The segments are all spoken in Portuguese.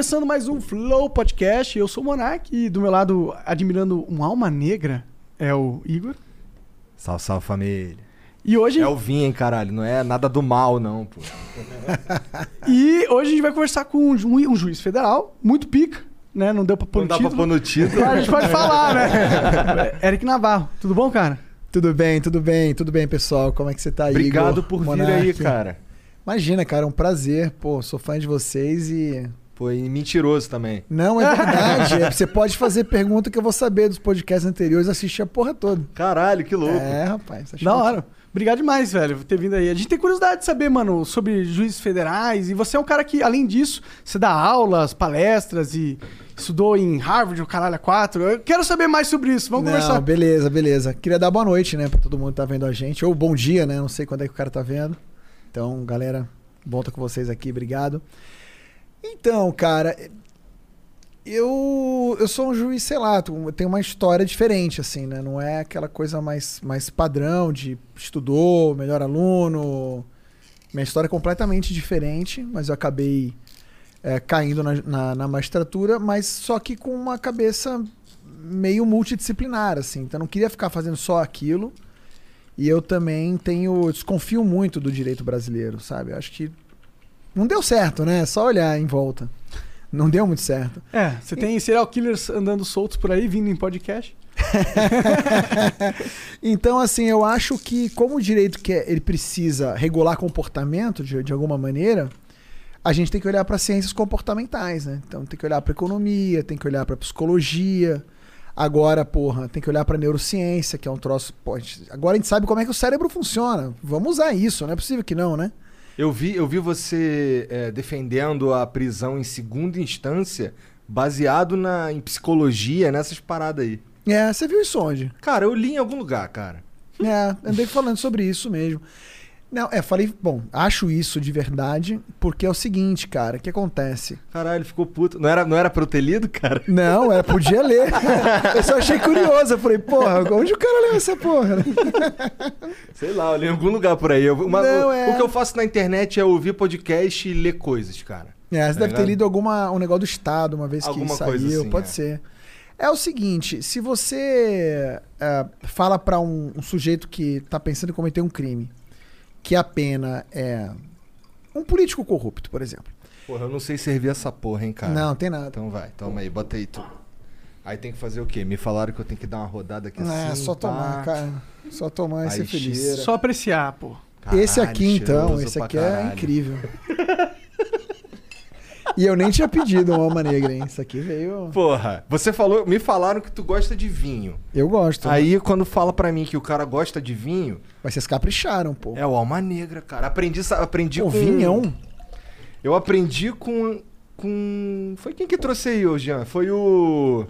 Começando mais um Flow Podcast. Eu sou o Monark e do meu lado, admirando um alma negra, é o Igor. Salve, salve família. E hoje, É o vinho, hein, caralho. Não é nada do mal, não, pô. e hoje a gente vai conversar com um, ju- um juiz federal, muito pica, né? Não deu pra pôr Não no dá pra título. pôr no título. Mas a gente pode falar, né? Eric Navarro, tudo bom, cara? Tudo bem, tudo bem, tudo bem, pessoal. Como é que você tá aí? Obrigado por vir aí, cara. Imagina, cara, é um prazer. Pô, sou fã de vocês e. E mentiroso também. Não, é verdade. é, você pode fazer pergunta que eu vou saber dos podcasts anteriores e assistir a porra toda. Caralho, que louco. É, rapaz. acho Da hora. Obrigado demais, velho, por ter vindo aí. A gente tem curiosidade de saber, mano, sobre juízes federais. E você é um cara que, além disso, você dá aulas, palestras e estudou em Harvard, o caralho, a quatro. Eu quero saber mais sobre isso. Vamos Não, conversar. beleza, beleza. Queria dar boa noite, né, pra todo mundo que tá vendo a gente. Ou bom dia, né? Não sei quando é que o cara tá vendo. Então, galera, bom estar com vocês aqui, obrigado. Então, cara, eu, eu sou um juiz, sei lá, tem uma história diferente, assim, né? Não é aquela coisa mais, mais padrão de estudou, melhor aluno. Minha história é completamente diferente, mas eu acabei é, caindo na, na, na magistratura, mas só que com uma cabeça meio multidisciplinar, assim. Então eu não queria ficar fazendo só aquilo. E eu também tenho. Desconfio muito do direito brasileiro, sabe? Eu acho que não deu certo, né? É só olhar em volta. Não deu muito certo. É, você tem serial killers andando soltos por aí, vindo em podcast. Então, assim, eu acho que como o direito que ele precisa regular comportamento de, de alguma maneira, a gente tem que olhar para ciências comportamentais, né? Então tem que olhar para economia, tem que olhar para psicologia. Agora, porra, tem que olhar para neurociência, que é um troço. Pô, gente- agora a gente sabe como é que o cérebro funciona. Vamos usar isso, não é possível que não, né? Eu vi, eu vi você é, defendendo a prisão em segunda instância baseado na, em psicologia, nessas paradas aí. É, você viu isso onde? Cara, eu li em algum lugar, cara. É, andei falando sobre isso mesmo. Não, é, falei, bom, acho isso de verdade, porque é o seguinte, cara, o que acontece? Caralho, ele ficou puto. Não era, não era pra eu ter lido, cara? Não, era, podia ler. Eu só achei curioso. Eu falei, porra, onde o cara leu essa porra? Sei lá, eu li em algum lugar por aí. Eu- uma- Não, o, é- o que eu faço na internet é ouvir podcast e ler coisas, cara. É, você Tá deve ter ligado? lido alguma, um negócio do Estado uma vez Alguma que saiu, coisa assim, pode é. ser. É o seguinte, se você é, fala pra um, um sujeito que tá pensando em cometer um crime, que a pena é um político corrupto, por exemplo. Porra, eu não sei servir essa porra, hein, cara. Não, tem nada. Então vai, toma aí, bota aí tu. Aí tem que fazer o quê? Me falaram que eu tenho que dar uma rodada aqui Não, é assim. só pá. tomar, cara. Só tomar e ser feliz. cheira. Só apreciar, pô. esse Caralho, aqui, então, esse aqui é caralho. incrível. e eu nem tinha pedido uma alma negra, hein? Isso aqui veio. Porra, você falou, me falaram que tu gosta de vinho. Eu gosto. Aí quando fala pra mim que o cara gosta de vinho, Mas vocês capricharam, pô. é o alma negra, cara. Aprendi, aprendi Pô, com vinhão? Eu aprendi com com foi quem que trouxe aí hoje, Jean? Foi o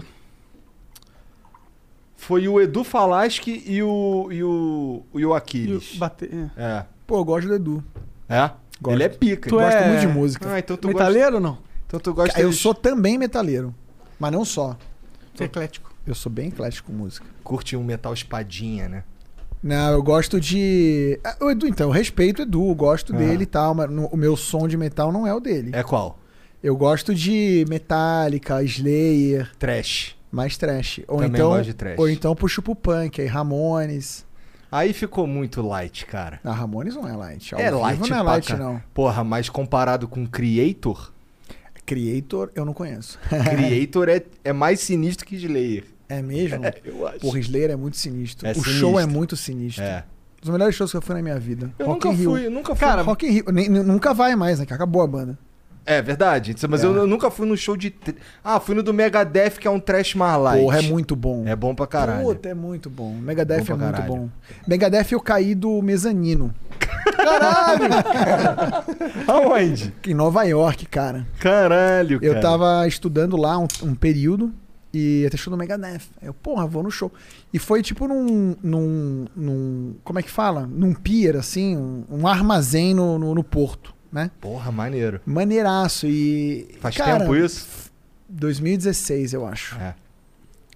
Foi o Edu Falaschi e o e o, e o E o Aquiles. bater. é. É. Pô, eu gosto do Edu. É? Gosto. Ele é pica. Tu Gosto é- muito de música. Ah, então tu gosta, Metaleiro ou não? então tu gosta eu de- sou também metaleiro. Mas não só. Você é eclético. Eu sou bem eclético com música. curte um metal espadinha, né? Não, eu gosto de. Ah, O Edu, então, eu respeito o Edu, eu gosto Ah. dele e tal, mas no- o meu som de metal não é o dele. É qual? Eu gosto de Metallica, Slayer, Trash. mais trash. Ou Também então, gosto de thrash. ou então puxo pro punk, aí Ramones. Aí ficou muito light, cara. A Ramones não é light. Ao é light, não é light, ca- não. Porra, mas comparado com Creator, Creator, eu não conheço. Creator é, é mais sinistro que Slayer. É mesmo? Eu acho. Porra, Slayer é muito sinistro. É o sinistro. show é muito sinistro. É. Um dos melhores shows que eu fui na minha vida. Eu Rock nunca fui, nunca fui. Cara, Rock in Rio. Nem- nunca vai mais, né? Que acabou a banda. É verdade, mas É. eu, nunca fui no show de. Ah, fui no do Megadeth, que é um trash mais light. Porra, é muito bom. É bom pra caralho. Puta, é muito bom. Megadeth Bom é muito caralho. bom. Megadeth eu caí do mezanino. Aonde? Em Nova York, cara. Caralho, cara. Eu tava estudando lá um, um período e ter show do Megadeth. Aí eu, porra, vou no show. E foi tipo num. num, num como é que fala? Num pier, assim, um, um armazém no, no, no porto, né? Porra, maneiro. Maneiraço. E. Faz cara, tempo isso? 2016, eu acho. É.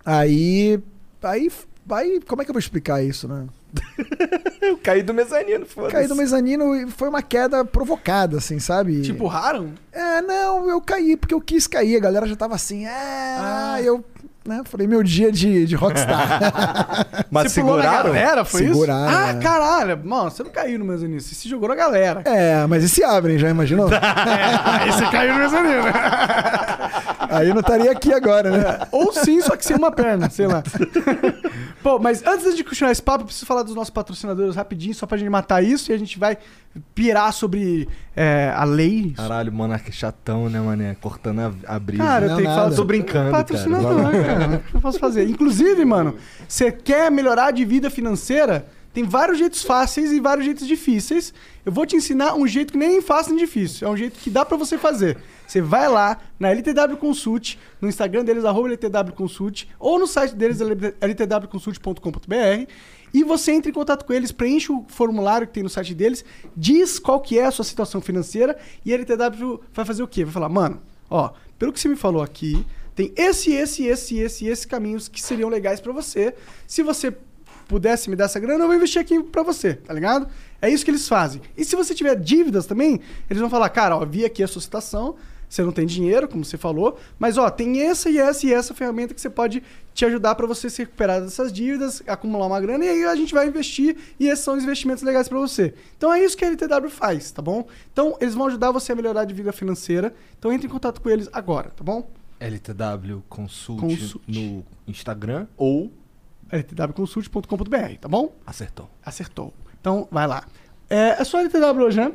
Aí. Aí. Aí, como é que eu vou explicar isso, né? Eu caí do mezanino, foda-se. Caí do mezanino e foi uma queda provocada, assim, sabe? Tipo, raram? É, não, eu caí porque eu quis cair. A galera já tava assim, é. Ah. eu né, falei, meu dia de, de rockstar. Mas você pulou na seguraram? galera, foi Seguraram, isso? Ah, é. caralho. Mano, você não caiu no mezanino, você se jogou na galera. é, mas e se abrem, já imaginou? Aí você caiu no mezanino. Aí eu não estaria aqui agora, né? Ou sim, só que sem uma perna, sei lá. Pô, mas antes de continuar esse papo, eu preciso falar dos nossos patrocinadores rapidinho, só pra gente matar isso e a gente vai pirar sobre é, a lei. Caralho, o Monark é chatão, né, mané? Cortando a, a brisa. Cara, eu Não, tenho que falar. Tô brincando, cara. Patrocinador, cara. O que eu posso fazer? Inclusive, mano, você quer melhorar de vida financeira? Tem vários jeitos fáceis e vários jeitos difíceis. Eu vou te ensinar um jeito que nem é fácil nem difícil. É um jeito que dá pra você fazer. Você vai lá na LTW Consult, no Instagram deles, arroba LTW Consult, ou no site deles, ltwconsult.com.br, e você entra em contato com eles, preenche o formulário que tem no site deles, diz qual que é a sua situação financeira, e a LTW vai fazer o quê? Vai falar, mano, ó, pelo que você me falou aqui, tem esse, esse, esse, esse, esse caminhos que seriam legais pra você. Se você pudesse me dar essa grana, eu vou investir aqui pra você, tá ligado? É isso que eles fazem. E se você tiver dívidas também, eles vão falar, cara, ó, vi aqui a sua situação, você não tem dinheiro, como você falou, mas ó, tem essa e essa e essa ferramenta que você pode te ajudar pra você se recuperar dessas dívidas, acumular uma grana e aí a gente vai investir e esses são os investimentos legais pra você. Então é isso que a LTW faz, tá bom? Então eles vão ajudar você a melhorar de vida financeira. Então entre em contato com eles agora, tá bom? LTW Consult, Consult. no Instagram ou ltwconsult.com.br, tá bom? acertou. Acertou. Então vai lá. É, é só LTW hoje, né?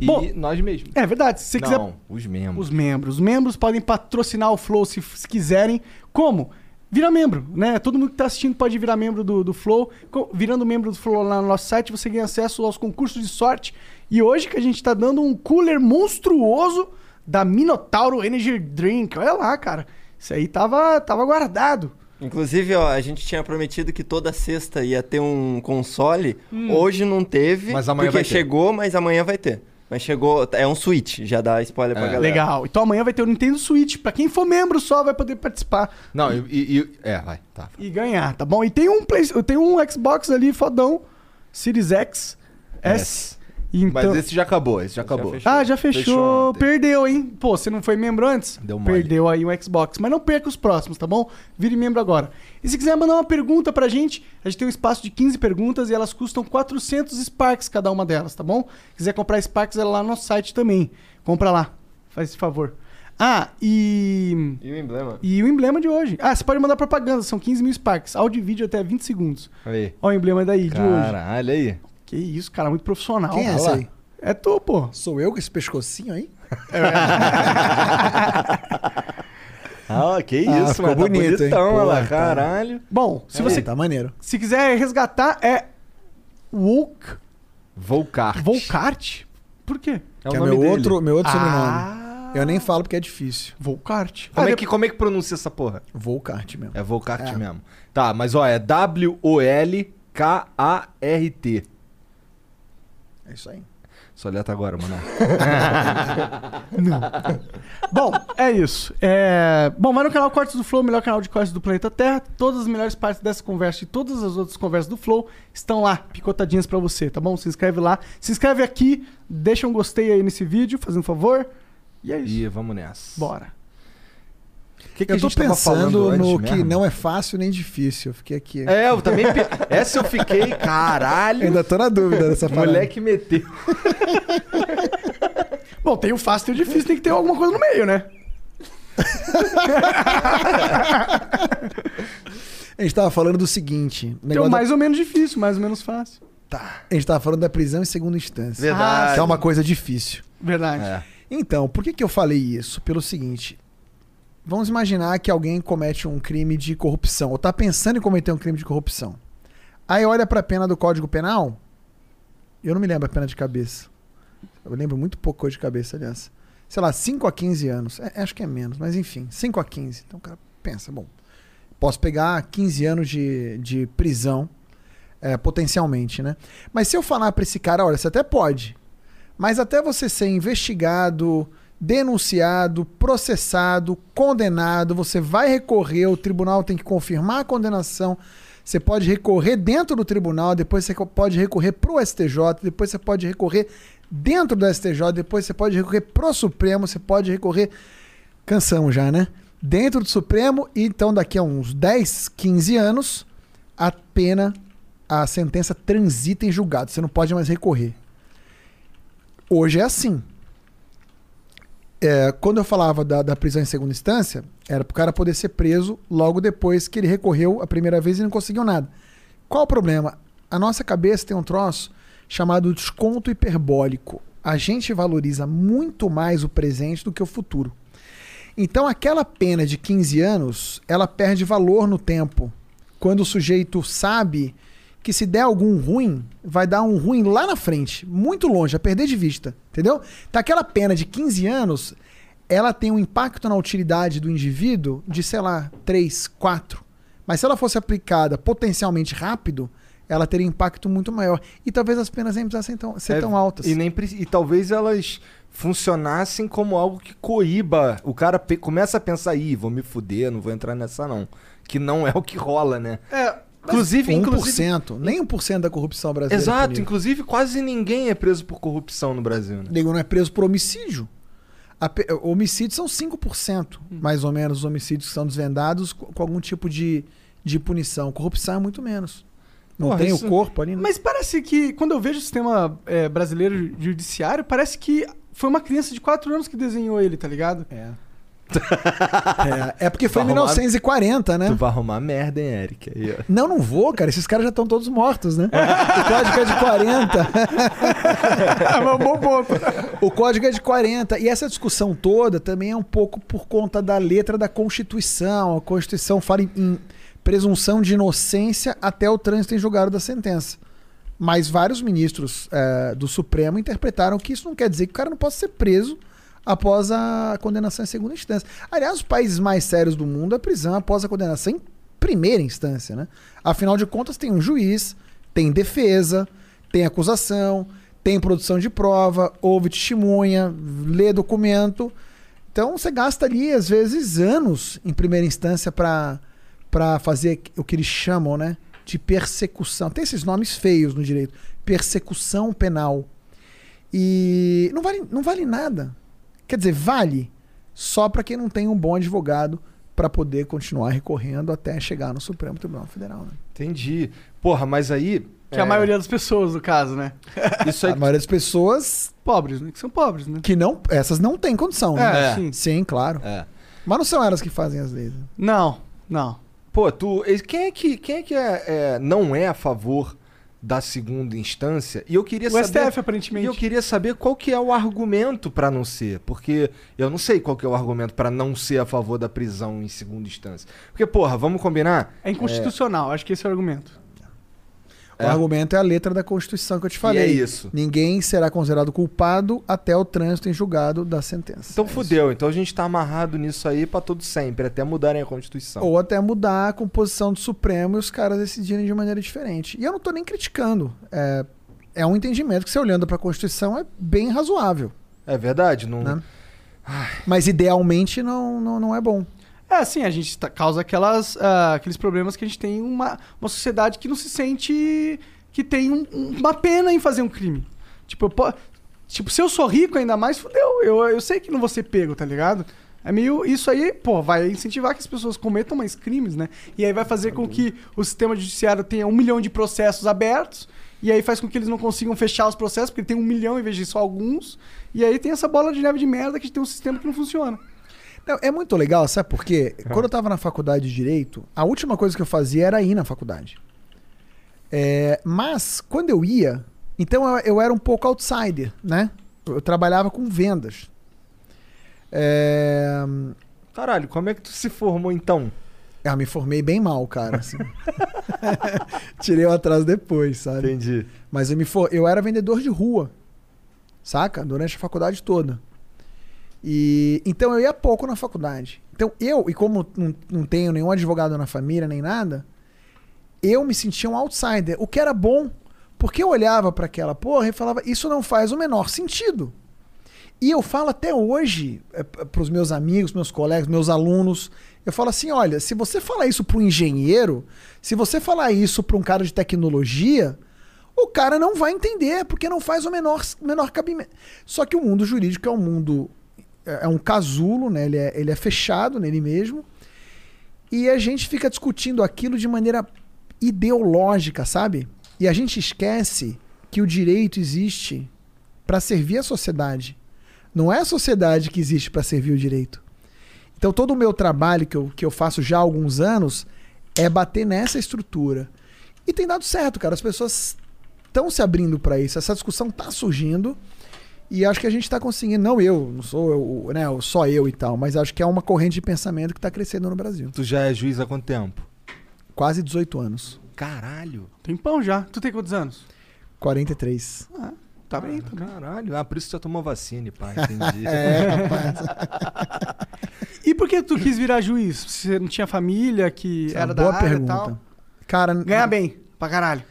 E Bom, nós mesmos. É verdade. Se você quiser Não, os membros. Os membros. Os membros podem patrocinar o Flow se, se quiserem. Como? Vira membro, né? Todo mundo que está assistindo pode virar membro do, do Flow. Virando membro do Flow lá no nosso site, você ganha acesso aos concursos de sorte. E hoje que a gente está dando um cooler monstruoso da Minotauro Energy Drink. Olha lá, cara. Isso aí tava, tava guardado. Inclusive, ó, a gente tinha prometido que toda sexta ia ter um console. Hoje não teve, Mas amanhã porque vai ter. chegou, mas amanhã vai ter. Mas chegou, é um Switch, já dá spoiler pra É. galera. Legal. Então amanhã vai ter o Nintendo Switch. Pra quem for membro só vai poder participar Não, e, e- e- É, vai, tá. e ganhar, tá bom? E tem um, Play, tem um Xbox ali fodão, Series X, S. Então... Mas esse já acabou, esse já acabou. fechou. Ah, já fechou. Fechou. Perdeu, hein? Pô, você não foi membro antes? Deu mole. Perdeu aí um Xbox. Mas não perca os próximos, tá bom? Vire membro agora. E se quiser mandar uma pergunta pra gente, a gente tem um espaço de 15 perguntas e elas custam 400 Sparks cada uma delas, tá bom? Se quiser comprar Sparks, é lá no nosso site também. Compra lá. Faz esse favor. Ah, e... E o emblema? E o emblema de hoje. Ah, você pode mandar propaganda, são 15 mil Sparks. Áudio e vídeo até 20 segundos. Aí. Olha o emblema daí, de hoje. Caralho, aí. Que isso, cara, muito profissional. Quem é Olha esse aí? É tu, pô. Sou eu com esse pescocinho aí? Ah, que Ah, isso, ficou mano. bonito, hein? tá bonitão, lá, Porra, tá. caralho. Bom, se É, você Tá maneiro. se quiser resgatar, é Volk, Volkart. Volkart. Por quê? É o que é nome meu dele. outro, meu outro sobrenome. Ah, Eu nem falo porque é difícil. Volkart. Como, Ah, é que, como é que pronuncia essa porra? Volkart mesmo. É Volkart É. mesmo. Tá, mas ó, é W-O-L-K-A-R-T. É isso aí. Só letra agora, mano. Bom, é isso. É... Bom, vai no canal Cortes do Flow, o melhor canal de cortes do planeta Terra. Todas as melhores partes dessa conversa e todas as outras conversas do Flow estão lá, picotadinhas pra você, tá bom? Se inscreve lá. Se inscreve aqui, deixa um gostei aí nesse vídeo, fazendo um favor. E é isso. E vamos nessa. Bora. O que, que eu tô gente tava falando pensando no que mesmo? não é fácil nem difícil. Eu fiquei aqui. É, eu também. pe- Essa eu fiquei, caralho. Ainda tô na dúvida dessa O parada. moleque meteu. Bom, tem o fácil e o difícil, tem que ter alguma coisa no meio, né? A gente tava falando do seguinte. o Tem negócio o da- mais ou menos difícil, mais ou menos fácil. A gente tava falando da prisão em segunda instância. Verdade. Que é uma coisa difícil. Verdade. É. Então, por que, que eu falei isso? Pelo seguinte. Vamos imaginar que alguém comete um crime de corrupção, ou tá pensando em cometer um crime de corrupção. Aí olha pra pena do Código Penal. Eu não me lembro a pena de cabeça. Eu lembro muito pouco de cabeça, aliás. Sei lá, 5 a 15 anos. É, acho que é menos, mas enfim, 5 a 15. Então o cara pensa, bom, posso pegar 15 anos de, de prisão, é, potencialmente, né? Mas se eu falar pra esse cara, olha, você até pode, mas até você ser investigado, denunciado, processado, condenado, você vai recorrer, o tribunal tem que confirmar a condenação. Você pode recorrer dentro do tribunal, depois você pode recorrer pro STJ, depois você pode recorrer dentro do STJ, depois você pode recorrer pro Supremo, você pode recorrer. Cansamos já, né? Dentro do Supremo, e então daqui a uns 10, 15 anos, a pena, a sentença transita em julgado. Você não pode mais recorrer. Hoje é assim. É, quando eu falava da, da prisão em segunda instância, era para o cara poder ser preso logo depois que ele recorreu a primeira vez e não conseguiu nada. Qual o problema? A nossa cabeça tem um troço chamado desconto hiperbólico. A gente valoriza muito mais o presente do que o futuro. Então, aquela pena de 15 anos, ela perde valor no tempo. Quando o sujeito sabe que se der algum ruim, vai dar um ruim lá na frente, muito longe, a perder de vista, entendeu? Então aquela pena de 15 anos, ela tem um impacto na utilidade do indivíduo de, sei lá, 3, 4. Mas se ela fosse aplicada potencialmente rápido, ela teria impacto muito maior. E talvez as penas nem precisassem tão, ser É, tão altas. E, nem, e talvez elas funcionassem como algo que coíba. O cara começa a pensar, ih, vou me fuder, não vou entrar nessa não. Que não é o que rola, né? É, Inclusive, 1%, inclusive. nem 1% da corrupção brasileira. é Exato, punida. inclusive quase ninguém é preso por corrupção no Brasil, né? Nego não é preso por homicídio. A Homicídios são 5%, mais ou menos, os homicídios que são desvendados co- com algum tipo de, de punição. Corrupção é muito menos. Não Porra, tem isso- o corpo ali. né? Mas parece que, quando eu vejo o sistema é, brasileiro judiciário, parece que foi uma criança de 4 anos que desenhou ele, tá ligado? É. é. é porque foi em Vai arrumar- 1940, né? Tu vai arrumar merda, hein, Eric? Aí. Não, não vou, cara. Esses caras já estão todos mortos, né? O código é de 40. É um bom ponto. O código é de 40. E essa discussão toda também é um pouco por conta da letra da Constituição. A Constituição fala em, em presunção de inocência até o trânsito em julgado da sentença. Mas vários ministros eh, do Supremo interpretaram que isso não quer dizer que o cara não possa ser preso após a condenação em segunda instância. Aliás, os países mais sérios do mundo, a prisão após a condenação em primeira instância, né? Afinal de contas, tem um juiz, tem defesa, tem acusação, tem produção de prova, ouve testemunha, lê documento. Então você gasta ali, às vezes, anos em primeira instância para fazer o que eles chamam, né? De persecução. Tem esses nomes feios no direito. Persecução penal. E não vale, não vale nada. Quer dizer, vale só para quem não tem um bom advogado para poder continuar recorrendo até chegar no Supremo Tribunal Federal. Né? Entendi. Porra, mas aí. Que é a maioria das pessoas, no caso, né? Isso aí. A maioria das pessoas Pobres, né? Que são pobres, né? que não. Essas não têm condição. né? É. sim. Sim, claro. É. Mas não são elas que fazem as leis. né? Não, não. Pô, tu. Quem é que, quem é, que é, é, não é a favor da segunda instância? E eu queria O saber. STF, aparentemente. E eu queria saber qual que é o argumento pra não ser, porque eu não sei qual que é o argumento pra não ser a favor da prisão em segunda instância. Porque, porra, vamos combinar? É inconstitucional, acho que esse é o argumento. É. O argumento é a letra da Constituição que eu te falei. é isso. Ninguém será considerado culpado até o trânsito em julgado da sentença. Então É isso. fudeu, então a gente tá amarrado nisso aí pra todo sempre, até mudarem a Constituição. Ou até mudar a composição do Supremo e os caras decidirem de maneira diferente. E eu não tô nem criticando. É, é um entendimento que, você olhando pra Constituição, é bem razoável. É verdade? Não... Né? Mas idealmente não, não, não é bom. É, assim, a gente tá- causa aquelas, ah, aqueles problemas que a gente tem uma, uma sociedade que não se sente que tem um- um- uma pena em fazer um crime. Tipo, tipo, se eu sou rico ainda mais, fudeu. Eu, eu sei que não vou ser pego, tá ligado? É meio. Isso aí, pô, vai incentivar que as pessoas cometam mais crimes, né? E aí vai fazer com que o sistema judiciário tenha um milhão de processos abertos. E aí faz com que eles não consigam fechar os processos, porque tem um milhão em vez de só alguns. E aí tem essa bola de neve de merda que tem um sistema que não funciona. Não, é muito legal, sabe por quê? Quando eu tava na faculdade de Direito, a última coisa que eu fazia era ir na faculdade. É, mas, quando eu ia, então eu, eu era um pouco outsider, né? Eu trabalhava com vendas. É, Caralho, como é que tu se formou então? eu me formei bem mal, cara. assim. Tirei o atraso depois, sabe? Entendi. Mas eu, me for... eu era vendedor de rua, saca? Durante a faculdade toda. E então eu ia pouco na faculdade. Então eu, e como não, não tenho nenhum advogado na família nem nada, eu me sentia um outsider, o que era bom, porque eu olhava para aquela porra e falava, isso não faz o menor sentido. E eu falo até hoje para os meus amigos, meus colegas, meus alunos, eu falo assim, olha, se você falar isso para um engenheiro, se você falar isso para um cara de tecnologia, o cara não vai entender, porque não faz o menor, menor cabimento. Só que o mundo jurídico é um mundo, é é um casulo, né? Ele é, ele é fechado nele mesmo. E a gente fica discutindo aquilo de maneira ideológica, sabe? E a gente esquece que o direito existe para servir a sociedade. Não é a sociedade que existe para servir o direito. Então todo o meu trabalho que eu, que eu faço já há alguns anos é bater nessa estrutura. E tem dado certo, cara. As pessoas estão se abrindo para isso. Essa discussão tá surgindo. E acho que a gente está conseguindo. Não eu, não sou eu, né, só eu e tal, mas acho que é uma corrente de pensamento que está crescendo no Brasil. Tu já é juiz há quanto tempo? Quase 18 anos. Caralho. Tem pão já. Tu tem quantos anos? 43. Ah, tá bem, tá bem. Caralho. Ah, por isso tu já tomou vacina, pai. Entendi. É, rapaz. E por que tu quis virar juiz? Você não tinha família que Essa é era da boa área e pergunta. tal? Cara, Ganha bem, pra caralho.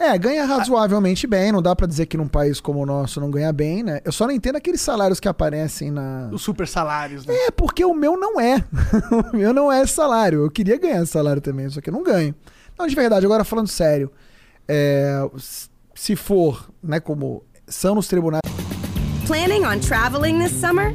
É, ganha razoavelmente bem. Não dá pra dizer que num país como o nosso não ganha bem, né? Eu só não entendo aqueles salários que aparecem na. Os super salários, né? É, porque o meu não é. o meu não é salário. Eu queria ganhar esse salário também, só que eu não ganho. Não, de verdade, agora falando sério. é, se for, né, como são nos tribunais. Planning on traveling this summer?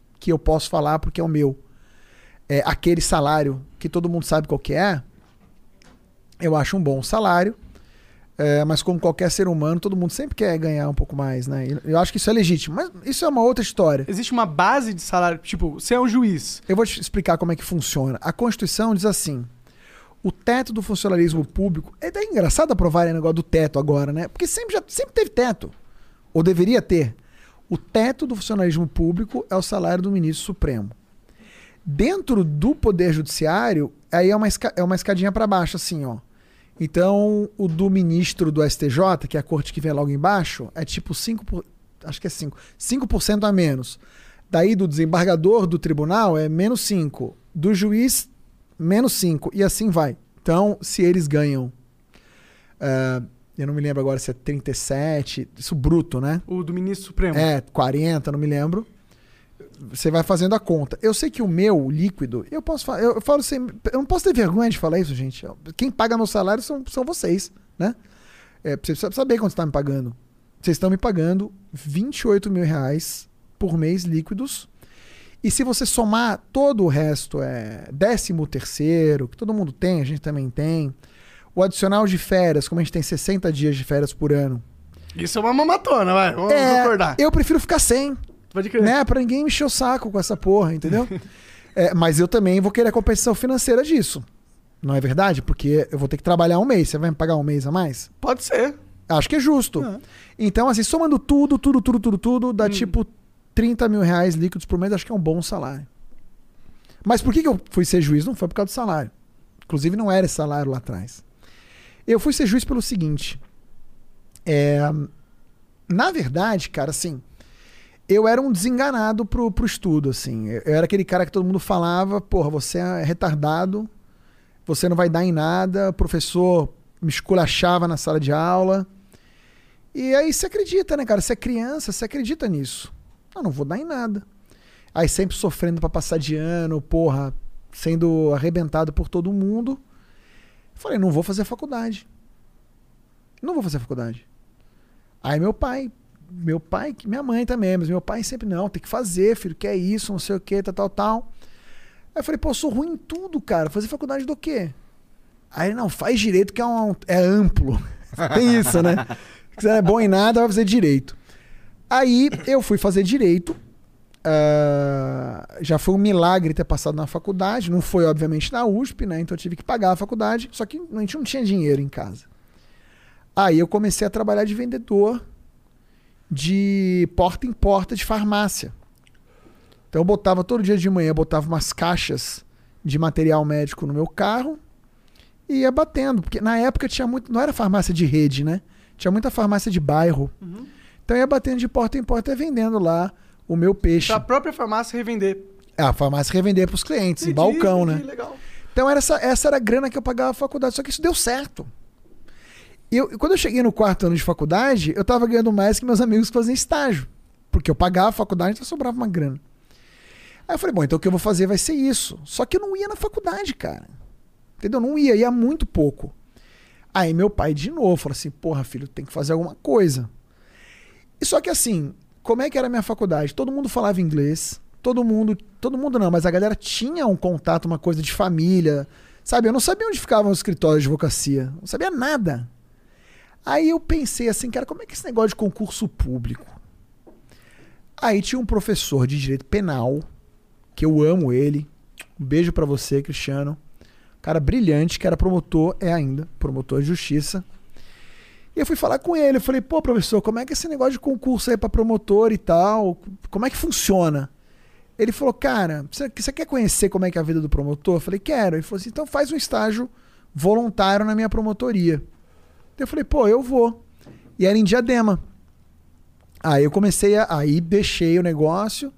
que eu posso falar porque é o meu. É aquele salário que todo mundo sabe qual que é. Eu acho um bom salário. é, mas como qualquer ser humano, todo mundo sempre quer ganhar um pouco mais, né? Eu acho que isso é legítimo. Mas isso é uma outra história. Existe uma base de salário, tipo, você é um juiz. Eu vou te explicar como é que funciona. A Constituição diz assim: o teto do funcionalismo público. É engraçado aprovar o negócio do teto agora, né? Porque sempre, já, sempre teve teto. Ou deveria ter. O teto do funcionalismo público é o salário do ministro supremo. Dentro do Poder Judiciário, aí é uma, é uma escadinha para baixo, assim, ó. Então, o do ministro do STJ, que é a corte que vem logo embaixo, é tipo 5%, por- acho que é 5%, 5% a menos. Daí do desembargador do tribunal é menos 5. Do juiz, menos 5. E assim vai. Então, se eles ganham. ah, eu não me lembro agora se é 37, isso bruto, né? O do ministro supremo. É, 40, não me lembro. Você vai fazendo a conta. Eu sei que o meu líquido, eu posso falar, eu falo sem, eu não posso ter vergonha de falar isso, gente. Quem paga meu salário são, são vocês, né? É, você precisa saber quanto está me pagando. Vocês estão me pagando 28 mil reais por mês líquidos. E se você somar todo o resto, é décimo terceiro, que todo mundo tem, a gente também tem. O adicional de férias, como a gente tem 60 dias de férias por ano. Isso é uma mamatona, vai. Vamos É, concordar. eu prefiro ficar sem Pode crer. né? Pra ninguém me encher o saco com essa porra, entendeu? É, mas eu também vou querer a compensação financeira disso. Não é verdade? Porque eu vou ter que trabalhar um mês. Você vai me pagar um mês a mais? Pode ser. Acho que é justo. É. Então, assim, somando tudo, tudo, tudo, tudo, tudo, dá tipo 30 mil reais líquidos por mês. Acho que é um bom salário. Mas por que, que eu fui ser juiz? Não foi por causa do salário. Inclusive, não era esse salário lá atrás. Eu fui ser juiz pelo seguinte. É, na verdade, cara, assim, eu era um desenganado pro, pro estudo, assim. Eu era aquele cara que todo mundo falava, porra, você é retardado, você não vai dar em nada, o professor me esculachava na sala de aula. E aí você acredita, né, cara? Você é criança, você acredita nisso. Eu não vou dar em nada. Aí sempre sofrendo pra passar de ano, porra, sendo arrebentado por todo mundo. Falei, não vou fazer faculdade. Não vou fazer faculdade. Aí meu pai, meu pai, minha mãe também, mas meu pai sempre, não, tem que fazer, filho, que é isso, não sei o que, tal, tal, tal. Aí eu falei, pô, eu sou ruim em tudo, cara. Fazer faculdade do quê? Aí ele, não, faz direito que é, um, é amplo. tem isso, né? Se você não é bom em nada, vai fazer direito. Aí eu fui fazer direito. Ah, já foi um milagre ter passado na faculdade. Não foi, obviamente, na USP, né? Então eu tive que pagar a faculdade. Só que a gente não tinha dinheiro em casa. Aí eu comecei a trabalhar de vendedor de porta em porta de farmácia. Então eu botava todo dia de manhã, botava umas caixas de material médico no meu carro e ia batendo. Porque na época tinha muito. Não era farmácia de rede, né? Tinha muita farmácia de bairro. Então eu ia batendo de porta em porta e vendendo lá o meu peixe. Pra própria farmácia revender. Ah, a farmácia revender pros clientes, em Entendi, balcão, entendi, né? Legal. Então era essa, essa era a grana que eu pagava a faculdade. Só que isso deu certo. E Eu, quando eu cheguei no quarto ano de faculdade, eu tava ganhando mais que meus amigos que faziam estágio. Porque eu pagava a faculdade, então sobrava uma grana. Aí eu falei, bom, então o que eu vou fazer vai ser isso. Só que eu não ia na faculdade, cara. Entendeu? Não ia, ia muito pouco. Aí meu pai de novo falou assim: porra, filho, tem que fazer alguma coisa. E só que assim, como é que era a minha faculdade? Todo mundo falava inglês, todo mundo, todo mundo não, mas a galera tinha um contato, uma coisa de família, sabe? Eu não sabia onde ficavam os escritórios de advocacia, não sabia nada. Aí eu pensei assim, cara, como é que é esse negócio de concurso público? Aí tinha um professor de direito penal, que eu amo ele. Um beijo pra você, Cristiano. Cara brilhante, que era promotor, é ainda, promotor de justiça. E eu fui falar com ele, eu falei, pô, professor, como é que é esse negócio de concurso aí pra promotor e tal? Como é que funciona? Ele falou, cara, você, você quer conhecer como é que é a vida do promotor? Eu falei, quero. Ele falou assim, então faz um estágio voluntário na minha promotoria. Eu falei, pô, eu vou. E era em Diadema. Aí eu comecei a. Aí deixei o negócio.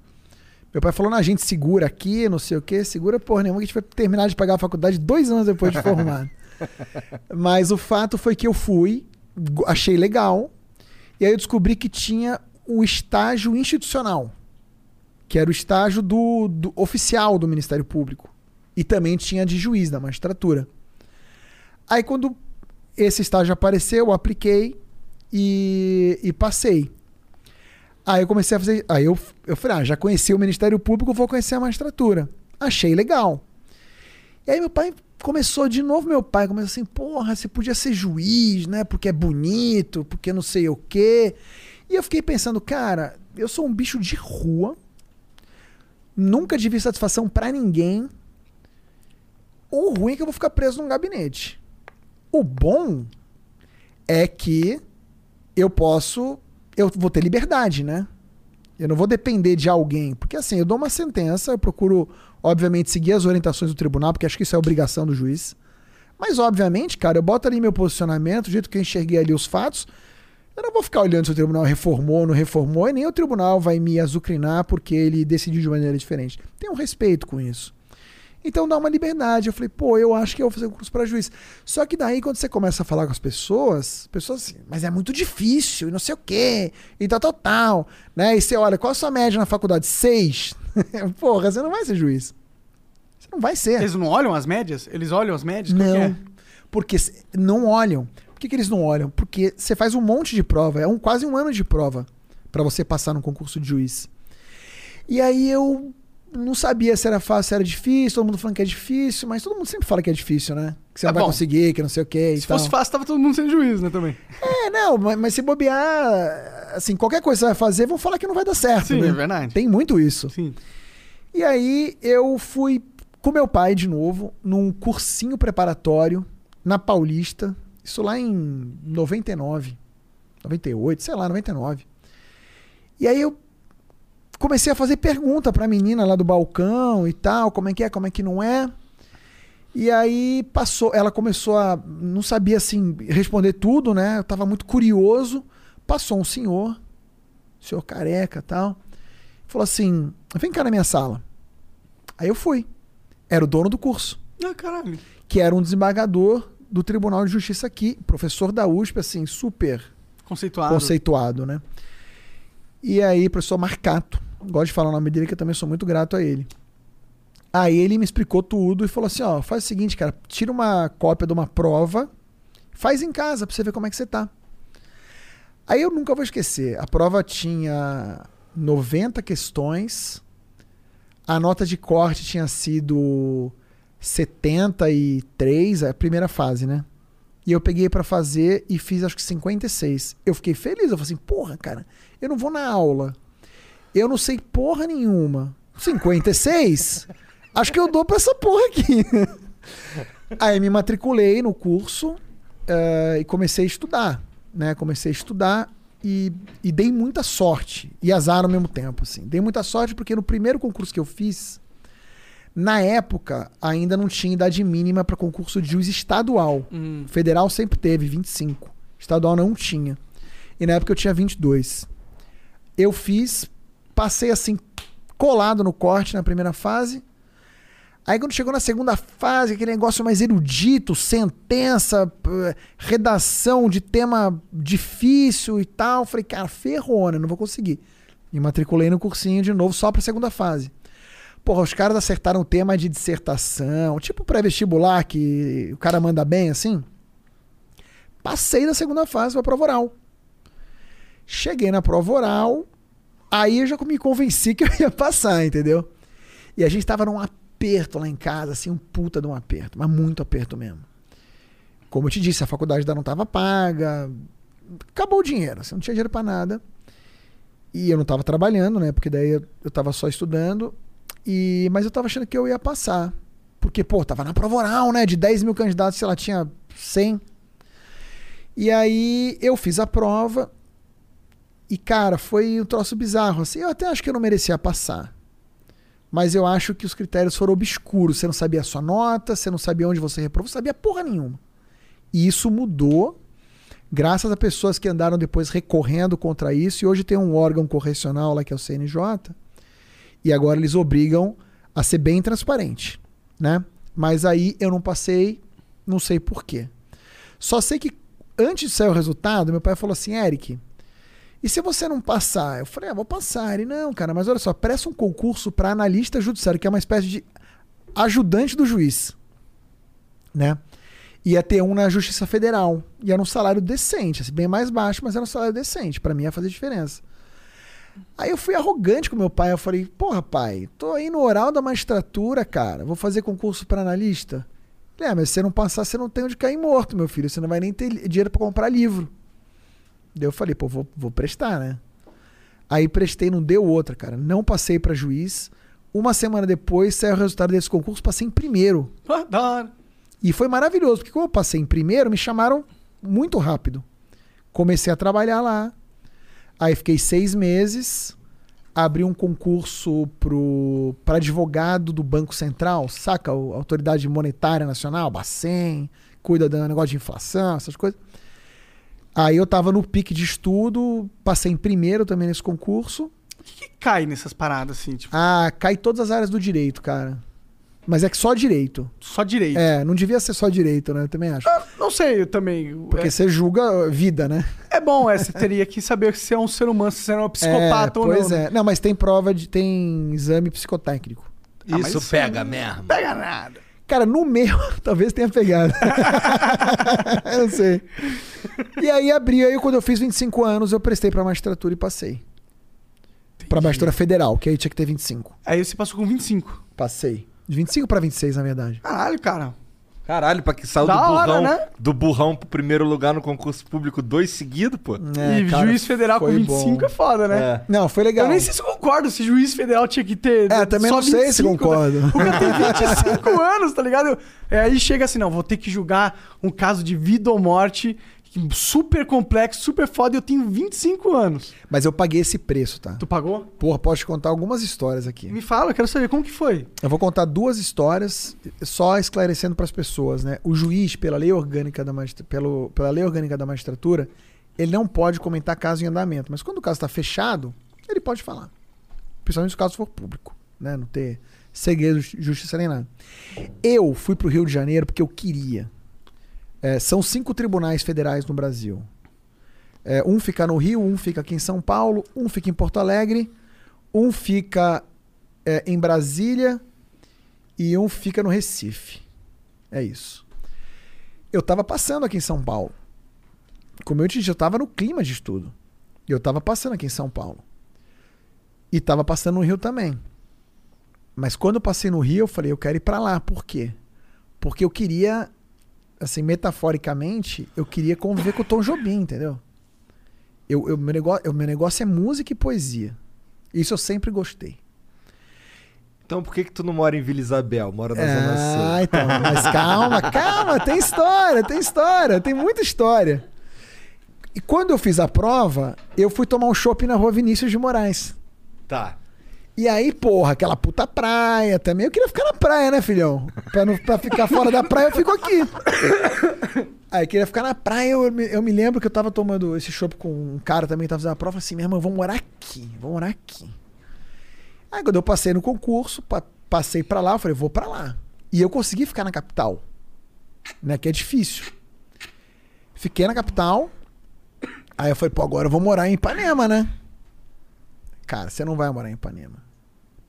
Meu pai falou, não, a gente segura aqui, não sei o quê. Segura porra nenhuma, que a gente vai terminar de pagar a faculdade dois anos depois de formado. Mas o fato foi que eu fui, achei legal. E aí eu descobri que tinha o estágio institucional. Que era o estágio do, do oficial do Ministério Público. E também tinha de juiz da magistratura. Aí quando esse estágio apareceu, eu apliquei e, e passei. Aí eu comecei a fazer. Aí eu, eu falei, ah, já conheci o Ministério Público, vou conhecer a magistratura. Achei legal. E aí meu pai começou de novo, meu pai começou assim, porra, você podia ser juiz, né? Porque é bonito, porque não sei o quê. E eu fiquei pensando, cara, eu sou um bicho de rua, nunca tive satisfação pra ninguém. O ruim é que eu vou ficar preso num gabinete. O bom é que eu posso. Eu vou ter liberdade, né? Eu não vou depender de alguém. Porque assim, eu dou uma sentença, eu procuro, obviamente, seguir as orientações do tribunal, porque acho que isso é obrigação do juiz. Mas, obviamente, cara, eu boto ali meu posicionamento, do jeito que eu enxerguei ali os fatos. Eu não vou ficar olhando se o tribunal reformou ou não reformou, e nem o tribunal vai me azucrinar porque ele decidiu de maneira diferente. Tem um respeito com isso. Então dá uma liberdade. Eu falei, pô, eu acho que eu vou fazer curso para juiz. Só que daí, quando você começa a falar com as pessoas, pessoas assim, mas é muito difícil, e não sei o quê, e tal, tal, tal. Né? E você olha, qual a sua média na faculdade? Seis. Porra, você não vai ser juiz. Você não vai ser. Eles não olham as médias? Eles olham as médias? Não. é? Porque não olham. Por que, que eles não olham? Porque você faz um monte de prova, é um, quase um ano de prova para você passar no concurso de juiz. E aí eu não sabia se era fácil, se era difícil, todo mundo falando que é difícil, mas todo mundo sempre fala que é difícil, né? Que você É não vai bom. conseguir, que não sei o quê. Se tal. fosse fácil, tava todo mundo sendo juiz, né, também. É, não, mas, mas se bobear, assim, qualquer coisa que você vai fazer, vão falar que não vai dar certo. Sim, né? é verdade. Tem muito isso. Sim. E aí eu fui com meu pai de novo, num cursinho preparatório na Paulista, isso lá em 99, 98, sei lá, 99. E aí eu comecei a fazer pergunta pra menina lá do balcão e tal, como é que é, como é que não é. E aí passou, ela começou a não sabia assim responder tudo, né? Eu tava muito curioso. Passou um senhor, senhor careca, tal. falou assim: vem cá na minha sala. Aí eu fui. Era o dono do curso, Ah, caralho. que era um desembargador do Tribunal de Justiça aqui, professor da USP, assim, super Conceituado. conceituado, né? E aí, professor Marcato, gosto de falar o nome dele, que eu também sou muito grato a ele. Aí ele me explicou tudo e falou assim: ó, faz o seguinte, cara, tira uma cópia de uma prova, faz em casa pra você ver como é que você tá. Aí eu nunca vou esquecer. A prova tinha 90 questões, a nota de corte tinha sido 73, a primeira fase, né? E eu peguei pra fazer e fiz acho que 56. Eu fiquei feliz. Eu falei assim, porra, cara, eu não vou na aula. Eu não sei porra nenhuma. 56? Acho que eu dou pra essa porra aqui. Aí me matriculei no curso eh, e comecei a estudar. Né? Comecei a estudar e, e dei muita sorte. E azar ao mesmo tempo. Assim. Dei muita sorte porque no primeiro concurso que eu fiz, na época, ainda não tinha idade mínima para concurso de juiz estadual. Hum. Federal sempre teve 25. Estadual não tinha. E na época eu tinha 22. Eu fiz, passei assim, colado no corte na primeira fase. Aí quando chegou na segunda fase, aquele negócio mais erudito, sentença, p- redação de tema difícil e tal, falei, cara, ferrou, né? Não vou conseguir. Me matriculei no cursinho de novo só pra segunda fase. Porra, os caras acertaram o tema de dissertação, tipo pré-vestibular, que o cara manda bem assim. Passei da segunda fase pra prova oral. Cheguei na prova oral, aí eu já me convenci que eu ia passar, entendeu? E a gente tava num aperto lá em casa, assim, um puta de um aperto, mas muito aperto mesmo. Como eu te disse, a faculdade ainda não tava paga, acabou o dinheiro, assim, não tinha dinheiro pra nada. E eu não tava trabalhando, né? Porque daí eu, eu tava só estudando. E, mas eu tava achando que eu ia passar. Porque, pô, tava na prova oral, né? De 10 mil candidatos, sei lá, tinha 100. E aí eu fiz a prova. E, cara, foi um troço bizarro. Assim, eu até acho que eu não merecia passar. Mas eu acho que os critérios foram obscuros. Você não sabia a sua nota, você não sabia onde você reprovou, não sabia porra nenhuma. E isso mudou graças a pessoas que andaram depois recorrendo contra isso. E hoje tem um órgão correcional lá que é o CNJ. E agora eles obrigam a ser bem transparente, né? Mas aí eu não passei, não sei por quê. Só sei que antes de sair o resultado, meu pai falou assim, Eric, e se você não passar? Eu falei, ah, vou passar. Ele, não, cara, mas olha só, presta um concurso para analista judiciário, que é uma espécie de ajudante do juiz, né? Ia ter um na Justiça Federal. E era um salário decente, assim, bem mais baixo, mas era um salário decente. Para mim ia fazer diferença. Aí eu fui arrogante com meu pai. Eu falei, porra, pai, tô aí no oral da magistratura, cara. Vou fazer concurso para analista. Ele, é, mas se você não passar, você não tem onde cair morto, meu filho. Você não vai nem ter dinheiro para comprar livro. Daí eu falei, pô, vou, vou prestar, né? Aí prestei, não deu outra, cara. Não passei para juiz. Uma semana depois saiu o resultado desse concurso, passei em primeiro. Ah, da hora. E foi maravilhoso, porque como eu passei em primeiro, me chamaram muito rápido. Comecei a trabalhar lá. Aí fiquei seis meses. Abri um concurso para advogado do Banco Central, saca? A Autoridade Monetária Nacional, Bacen, cuida do negócio de inflação, essas coisas. Aí eu tava no pique de estudo, passei em primeiro também nesse concurso. O que, que cai nessas paradas, assim? Tipo, Ah, cai todas as áreas do direito, cara. Mas é que só direito. só direito. É, não devia ser só direito, né? Eu também acho. Ah, não sei, eu também. Porque você julga vida, né? É, é bom, é, você teria que saber se é um ser humano, se você é um psicopata é, ou pois não. é. Não, mas tem prova de. tem exame psicotécnico. Ah, Isso isso pega mesmo. Pega nada. Cara, no meu, talvez tenha pegado. eu não sei. E aí abri, aí quando eu fiz 25 anos, eu prestei pra magistratura e passei. Pra magistratura federal, que aí tinha que ter 25. Aí você passou com 25. Passei. De 25 pra 26, na verdade. Caralho, cara. Caralho, pra que saiu Da do hora, burrão, né? do burrão pro primeiro lugar no concurso público dois seguidos, pô. É, e cara, juiz federal com foi 25 bom. é foda, né? É. Não, foi legal. Eu nem sei se eu concordo se juiz federal tinha que ter. É, também só não sei se 25, concordo. Né? O cara tem 25 anos, tá ligado? Eu- é, aí chega assim, não, vou ter que julgar um caso de vida ou morte super complexo, super foda, e eu tenho 25 anos. Mas eu paguei esse preço, tá? Tu pagou? Porra, posso te contar algumas histórias aqui. Me fala, eu quero saber como que foi. Eu vou contar duas histórias, só esclarecendo para as pessoas, né? O juiz, pela lei orgânica da pelo, pela lei orgânica da magistratura, ele não pode comentar caso em andamento, mas quando o caso está fechado, ele pode falar. Principalmente se o caso for público, né? Não ter segredo, justiça nem nada. Eu fui pro Rio de Janeiro porque eu queria. É, são cinco tribunais federais no Brasil. É, um fica no Rio, um fica aqui em São Paulo, um fica em Porto Alegre, um fica é, em Brasília e um fica no Recife. É isso. Eu tava passando aqui em São Paulo. Como eu te disse, eu tava no clima de estudo. Eu tava passando aqui em São Paulo. E tava passando no Rio também. Mas quando eu passei no Rio, eu falei, eu quero ir pra lá. Por quê? Porque eu queria, assim, metaforicamente, eu queria conviver com o Tom Jobim, entendeu? Eu, eu, meu, negócio, eu, meu negócio é música e poesia. Isso eu sempre gostei. Então por que que tu não mora em Vila Isabel? Mora na Zona Sul? Ah, então, mas calma, calma, tem história, tem história, tem muita história. E quando eu fiz a prova, eu fui tomar um shopping na rua Vinícius de Moraes. Tá. E aí, porra, aquela puta praia também. Eu queria ficar na praia, né, filhão? Pra, não, pra ficar fora da praia, eu fico aqui. Aí, queria ficar na praia. Eu, eu me lembro que eu tava tomando esse chopp com um cara também que tava fazendo a prova. Assim, meu irmão, vamos morar aqui, vamos morar aqui. Aí, quando eu passei no concurso, pa- passei pra lá, eu falei, vou pra lá. E eu consegui ficar na capital, né, que é difícil. Fiquei na capital. Aí eu falei, pô, agora eu vou morar em Ipanema, né? Cara, você não vai morar em Ipanema.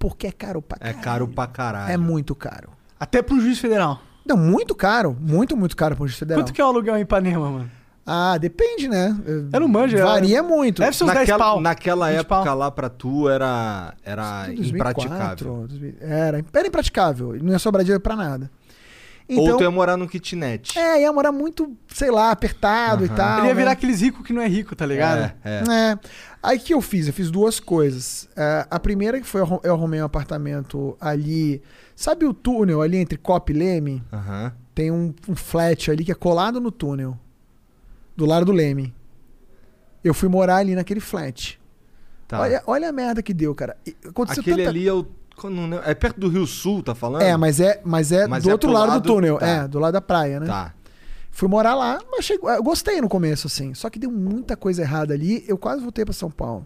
Porque é caro pra É caralho. caro pra caralho. É muito caro. Até um juiz federal. Não, muito caro. Muito, muito caro pro Juiz Federal. Quanto que é o aluguel em Ipanema, mano? Ah, depende, né? Eu não manjo, é- Varia muito. Deve ser uns 10 Naquela, pau. naquela 20 época pau. lá pra tu era, era 2004, impraticável. 2000 Era, era impraticável. Não ia sobrar dinheiro pra nada. Ou Então, tu ia morar num kitnet. é, ia morar muito, sei lá, apertado e Aham. tal. Ele ia né? virar aqueles ricos que não é rico, tá ligado? É, é. É. Aí o que eu fiz? Eu fiz duas coisas. É, a primeira que foi eu arru- eu arrumei um apartamento ali. Sabe o túnel ali entre Copa e Leme? Aham. Tem um, um flat ali que é colado no túnel. Do lado do Leme. Eu fui morar ali naquele flat. Tá. Olha, olha a merda que deu, cara. Aconteceu Aquele tanta- ali é o. É perto do Rio Sul, tá falando? É, mas é, mas é Mas do é outro lado, lado- do túnel. tá. É, do lado da praia, né? Tá. Fui morar lá, mas chegou, eu gostei no começo, assim. Só que deu muita coisa errada ali. Eu quase voltei pra São Paulo.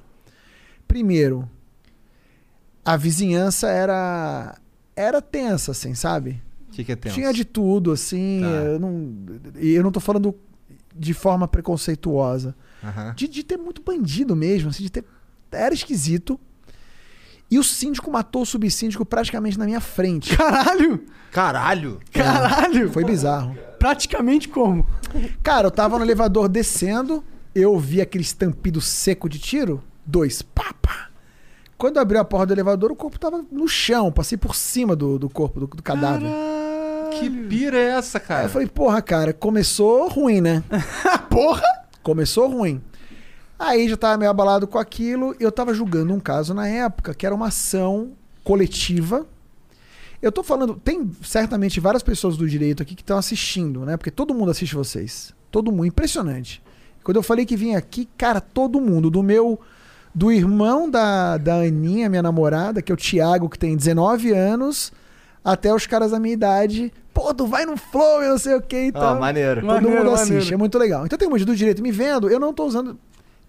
Primeiro, a vizinhança era era tensa, assim, sabe? O que, que é tenso? Tinha de tudo, assim. Tá. Eu não, e eu não tô falando de forma preconceituosa. Aham. De, de ter muito bandido mesmo, assim, de ter. Era esquisito. E o síndico matou o subsíndico praticamente na minha frente. Caralho! Caralho! Caralho! Foi bizarro. Praticamente como? Cara, eu tava no elevador descendo, eu vi aquele estampido seco de tiro, dois, pá, pá. Quando eu abri a porta do elevador, o corpo tava no chão, passei por cima do, do corpo, do, do cadáver. Que pira é essa, Aí cara? eu falei, porra, cara, começou ruim, né? Porra! Começou ruim. Aí já tava meio abalado com aquilo, e eu tava julgando um caso na época, que era uma ação coletiva. Eu tô falando, tem certamente várias pessoas do direito aqui que estão assistindo, né? Porque todo mundo assiste vocês. Todo mundo, impressionante. Quando eu falei que vim aqui, cara, todo mundo, do meu do irmão da, da Aninha, minha namorada, que é o Thiago, que tem 19 anos, até os caras da minha idade. Pô, tu vai no flow, eu não sei o que e Ah, tal. maneiro. Todo Maneiro, mundo assiste, maneiro. é muito legal. Então tem muito do direito me vendo, eu não tô usando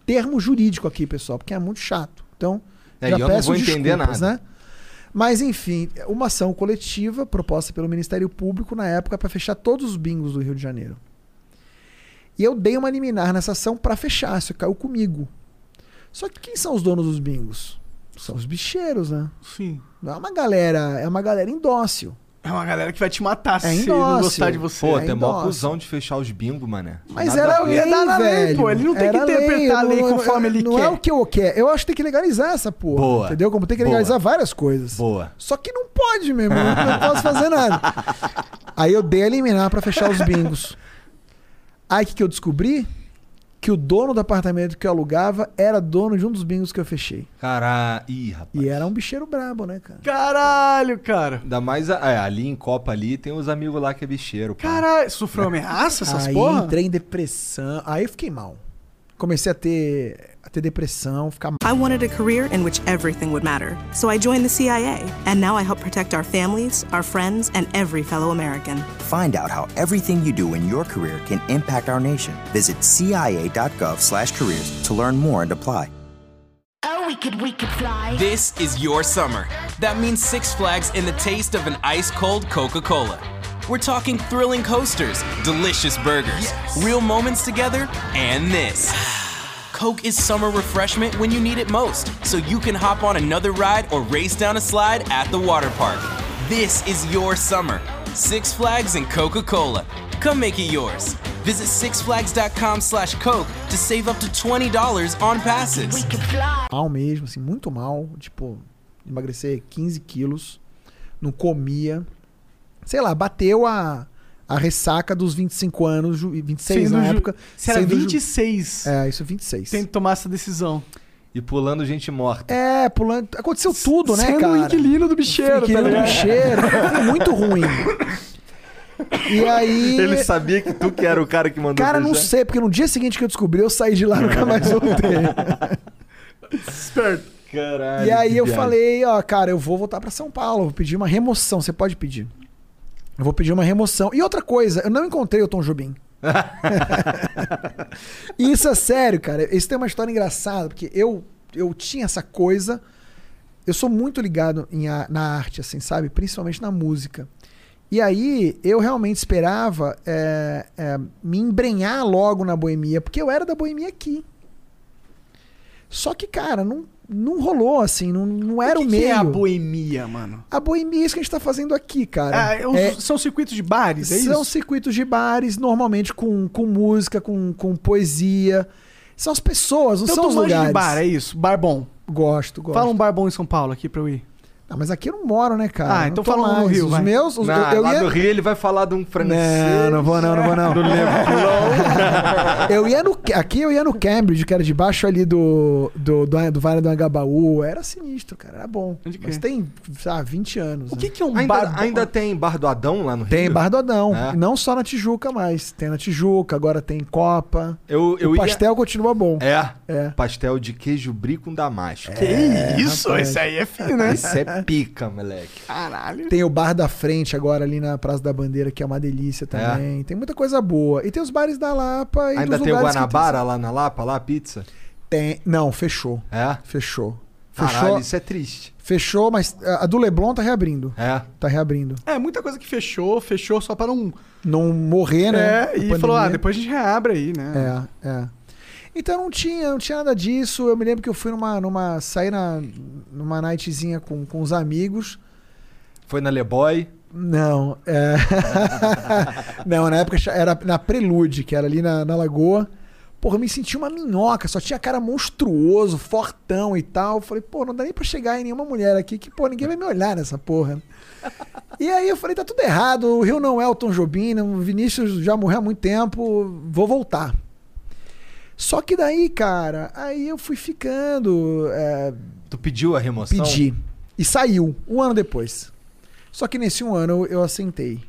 termo jurídico aqui, pessoal, porque é muito chato. Então, É, já eu não peço vou entender desculpas, nada. Né? Mas enfim, uma ação coletiva proposta pelo Ministério Público na época para fechar todos os bingos do Rio de Janeiro. E eu dei uma liminar nessa ação para fechar, isso caiu comigo. Só que quem são os donos dos bingos? São os bicheiros, né? Sim. Não é uma galera, é uma galera indócil. É uma galera que vai te matar É se não indócil. gostar de você. Pô, É tem mó cuzão de fechar os bingo, mané. Mas Nada era a ver. lei, Ia dar na lei, velho. pô, ele não tem que Era interpretar a lei não- conforme ele não quer. é o que eu quero. Eu acho que tem que legalizar essa porra. Boa. Entendeu? Como tem que Boa. legalizar várias coisas. Boa. Só que não pode mesmo, eu não posso fazer nada. Aí eu dei a liminar pra fechar os bingos. Aí o que, que eu descobri? Que o dono do apartamento que eu alugava era dono de um dos bingos que eu fechei. Caralho. Ih, rapaz. E era um bicheiro brabo, né, cara? Caralho, cara. Ainda mais a- é, ali em Copa ali tem os amigos lá que é bicheiro. pá. Caralho, sofreu ameaça essas aí porra? entrei em depressão. Aí eu fiquei mal. Comecei a ter, a ter depressão, ficar I wanted a career in which everything would matter. So I joined the CIA, and now I help protect our families, our friends, and every fellow American. Find out how everything you do in your career can impact our nation. Visit cia.gov/careers to learn more and apply. Oh, we could, we could fly. This is your summer. That means Six Flags and the taste of an ice cold Coca Cola. We're talking thrilling coasters, delicious burgers, real moments together, and this. Coke is summer refreshment when you need it most, so you can hop on another ride or race down a slide at the water park. This is your summer. Six Flags and Coca Cola. Come make it yours. Visit sixflags.com slash Coke to save up to $20 on passes. Mal mesmo, assim, muito mal. Tipo, emagrecer 15 quilos. Não comia. Sei lá, bateu a, a ressaca dos 25 anos, ju- 26 Sendo na época. Se era sendo ju- 26, É, isso 26. tem que tomar essa decisão. E pulando gente morta. É, pulando. Aconteceu tudo, né, Sendo cara? o inquilino do bicheiro, tá Inquilino do ligado? bicheiro. Muito ruim. E aí. Ele sabia que tu que era o cara que mandou Cara, não sei, porque no dia seguinte que eu descobri, eu saí de lá e nunca mais voltei. Esperto. Caralho. e aí eu viagem. falei, ó, cara, eu vou voltar pra São Paulo, vou pedir uma remoção. Você pode pedir. Eu vou pedir uma remoção. E outra coisa, eu não encontrei o Tom Jobim. Isso é sério, cara. Isso tem uma história engraçada, porque eu, eu tinha essa coisa. Eu sou muito ligado em na arte, assim, sabe? Principalmente na música. E aí, eu realmente esperava é, é, me embrenhar logo na boemia, porque eu era da boemia aqui. Só que, cara, não, não rolou, assim, não, não era o o, que, meio. que é a boemia, mano? A boemia é isso que a gente tá fazendo aqui, cara. Ah, é É- São circuitos de bares, é são isso? circuitos de bares, normalmente com, com música, com, com poesia. São as pessoas, não Então são os lugares. de bar, é isso? Bar bom. Gosto, gosto. Fala um bar bom em São Paulo aqui pra eu ir. Não, mas aqui eu não moro, né, cara? Ah, então fala um no mais. Rio, Os vai. meus... Os, Não, eu, eu lá ia... do Rio ele vai falar de um francês. Não, não vou não, não vou não. Do Leblon. eu ia no, aqui eu ia no Cambridge, que era debaixo ali do, do, do, do Vale do Angabaú. Era sinistro, cara, era bom. Mas tem, sei 20 anos. O né? que, que é um ainda, bar bom? ainda tem Bar do Adão lá no Rio? Tem Bar do Adão. É? Não só na Tijuca mais. Tem na Tijuca, agora tem Copa. Eu, eu o ia- pastel continua bom. É. É. Pastel de queijo brie com damasco. Que isso? rapaz. Esse aí é fino, né? Isso é pica, moleque. Caralho. Tem o bar da frente agora ali na Praça da Bandeira, que é uma delícia também. Tem muita coisa boa. E tem os bares da Lapa e Ainda dos tem o Guanabara lá na Lapa, lá, a pizza? Tem... Não, fechou. É? Fechou. Caralho, Fechou, isso é triste. fechou, mas a do Leblon tá reabrindo. É. Tá reabrindo. É, muita coisa que fechou, fechou só para não. Não morrer, né? É, e pandemia. falou, ah, depois a gente reabre aí, né? É, é. Então não tinha, não tinha nada disso. Eu me lembro que eu fui numa. numa saí na, numa nightzinha com, com os amigos. Foi na Leboy. Não, é... não, na época era na Prelude, que era ali na, na Lagoa. Porra, eu me senti uma minhoca, só tinha cara monstruoso, fortão e tal. Eu falei, pô, não dá nem pra chegar em nenhuma mulher aqui que, pô, ninguém vai me olhar nessa porra. E aí eu falei, tá tudo errado, o Rio não é o Tom Jobim, o Vinícius já morreu há muito tempo, vou voltar. Só que daí, cara, aí eu fui ficando. é, Tu pediu a remoção? Pedi. E saiu, um ano depois. Só que nesse um ano eu, assentei.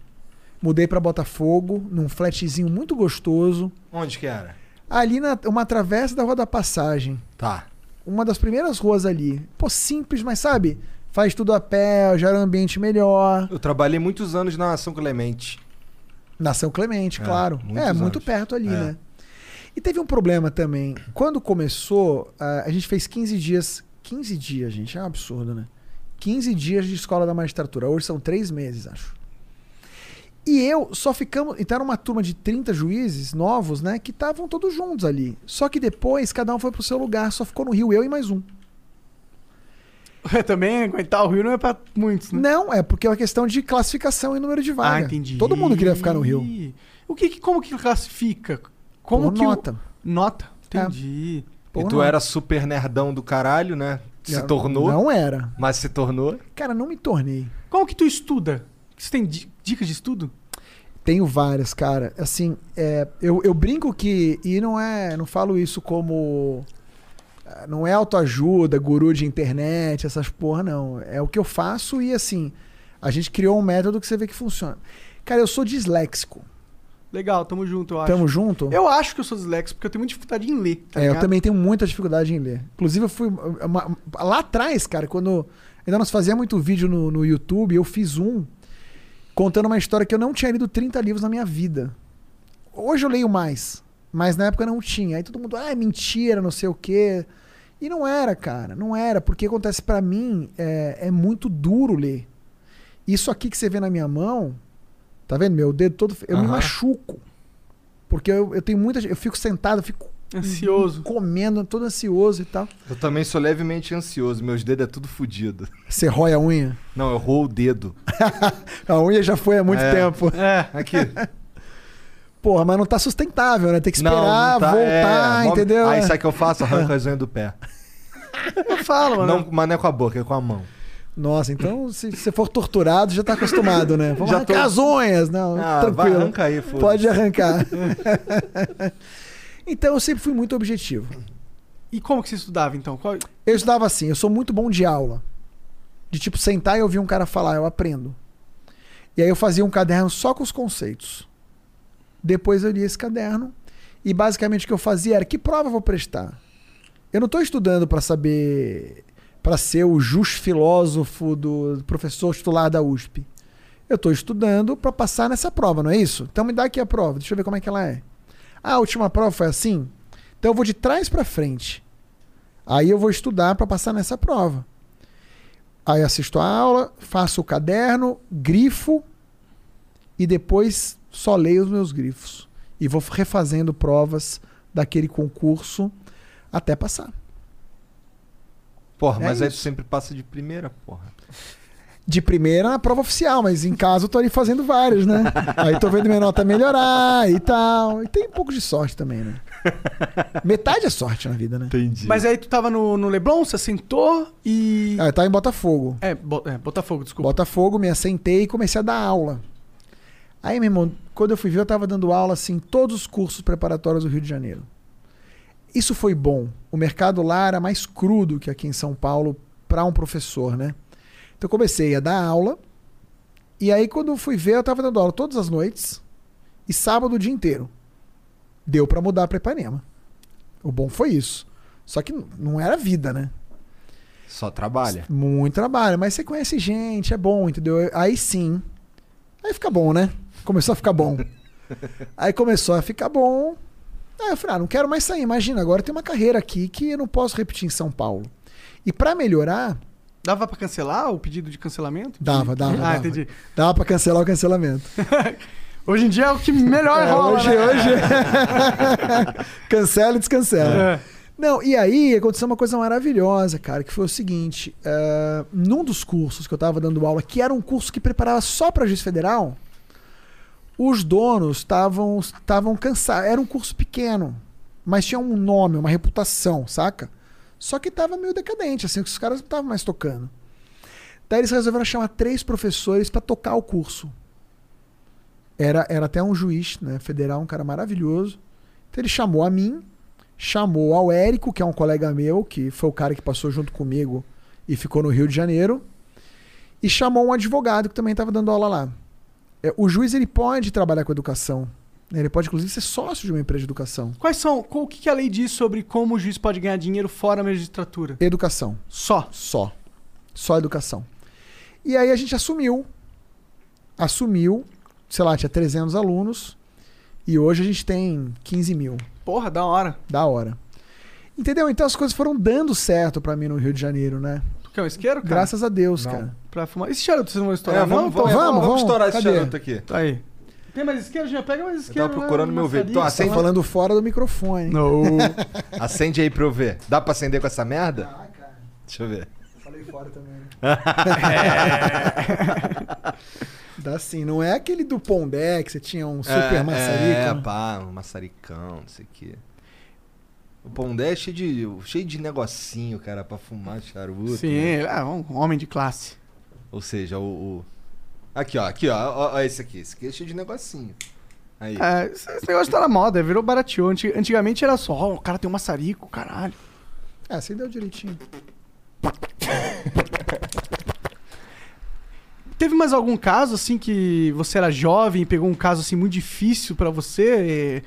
Mudei pra Botafogo, num flatzinho muito gostoso. Onde que era? Ali na uma travessa da Rua da Passagem. Tá. Uma das primeiras ruas ali. Pô, simples, mas sabe? Faz tudo a pé, gera um ambiente melhor. Eu trabalhei muitos anos na São Clemente. Na São Clemente, É, claro. É, muito anos. perto ali, É. né? E teve um problema também. Quando começou, a gente fez 15 dias. 15 dias, gente, é um absurdo, né? 15 dias de escola da magistratura. Hoje são 3 meses, acho. E eu só ficamos. Então era uma turma de 30 juízes novos, né? Que estavam todos juntos ali. Só que depois cada um foi pro seu lugar, só ficou no Rio eu e mais um. Também aguentar o Rio não é pra muitos, né? Não, é porque é uma questão de classificação e número de vaga. Ah, entendi. Todo mundo queria ficar no Rio. O que- como que classifica? Como Por que o- nota. Nota. Entendi. Por e tu nota. era super nerdão do caralho, né? Se Não, tornou. Não era. Mas se tornou. Cara, não me tornei. Como que tu estuda? Você tem di- dicas de estudo? Tenho várias, cara. Assim, é, eu, eu brinco que. E não é. Não falo isso como. ah, Não é autoajuda, guru de internet, essas porra, não. É o que eu faço e assim. A gente criou um método que você vê que funciona. Cara, eu sou disléxico. Legal, tamo junto, eu acho. Tamo junto? Eu acho que eu sou disléxico porque eu tenho muita dificuldade em ler. tá é, eu ligado? também tenho muita dificuldade em ler. Inclusive, eu fui. uma- lá atrás, cara, quando. Ainda nós fazia muito vídeo no, no YouTube, eu fiz um contando uma história que eu não tinha lido 30 livros na minha vida. Hoje eu leio mais, mas na época não tinha. Aí todo mundo, ah, é mentira, não sei o quê. E não era, cara, não era, porque acontece pra mim, é, é muito duro ler. Isso aqui que você vê na minha mão, tá vendo? Meu dedo todo, eu me Aham. machuco. Porque eu, eu tenho muita, eu fico sentado, eu fico Ansioso. comendo, todo ansioso e tal. Eu também sou levemente ansioso, meus dedos é tudo fudido. Você rói a unha? Não, eu roo o dedo. A unha já foi há muito É. tempo. É. Aqui. Porra, mas não tá sustentável, né? Tem que Não, esperar, não tá- voltar, é, entendeu? Aí sabe o que eu faço? Arranco as unhas do pé. Eu falo, mano. Não, mas não é com a boca, é com a mão. Nossa, então se você for torturado, já tá acostumado, né? Vamos Já arrancar tô- as unhas. Não, Ah, vai, tranquilo. arranca aí, foda-se. Pode arrancar. então eu sempre fui muito objetivo. E como que você estudava, então? Qual- Eu estudava assim, eu sou muito bom de aula. De tipo, sentar e ouvir um cara falar, eu aprendo. E aí eu fazia um caderno só com os conceitos. Depois eu lia esse caderno e basicamente o que eu fazia era que prova eu vou prestar. Eu não estou estudando para saber para ser o jus filósofo do professor titular da USP. Eu estou estudando para passar nessa prova, não é isso? Então me dá aqui a prova, deixa eu ver como é que ela é. Ah, a última prova foi assim? Então eu vou de trás para frente. Aí eu vou estudar para passar nessa prova. Aí assisto a aula, faço o caderno, grifo e depois só leio os meus grifos. E vou refazendo provas daquele concurso até passar. Porra, É mas aí tu isso. sempre passa de primeira, porra. De primeira na prova oficial, mas em casa eu tô ali fazendo vários, né? Aí tô vendo minha nota melhorar e tal. E tem um pouco de sorte também, né? Metade é sorte na vida, né? Entendi. Mas aí tu tava no, no Leblon, você sentou e. Ah, eu tava em Botafogo. É, Bo- é, Botafogo, desculpa. Botafogo, me assentei e comecei a dar aula. Aí, meu irmão, quando eu fui ver, eu tava dando aula assim, em todos os cursos preparatórios do Rio de Janeiro. Isso foi bom. O mercado lá era mais crudo que aqui em São Paulo para um professor, né? Então eu comecei a dar aula. E aí, quando eu fui ver, eu tava dando aula todas as noites e sábado o dia inteiro. Deu para mudar para Ipanema. O bom foi isso. Só que não era vida, né? Só trabalha. Muito trabalho, mas você conhece gente, é bom, entendeu? Aí sim. Aí fica bom, né? Começou a ficar bom. Aí começou a ficar bom. Aí eu falei, ah, não quero mais sair. Imagina, agora tem uma carreira aqui que eu não posso repetir em São Paulo. E pra melhorar, Dava pra cancelar o pedido de cancelamento? dava, dava. Ah, dava. entendi. Dava pra cancelar o cancelamento. Hoje em dia é o que melhor É, rola, hoje, né? hoje. Cancela e descancela. É. Não, e aí aconteceu uma coisa maravilhosa, cara, que foi o seguinte: eh, num dos cursos que eu tava dando aula, que era um curso que preparava só para juiz federal, os donos estavam cansados. Era um curso pequeno, mas tinha um nome, uma reputação, saca? Só que tava meio decadente, assim, que os caras não estavam mais tocando. Daí eles resolveram chamar três professores para tocar o curso. Era, era até um juiz né, federal, um cara maravilhoso. Então ele chamou a mim, chamou ao Érico, que é um colega meu, que foi o cara que passou junto comigo e ficou no Rio de Janeiro, e chamou um advogado que também estava dando aula lá. É, o juiz ele pode trabalhar com educação. né? Ele pode, inclusive, ser sócio de uma empresa de educação. Quais são. O que, a lei diz sobre como o juiz pode ganhar dinheiro fora da magistratura? Educação. Só. Só. Só educação. E aí a gente assumiu. Assumiu. Sei lá, tinha 300 alunos. E hoje a gente tem 15 mil. Porra, da hora. Da hora. Entendeu? Então as coisas foram dando certo pra mim no Rio de Janeiro, né? Tu quer um isqueiro, cara? Graças a Deus, Não. cara. Pra fumar. Esse charuto vocês não vão estourar, É, não? vamos, Então, vamos, vamos, vamos, vamos. estourar esse Cadê? charuto aqui. Tá aí. Tem mais isqueiro? Já pega mais Eu isqueiro. tava procurando né? meu vídeo. Então, Maçarico. acende, Tá falando fora do microfone. Não. acende aí pra eu ver. Dá pra acender com essa merda? Ah, cara. Deixa eu ver. Falei fora também. né? Dá sim. Não é aquele do Pondé que você tinha um super é, maçarico. É, né? pá, um maçaricão, não sei o quê. O Pondé é cheio de, cheio de negocinho, cara, pra fumar charuto. Sim, né? é um homem de classe. Ou seja, o, o- Aqui, ó, aqui, ó, ó, ó, esse aqui. Esse aqui é cheio de negocinho. Aí. É, esse esse negócio tá na moda, virou barateou. Anti- Antigamente era só, ó, o cara tem um maçarico, caralho. É, você deu direitinho. Teve mais algum caso, assim, que você era jovem e pegou um caso, assim, muito difícil pra você?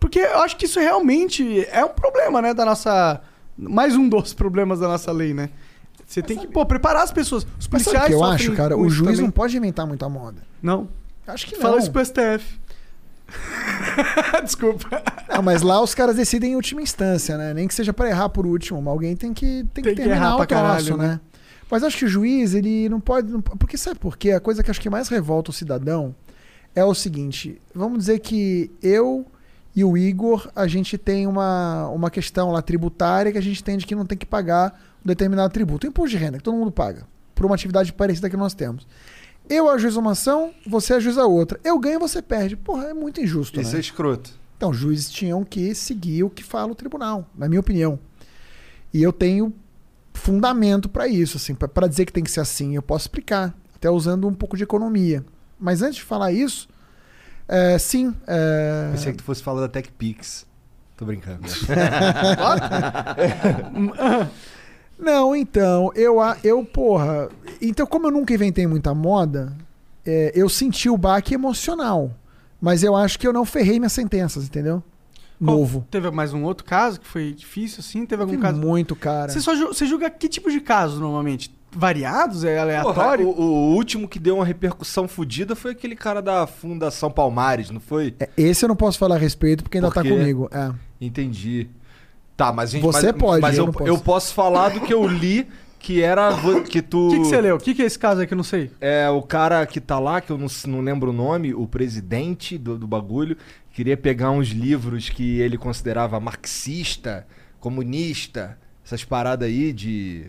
Porque eu acho que isso realmente é um problema, né, da nossa... Mais um dos problemas da nossa lei, né? Você tem que, pô, preparar as pessoas. Os Mas sabe o policiais que eu acho, cara? O juiz também. não pode inventar muita moda. Não. Acho que não. Fala isso pro STF. Desculpa. Não, mas lá os caras decidem em última instância, né? Nem que seja pra errar por último, mas alguém tem que, tem que Tem que terminar errar o pra troço, caralho, né? né? Mas acho que o juiz, ele não pode. não- porque sabe por quê? A coisa que acho que mais revolta o cidadão é o seguinte: vamos dizer que eu e o Igor, a gente tem uma, uma questão lá tributária que a gente entende que não tem que pagar um determinado tributo. O imposto de renda, que todo mundo paga, por uma atividade parecida que nós temos. Eu ajuizo uma ação, você ajuiza outra. Eu ganho, você perde. Porra, é muito injusto, Isso né? é escroto. Então, os juízes tinham que seguir o que fala o tribunal, na minha opinião. E eu tenho fundamento para isso, assim, para dizer que tem que ser assim, eu posso explicar, até usando um pouco de economia. Mas antes de falar isso, é, sim, é, Pensei que tu fosse falar da TechPix. Tô brincando. não, então, eu, a- eu, porra, então como eu nunca inventei muita moda, é, eu senti o baque emocional, mas eu acho que eu não ferrei minhas sentenças, entendeu? Qual- Novo. Teve mais um outro caso que foi difícil, assim? Teve algum Teve caso? muito, cara. Você, só você julga que tipo de caso normalmente? Variados? É Porra, aleatório? o, o último que deu uma repercussão fodida foi aquele cara da Fundação Palmares, não foi? É, Esse eu não posso falar a respeito porque ainda tá quê? comigo. É. Entendi. Tá, mas a gente, Você mas, pode, mas eu eu, não posso. eu posso falar do que eu li, que era que tu O que, que você leu? O que, que é esse caso aí que eu não sei? É, o cara que tá lá, que eu não, não lembro o nome, o presidente do, do bagulho, queria pegar uns livros que ele considerava marxista, comunista, essas paradas aí de.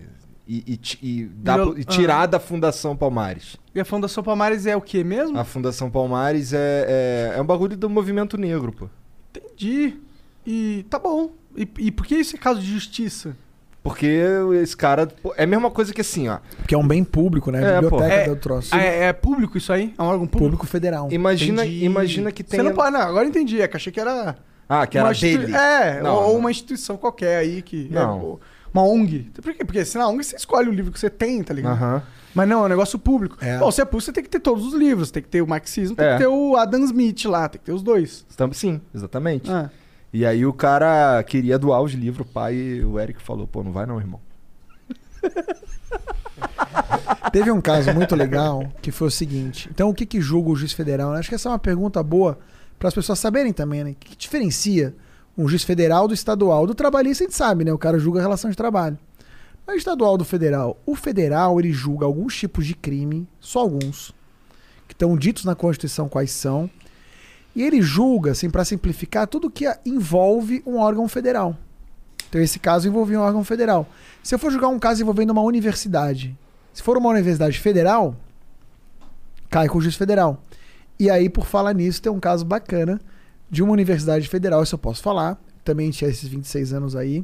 E, e e pro- e tirar ah. da Fundação Palmares. E a Fundação Palmares é o que mesmo? A Fundação Palmares é, é, é um bagulho do movimento negro, pô. Entendi. E tá bom. E, e por que isso é caso de justiça? Porque esse cara. pô, é a mesma coisa que assim, ó. Porque é um bem público, né? É, Biblioteca pô. É- do troço. Ah, É, é público isso aí? É um órgão público? Público federal. Imagina, Entendi. imagina que tem. Você não pode, não, agora eu entendi. É que achei que era. Ah, que era uma institui- dele. É, Não, ou, ou não. uma instituição qualquer aí que. Não. É, uma ONG. Por quê? Porque se na ONG você escolhe o livro que você tem, tá ligado? Aham. Mas não, é um negócio público. É. Bom, se é público, você tem que ter todos os livros. Tem que ter o marxismo, tem É. que ter o Adam Smith lá, tem que ter os dois. Então, Sim, exatamente. Ah. E aí o cara queria doar os livros, o pai e o Eric falou, pô, não vai não, irmão. Teve um caso muito legal que foi o seguinte. Então, o que, que julga o juiz federal? Acho que essa é uma pergunta boa para as pessoas saberem também, né? O que, que diferencia um juiz federal do estadual? Do trabalhista a gente sabe, né? O cara julga a relação de trabalho. Mas estadual do federal. O federal, ele julga alguns tipos de crime, só alguns, que estão ditos na Constituição quais são. E ele julga, assim, para simplificar, tudo que envolve um órgão federal. Então, esse caso envolvia um órgão federal. Se eu for julgar um caso envolvendo uma universidade, se for uma universidade federal, cai com o juiz federal. E aí, por falar nisso, tem um caso bacana de uma universidade federal, isso eu posso falar. Também tinha esses 26 anos aí.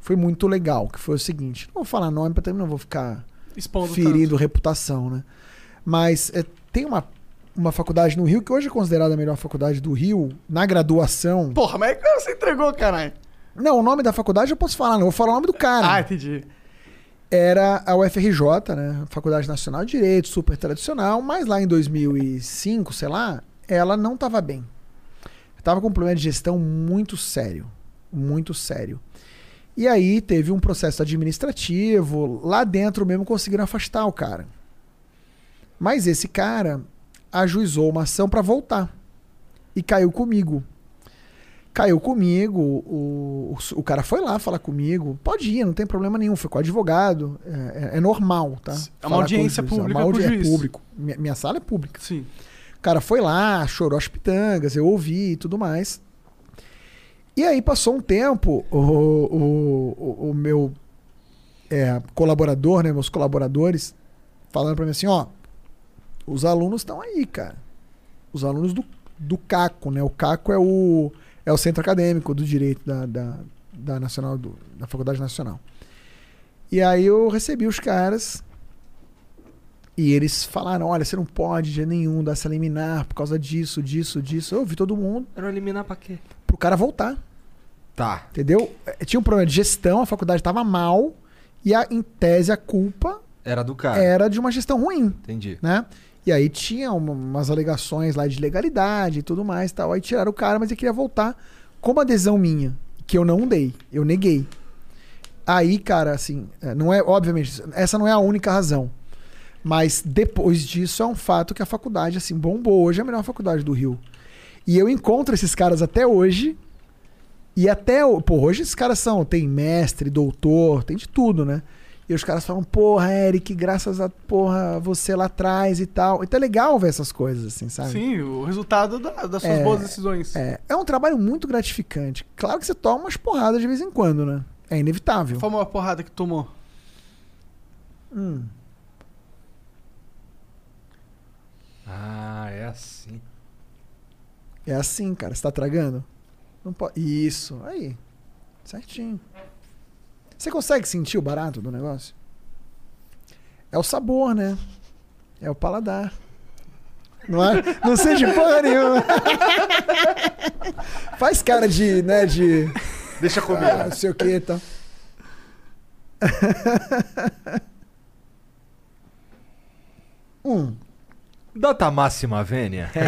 Foi muito legal, que foi o seguinte. Não vou falar nome, para também não vou ficar Expondo ferindo reputação, né? Mas é, tem uma, uma faculdade no Rio, que hoje é considerada a melhor faculdade do Rio, na graduação. tanto. Porra, mas é que você entregou, caralho. Não, o nome da faculdade eu posso falar, não. Eu vou falar o nome do cara Ah, entendi. era a UFRJ, né? Faculdade Nacional de Direito, super tradicional, mas lá em 2005, sei lá, ela não estava bem. Estava com um problema de gestão muito sério, muito sério. E aí teve um processo administrativo, lá dentro mesmo conseguiram afastar o cara. Mas esse cara ajuizou uma ação para voltar e caiu comigo. Caiu comigo, o, o, o cara foi lá falar comigo. Pode ir, não tem problema nenhum. Foi com o advogado. É, é- é normal, tá? É uma Falar audiência juiz. pública É, uma audi- é público. Minha, minha sala é pública. Sim. Cara foi lá, chorou as pitangas, eu ouvi e tudo mais. E aí passou um tempo, o, o, o, o meu é, colaborador, né, meus colaboradores, falando pra mim assim, ó, os alunos estão aí, cara. Os alunos do, do CACO, né? O CACO é o, é o centro acadêmico do direito da, da, da Nacional, do, da Faculdade Nacional. E aí eu recebi os caras e eles falaram: olha, você não pode de jeito nenhum dar essa liminar por causa disso, disso, disso. Eu ouvi todo mundo Era eliminar pra quê? pro cara voltar. Tá. Entendeu? Eh, Tinha um problema de gestão, a faculdade estava mal, e a, em tese a culpa Era do cara. era de uma gestão ruim, Entendi. né? E aí tinha uma- umas alegações lá de legalidade e tudo mais e tal. Aí tiraram o cara, mas ele queria voltar com uma adesão minha, que eu não dei, eu neguei. Aí, cara, assim, eh, não é, obviamente, essa não é a única razão. Mas depois disso é um fato que a faculdade, assim, bombou. Hoje é a melhor faculdade do Rio. E eu encontro esses caras até hoje. E até. Pô, hoje esses caras são. Tem mestre, doutor, tem de tudo, né? E os caras falam, porra, Eric, graças a porra, você lá atrás e tal. Então é legal ver essas coisas, assim, sabe? Sim, o resultado da- das suas É, boas decisões. É, é um trabalho muito gratificante. Claro que você toma umas porradas de vez em quando, né? É inevitável. Foi uma porrada que tomou. Hum. Ah, é assim. É assim, cara. Você tá tragando? Não pode. Isso. Aí. Certinho. Você consegue sentir o barato do negócio? É o sabor, né? É o paladar. Não é? Não sente porra nenhuma. Faz cara de, né, de... Deixa comigo. Ah, não sei o que e tal. Hum. Data máxima vênia.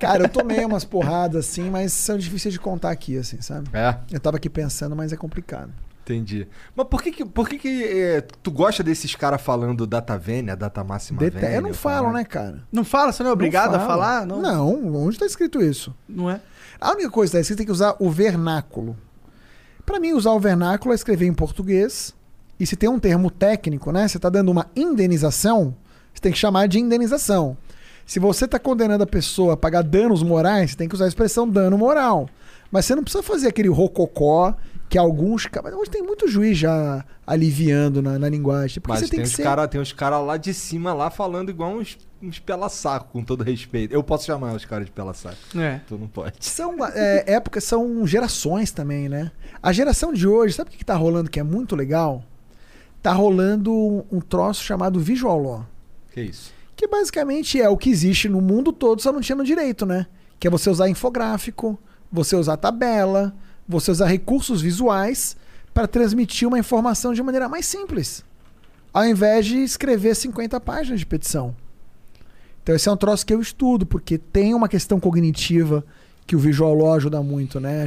Cara, eu tomei umas porradas assim, mas são difíceis de contar aqui, assim, sabe? É, Eu tava aqui pensando, mas é complicado. entendi. Mas por que que, por que, que eh, tu gosta desses caras falando data vênia, data máxima Dete- vênia? Eu não falo, né, cara? Não fala? Você não é obrigado Não a falar? Não. onde tá escrito isso? Não é? A única coisa que tá escrito é que tem que usar o vernáculo. Pra mim, usar o vernáculo é escrever em português. E se tem um termo técnico, né? Você tá dando uma indenização, você tem que chamar de indenização. Se você tá condenando a pessoa a pagar danos morais, você tem que usar a expressão dano moral. Mas você não precisa fazer aquele rococó que alguns. Mas hoje tem muito juiz já aliviando na, na linguagem. Porque Mas você tem, tem, que uns ser. cara, tem uns caras lá de cima lá falando igual uns, uns pela-saco, com todo respeito. Eu posso chamar os caras de pela-saco. É. Tu não pode. São é, épocas, são gerações também, né? A geração de hoje, sabe o que, que tá rolando que é muito legal? Tá rolando um, um troço chamado Visual Law. Que isso? Que basicamente é o que existe no mundo todo, só não tinha no direito, né? Que é você usar infográfico, você usar tabela, você usar recursos visuais para transmitir uma informação de maneira mais simples. Ao invés de escrever 50 páginas de petição. Então esse é um troço que eu estudo, porque tem uma questão cognitiva que o Visual Law ajuda muito, né?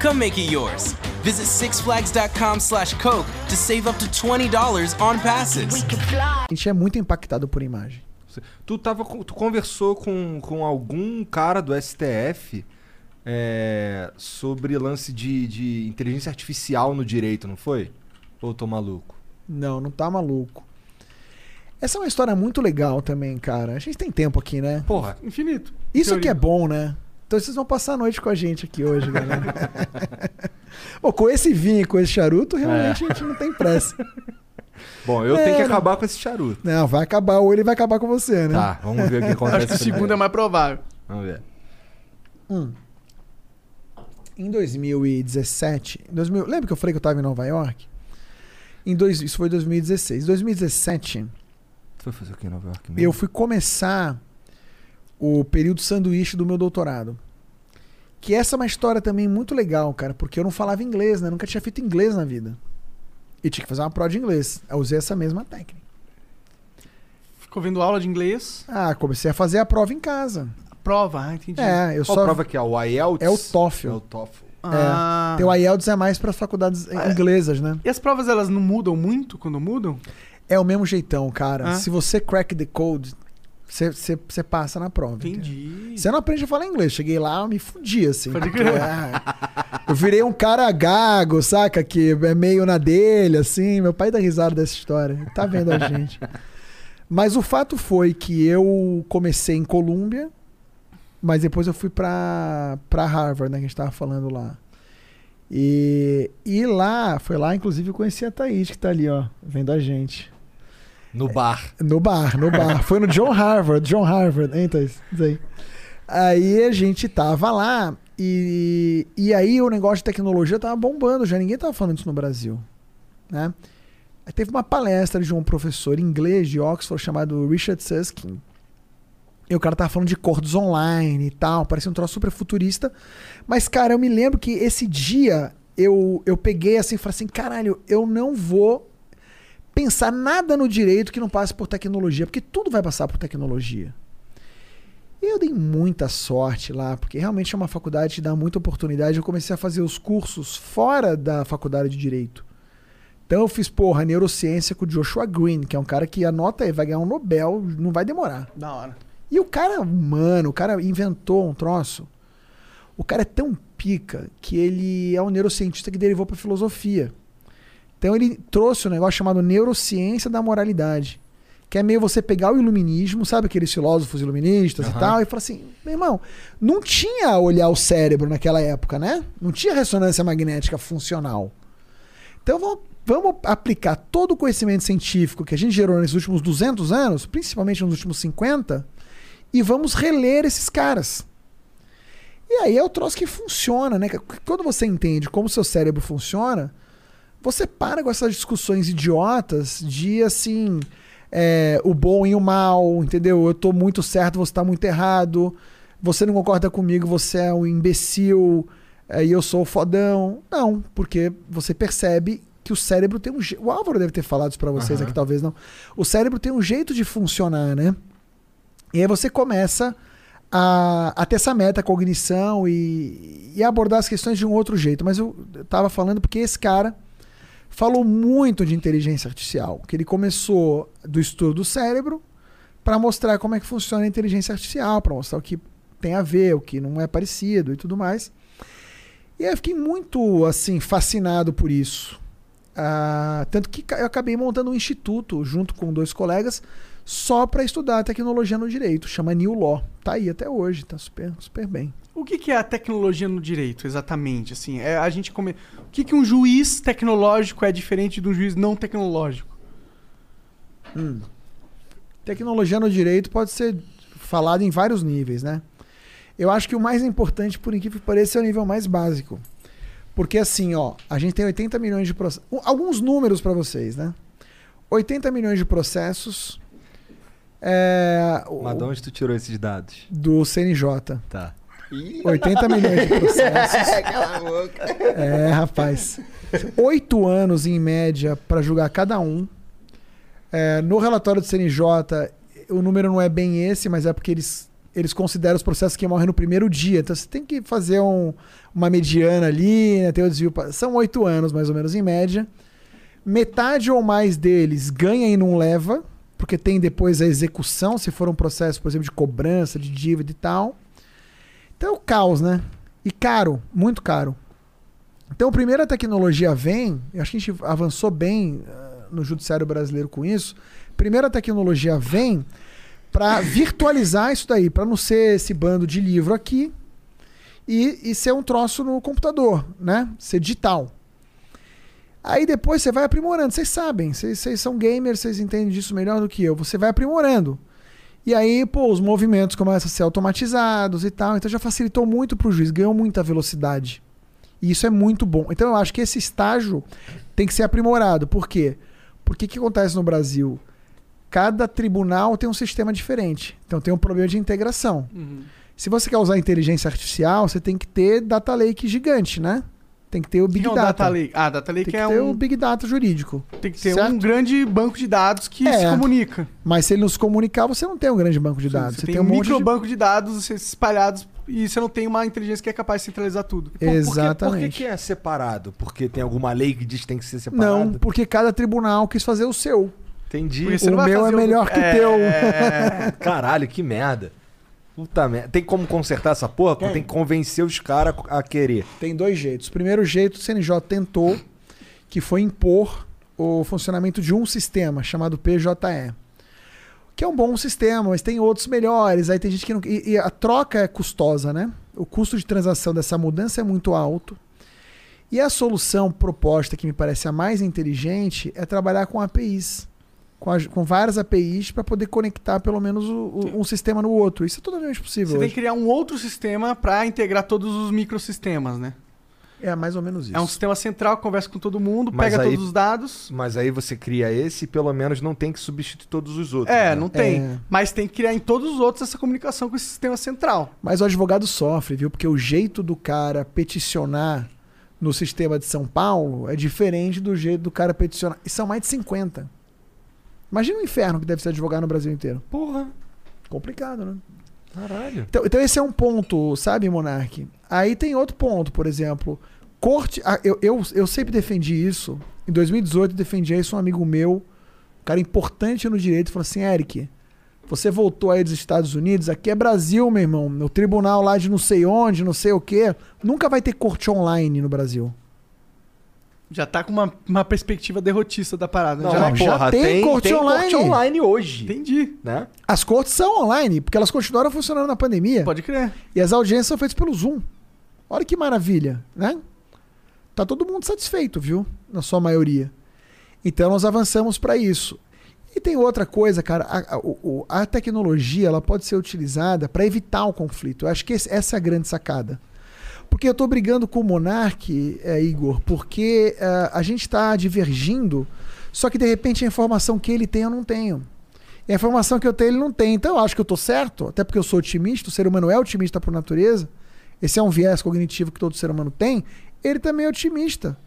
Come make it yours. Visit sixflags.com slash Coke to save up to $20 on passes. gente é muito impactado por imagem. Tu, tava, tu conversou com, com algum cara do STF é, sobre lance de, de inteligência artificial no direito, não foi? Ou eu tô maluco? Não, não tá maluco. Essa é uma história muito legal também, cara. A gente tem tempo aqui, né? Porra, Infinito. Isso Teoria. aqui é bom, né? Então vocês vão passar a noite com a gente aqui hoje, galera. Bom, com esse vinho e com esse charuto, realmente a gente não tem pressa. bom, eu É, tenho que não. acabar com esse charuto. Não, vai acabar ou ele vai acabar com você, né? Tá, vamos ver o que acontece. Acho que o segundo é mais provável. Vamos ver. Em 2017, em 2000, lembra que eu falei que eu tava em Nova York? Em dois, isso foi 2016. Em 2017, Tu foi fazer o que em Nova York mesmo? eu fui começar o período sanduíche do meu doutorado. Que essa é uma história também muito legal, cara, porque eu não falava inglês, né? Nunca tinha feito inglês na vida. E tinha que fazer uma prova de inglês. Eu usei essa mesma técnica. Ficou vendo aula de inglês. Ah, comecei a fazer a prova em casa. Prova, ah, entendi. É, eu Qual só. prova que é? O IELTS? É o TOEFL. É o TOEFL. Ah. Tem o IELTS é mais para faculdades inglesas, né? E as provas, elas não mudam muito quando mudam? É o mesmo jeitão, cara. Ah. Se você crack the code, você- passa na prova. Entendi. Você não aprende a falar inglês. Cheguei lá, eu me fudi, assim. Porque, crer. ah, eu virei um cara gago, saca? Que é meio na dele, assim. Meu pai dá risada dessa história. Ele Tá vendo a gente. Mas o fato foi que eu comecei em Colômbia, mas depois eu fui pra, pra Harvard, né? Que a gente tava falando lá. E, e lá, foi lá, inclusive, eu conheci a Thaís, que tá ali, ó, vendo a gente. No bar. No bar, no bar. Foi no John Harvard, John Harvard, Thaís? Isso aí. Aí a gente tava lá e, e aí o negócio de tecnologia tava bombando, já ninguém tava falando isso no Brasil, né? Aí teve uma palestra de um professor inglês de Oxford chamado Richard Susskind. E o cara tava falando de cordos online e tal, parecia um troço super futurista. Mas, cara, eu me lembro que esse dia eu, eu peguei assim e falei assim: caralho, eu não vou pensar nada no direito que não passe por tecnologia, porque tudo vai passar por tecnologia. Eu dei muita sorte lá, porque realmente é uma faculdade que dá muita oportunidade. Eu comecei a fazer os cursos fora da faculdade de direito. Então eu fiz, porra, neurociência com o Joshua Green, que é um cara que anota aí, vai ganhar um Nobel, não vai demorar. Da hora. E o cara, mano, o cara inventou um troço. O cara é tão pica que ele é um neurocientista que derivou para filosofia. Então ele trouxe um negócio chamado neurociência da moralidade. Que é meio você pegar o iluminismo, sabe aqueles filósofos iluministas e Aham. tal, e falar assim, meu irmão, não tinha olhar o cérebro naquela época, né? Não tinha ressonância magnética funcional. Então vamos, vamos aplicar todo o conhecimento científico que a gente gerou nesses últimos 200 anos, principalmente nos últimos 50, e vamos reler esses caras. E aí é o troço que funciona, né? Quando você entende como o seu cérebro funciona, você para com essas discussões idiotas de assim, é, o bom e o mal, entendeu? Eu tô muito certo, você tá muito errado. Você não concorda comigo, você é um imbecil é, e eu sou o fodão. Não, porque você percebe que o cérebro tem um jeito. O Álvaro deve ter falado isso pra vocês Aham. aqui, talvez não. O cérebro tem um jeito de funcionar, né? E aí você começa a, a ter essa metacognição e, e abordar as questões de um outro jeito. Mas eu tava falando porque esse cara falou muito de inteligência artificial, que ele começou do estudo do cérebro para mostrar como é que funciona a inteligência artificial, para mostrar o que tem a ver, o que não é parecido e tudo mais. E eu fiquei muito assim fascinado por isso. Ah, tanto que eu acabei montando um instituto junto com dois colegas só para estudar tecnologia no direito, chama New Law. Tá aí até hoje, tá super, super bem. O que, que é a tecnologia no direito, exatamente? Assim, é a gente come... O que, que um juiz tecnológico é diferente de um juiz não tecnológico? Tecnologia no direito pode ser falada em vários níveis, né? Eu acho que o mais importante, por incrível que pareça, é o nível mais básico. Porque assim, ó, a gente tem 80 milhões de processos. Alguns números para vocês, né? 80 milhões de processos é, o- Mas de onde tu tirou esses dados? do CNJ. Tá. 80 milhões de processos. Cala a boca. É, rapaz. Oito anos em média para julgar cada um. É, no relatório do CNJ, o número não é bem esse, mas é porque eles, eles consideram os processos que morrem no primeiro dia. Então você tem que fazer um- uma mediana ali, né, ter o desvio. São oito anos, mais ou menos, em média. Metade ou mais deles ganha e não leva, porque tem depois a execução, se for um processo, por exemplo, de cobrança, de dívida e tal. Então é o caos, né? E caro, muito caro. Então, a tecnologia vem, eu acho que a gente avançou bem ah, no judiciário brasileiro com isso. Primeiro a tecnologia vem para virtualizar isso daí, para não ser esse bando de livro aqui e, e ser um troço no computador, né? Ser digital. Aí depois você vai aprimorando, vocês sabem, vocês são gamers, vocês entendem disso melhor do que eu. Você vai aprimorando. E aí, pô, os movimentos começam a ser automatizados e tal. Então já facilitou muito pro juiz, ganhou muita velocidade. E isso é muito bom. Então eu acho que esse estágio tem que ser aprimorado. Por quê? Porque o que acontece no Brasil? Cada tribunal tem um sistema diferente. Então tem um problema de integração. Se você quer usar inteligência artificial, você tem que ter data lake gigante, né? Tem que ter o O que Big que Data. data lake? Ah, data lake Tem que é ter um... o Big Data jurídico. Tem que ter certo? um grande banco de dados que É. se comunica. Mas se ele nos comunicar, você não tem um grande banco de dados. Você, Você, tem, tem, um um micro de... banco de dados espalhados e você não tem uma inteligência que é capaz de centralizar tudo. Por- Por, que, por que Exatamente. que é separado? Porque tem alguma lei que diz que tem que ser separado? Não, porque cada tribunal quis fazer o seu. Entendi. O não meu é melhor que o teu. É... Caralho, que merda. Puta merda. Tem como consertar essa porra? Tem. Tem que convencer os caras a querer. Tem dois jeitos. O primeiro jeito, o CNJ tentou, que foi impor o funcionamento de um sistema chamado PJE. Que é um bom sistema, mas tem outros melhores. Aí tem gente que não. E, e a troca é custosa, né? O custo de transação dessa mudança é muito alto. E a solução proposta, que me parece a mais inteligente, é trabalhar com APIs. Com, a- com várias APIs para poder conectar pelo menos o- o- um sistema no outro. Isso é totalmente possível. Você tem hoje. que criar um outro sistema para integrar todos os microsistemas, né? É mais ou menos isso. É um sistema central que conversa com todo mundo, Mas pega aí- todos os dados. Mas aí você cria esse e pelo menos não tem que substituir todos os outros. É, né? não tem. É. Mas tem que criar em todos os outros essa comunicação com esse sistema central. Mas o advogado sofre, viu? Porque o jeito do cara peticionar no sistema de São Paulo é diferente do jeito do cara peticionar. E são mais de 50. Imagina o inferno que deve ser advogar no Brasil inteiro. Porra. Complicado, né? Caralho. Então, então esse é um ponto, sabe, Monark? Aí tem outro ponto, por exemplo. Corte. ah, eu, eu, eu sempre defendi isso. Em 2018, eu defendi isso um amigo meu, um cara importante no direito, falou assim: Eric, você voltou aí dos Estados Unidos, aqui é Brasil, meu irmão. No tribunal lá de não sei onde, não sei o quê. Nunca vai ter corte online no Brasil. Já tá com uma, uma perspectiva derrotista da parada. Não, já, mas já porra, tem tem, corte tem online. corte online hoje. Entendi. Né? As cortes são online, porque elas continuaram funcionando na pandemia. Pode crer. E as audiências são feitas pelo Zoom. Olha que maravilha, né? Tá todo mundo satisfeito, viu? Na sua maioria. Então nós avançamos para isso. E tem outra coisa, cara. A, a- a tecnologia ela pode ser utilizada para evitar o conflito. Eu acho que esse- essa é a grande sacada. Porque eu tô brigando com o Monark, é, Igor, porque é, a gente está divergindo, só que de repente a informação que ele tem eu não tenho. E a informação que eu tenho ele não tem. Então eu acho que eu tô certo, até porque eu sou otimista, o ser humano é otimista por natureza. Esse é um viés cognitivo que todo ser humano tem. Ele também é otimista.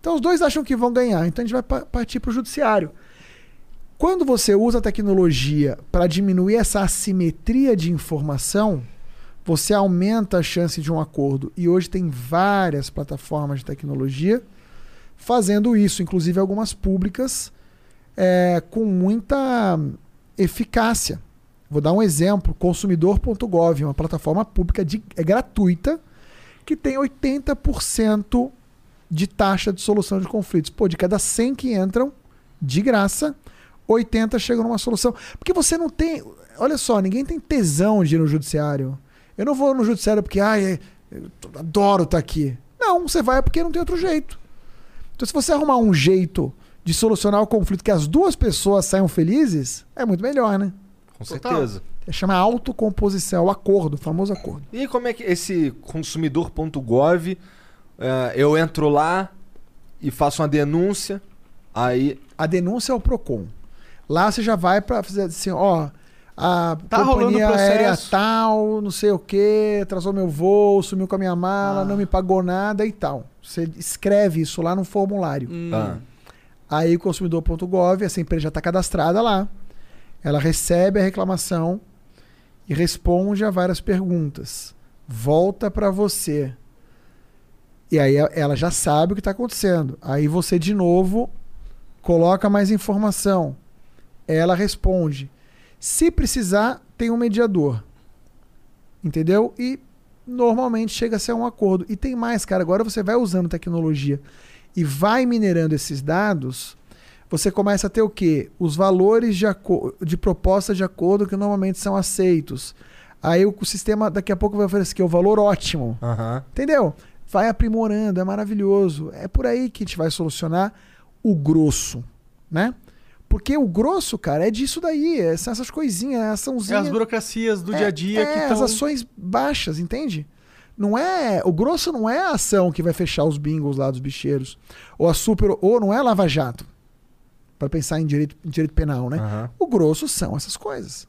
Então os dois acham que vão ganhar. Então a gente vai pa- partir para o judiciário. Quando você usa a tecnologia para diminuir essa assimetria de informação, você aumenta a chance de um acordo. E hoje tem várias plataformas de tecnologia fazendo isso, inclusive algumas públicas, é, com muita eficácia. Vou dar um exemplo: consumidor.gov, uma plataforma pública de, é gratuita que tem 80% de taxa de solução de conflitos. Pô, de cada 100 que entram, de graça, 80 chegam numa solução. Porque você não tem. Olha só, ninguém tem tesão de ir no judiciário. Eu não vou no judiciário porque, ai, eu adoro estar aqui. Não, você vai porque não tem outro jeito. Então, se você arrumar um jeito de solucionar o conflito que as duas pessoas saiam felizes, é muito melhor, né? Com Total. certeza. É chama autocomposição, o acordo, o famoso acordo. E como é que esse consumidor.gov, é, eu entro lá e faço uma denúncia, aí... A denúncia é o PROCON. Lá você já vai para fazer assim, ó, a Tá rolando companhia processo. aérea tal, não sei o que, atrasou meu voo, sumiu com a minha mala, Ah. não me pagou nada e tal. Você escreve isso lá no formulário. Hum. Ah, Aí o consumidor.gov, essa empresa já está cadastrada lá. Ela recebe a reclamação e responde a várias perguntas. Volta para você. E aí ela já sabe o que está acontecendo. Aí você de novo coloca mais informação. Ela responde. Se precisar, tem um mediador. Entendeu? E normalmente chega a ser um acordo. E tem mais, cara. Agora você vai usando tecnologia e vai minerando esses dados, você começa a ter o quê? Os valores de, de proposta de acordo que normalmente são aceitos. Aí o sistema daqui a pouco vai oferecer que é o valor ótimo. aham. Entendeu? Vai aprimorando, é maravilhoso. É por aí que a gente vai solucionar o grosso, né? Porque o grosso, cara, é disso daí. é- São essas coisinhas, é É açãozinha. as burocracias do É, dia a dia é, que as estão. ações baixas, entende? Não é. O grosso não é a ação que vai fechar os bingos lá dos bicheiros. Ou a super. Ou não é Lava Jato. Para pensar em direito, em direito penal, né? aham. O grosso são essas coisas.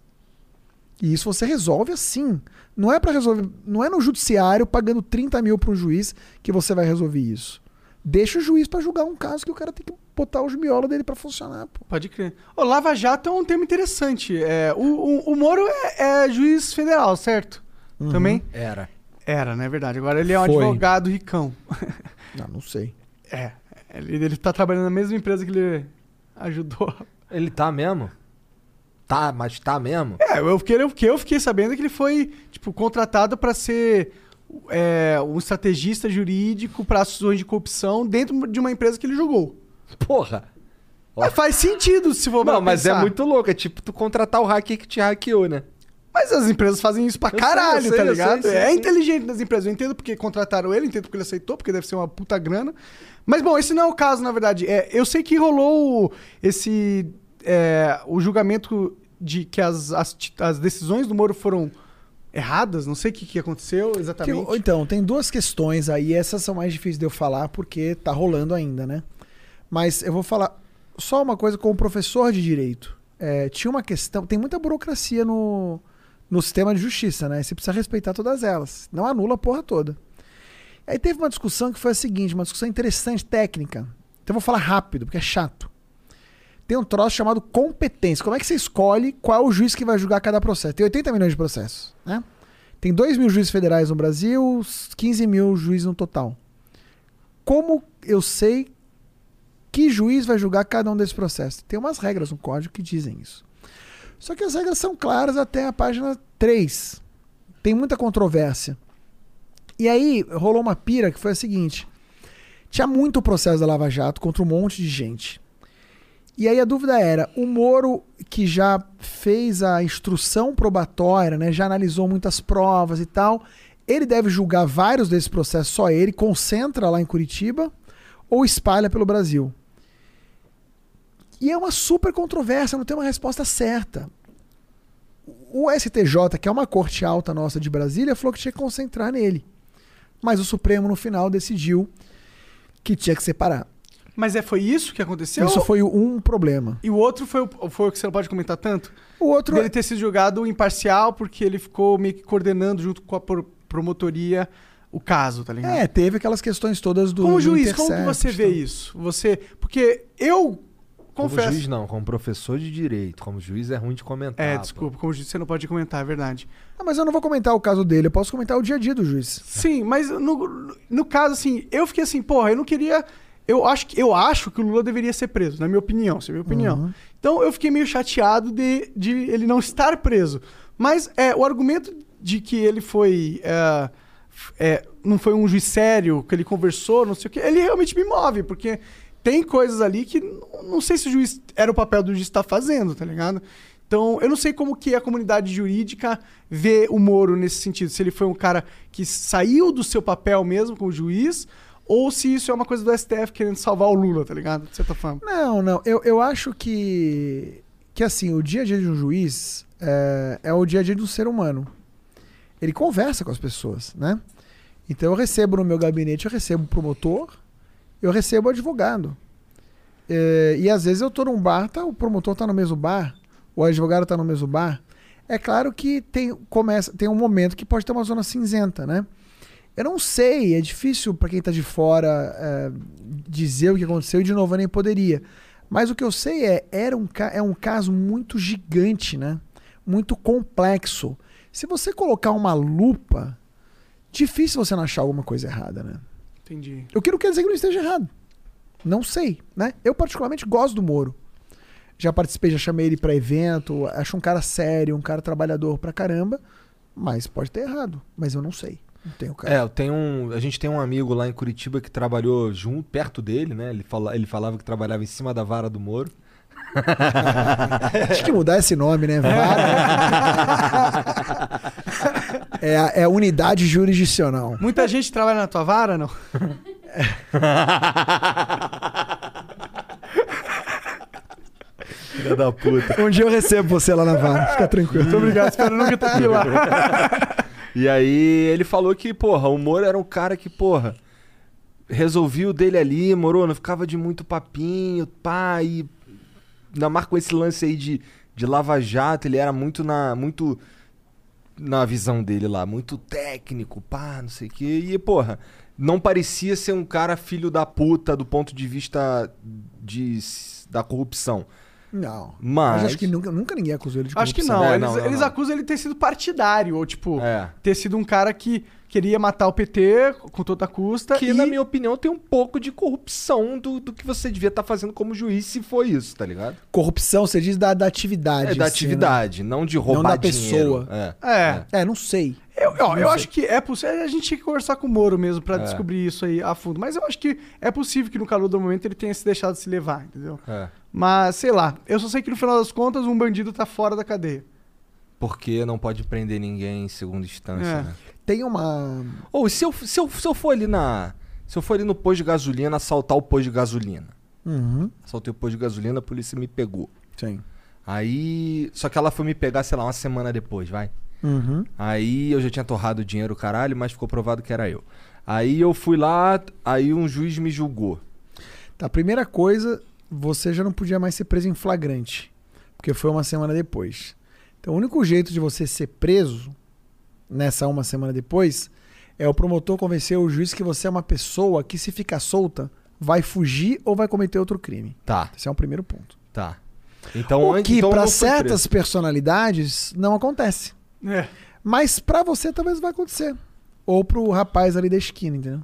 E isso você resolve assim. Não é para resolver. Não é no judiciário pagando 30 mil para um juiz que você vai resolver isso. Deixa o juiz para julgar um caso que o cara tem que botar os miolos dele para funcionar. Pô. Pode crer. O Lava Jato é um termo interessante. É, o, o, o Moro é, é juiz federal, certo? Também? Era. Era, não é verdade. Agora ele é um Foi. advogado ricão. Não, não sei. É. Ele, ele tá trabalhando na mesma empresa que ele ajudou. Ele tá mesmo? Tá, mas tá mesmo? É, eu fiquei, eu fiquei, eu fiquei sabendo que ele foi, tipo, contratado pra ser é, um estrategista jurídico para ações de corrupção dentro de uma empresa que ele jogou. Porra. Mas faz sentido se for Não, mas é pensar. muito louco. É tipo tu contratar o hacker que te hackeou, né? Mas as empresas fazem isso pra Eu sei, caralho, eu sei, tá eu ligado? sei, é sim. inteligente das empresas. Eu entendo porque contrataram ele, entendo porque ele aceitou, porque deve ser uma puta grana. Mas, bom, esse não é o caso, na verdade. É, eu sei que rolou esse. é, o julgamento de que as, as, as decisões do Moro foram erradas. Não sei o que, que aconteceu Que- exatamente. então, tem duas questões aí, essas são mais difíceis de eu falar porque tá rolando ainda, né? Mas eu vou falar só uma coisa como professor de direito. É, tinha uma questão, tem muita burocracia no, no sistema de justiça, né? Você precisa respeitar todas elas, não anula a porra toda. Aí teve uma discussão que foi a seguinte, uma discussão interessante, técnica. Então eu vou falar rápido, porque é chato. Tem um troço chamado competência. Como é que você escolhe qual é o juiz que vai julgar cada processo? Tem 80 milhões de processos, né? Tem 2 mil juízes federais no Brasil, 15 mil juízes no total. Como eu sei que juiz vai julgar cada um desses processos? Tem umas regras no código que dizem isso. Só que as regras são claras até a página 3. Tem muita controvérsia. E aí rolou uma pira que foi a seguinte: tinha muito processo da Lava Jato contra um monte de gente. E aí a dúvida era, o Moro que já fez a instrução probatória, né, já analisou muitas provas e tal, ele deve julgar vários desses processos só ele, concentra lá em Curitiba ou espalha pelo Brasil? E é uma super controvérsia, não tem uma resposta certa. O STJ, que é uma corte alta nossa de Brasília, falou que tinha que concentrar nele. Mas o Supremo, no final, decidiu que tinha que separar. Mas é, foi isso que aconteceu? Isso foi um problema. E o outro foi, o- foi o que você não pode comentar tanto? O outro Dele ter sido julgado imparcial porque ele ficou meio que coordenando junto com a pro- promotoria o caso, tá ligado? É, teve aquelas questões todas do. como do juiz, como você vê então. isso? Você, porque eu Como confesso. juiz não, como professor de direito. Como juiz é ruim de comentar. é, pô. desculpa, como juiz você não pode comentar, é verdade. Ah, mas eu não vou comentar o caso dele, eu posso comentar o dia a dia do juiz. Sim, mas no, no caso, assim, eu fiquei assim, porra, eu não queria. Eu acho, que, eu acho que o Lula deveria ser preso, na minha opinião, essa é minha opinião. Uhum. Então eu fiquei meio chateado de, de ele não estar preso. Mas é, o argumento de que ele foi. é, é, não foi um juiz sério, que ele conversou, não sei o quê, ele realmente me move, porque tem coisas ali que não sei se o juiz era o papel do juiz estar fazendo, tá ligado? Então, eu não sei como que a comunidade jurídica vê o Moro nesse sentido. Se ele foi um cara que saiu do seu papel mesmo como juiz, ou se isso é uma coisa do STF querendo salvar o Lula, tá ligado? De certa forma. Não, não. Eu, eu acho que. Que assim, o dia a dia de um juiz é, é o dia a dia do ser humano. Ele conversa com as pessoas, né? Então eu recebo no meu gabinete, eu recebo o promotor, eu recebo advogado. É, e às vezes eu tô num bar, tá, o promotor tá no mesmo bar, o advogado tá no mesmo bar. É claro que tem, começa, tem um momento que pode ter uma zona cinzenta, né? Eu não sei, é difícil para quem tá de fora é, dizer o que aconteceu e de novo eu nem poderia. Mas o que eu sei é, era um, é um caso muito gigante, né? Muito complexo. Se você colocar uma lupa, difícil você não achar alguma coisa errada, né? Entendi. O que não quer dizer que não esteja errado. Não sei, né? Eu particularmente gosto do Moro. Já participei, já chamei ele pra evento, acho um cara sério, um cara trabalhador pra caramba, mas pode ter errado, mas eu não sei. Não tenho cara. É, eu tenho um, a gente tem um amigo lá em Curitiba que trabalhou junto, perto dele, né? Ele, fala, ele falava que trabalhava em cima da vara do Moro. Acho que mudar esse nome, né? Vara. é, a- é a unidade jurisdicional. Muita gente trabalha na tua vara, não? Filha da puta. Um dia eu recebo você lá na vara, fica tranquilo. Muito obrigado, espero nunca ter que ir lá. E aí ele falou que, porra, o Moro era um cara que, porra, resolvia o dele ali, moro, não ficava de muito papinho, pá, e ainda mais com esse lance aí de, de Lava Jato, ele era muito na, muito na visão dele lá, muito técnico, pá, não sei o quê, e, porra, não parecia ser um cara filho da puta do ponto de vista de, da corrupção. Não. Mas- acho que nunca, nunca ninguém acusou ele de Acho que corrupção. não. É, eles não, não, eles não. acusam ele de ter sido partidário, ou tipo, É. ter sido um cara que queria matar o PT com toda a custa. Que, e... na minha opinião, tem um pouco de corrupção do, do que você devia estar fazendo como juiz se foi isso, tá ligado? Corrupção, você diz da, da atividade. É da assim, atividade, não de roubar Não da dinheiro. pessoa. É. É. né? É, não sei. Eu, ó, eu acho que é possível. A gente tinha que conversar com o Moro mesmo pra É. descobrir isso aí a fundo. Mas eu acho que é possível que no calor do momento ele tenha se deixado se levar, entendeu? É. Mas, sei lá, eu só sei que no final das contas um bandido tá fora da cadeia. Porque não pode prender ninguém em segunda instância, É. né? Tem uma. Ou se eu, se, eu, se eu for ali na. Se eu for ali no posto de gasolina, assaltar o posto de gasolina. Uhum. Assaltei o posto de gasolina, a polícia me pegou. Sim. Aí. Só que ela foi me pegar, sei lá, uma semana depois, vai. Uhum. Aí eu já tinha torrado o dinheiro, caralho, mas ficou provado que era eu. Aí eu fui lá, aí um juiz me julgou. Tá, primeira coisa, você já não podia mais ser preso em flagrante. Porque foi uma semana depois. Então, o único jeito de você ser preso nessa uma semana depois É o promotor convencer o juiz que você é uma pessoa que, se ficar solta, vai fugir ou vai cometer outro crime. Tá, Esse é o primeiro ponto. tá. Então, o que, então fui certas preso. personalidades, não acontece. É. Mas pra você talvez vai acontecer. Ou pro rapaz ali da esquina, entendeu?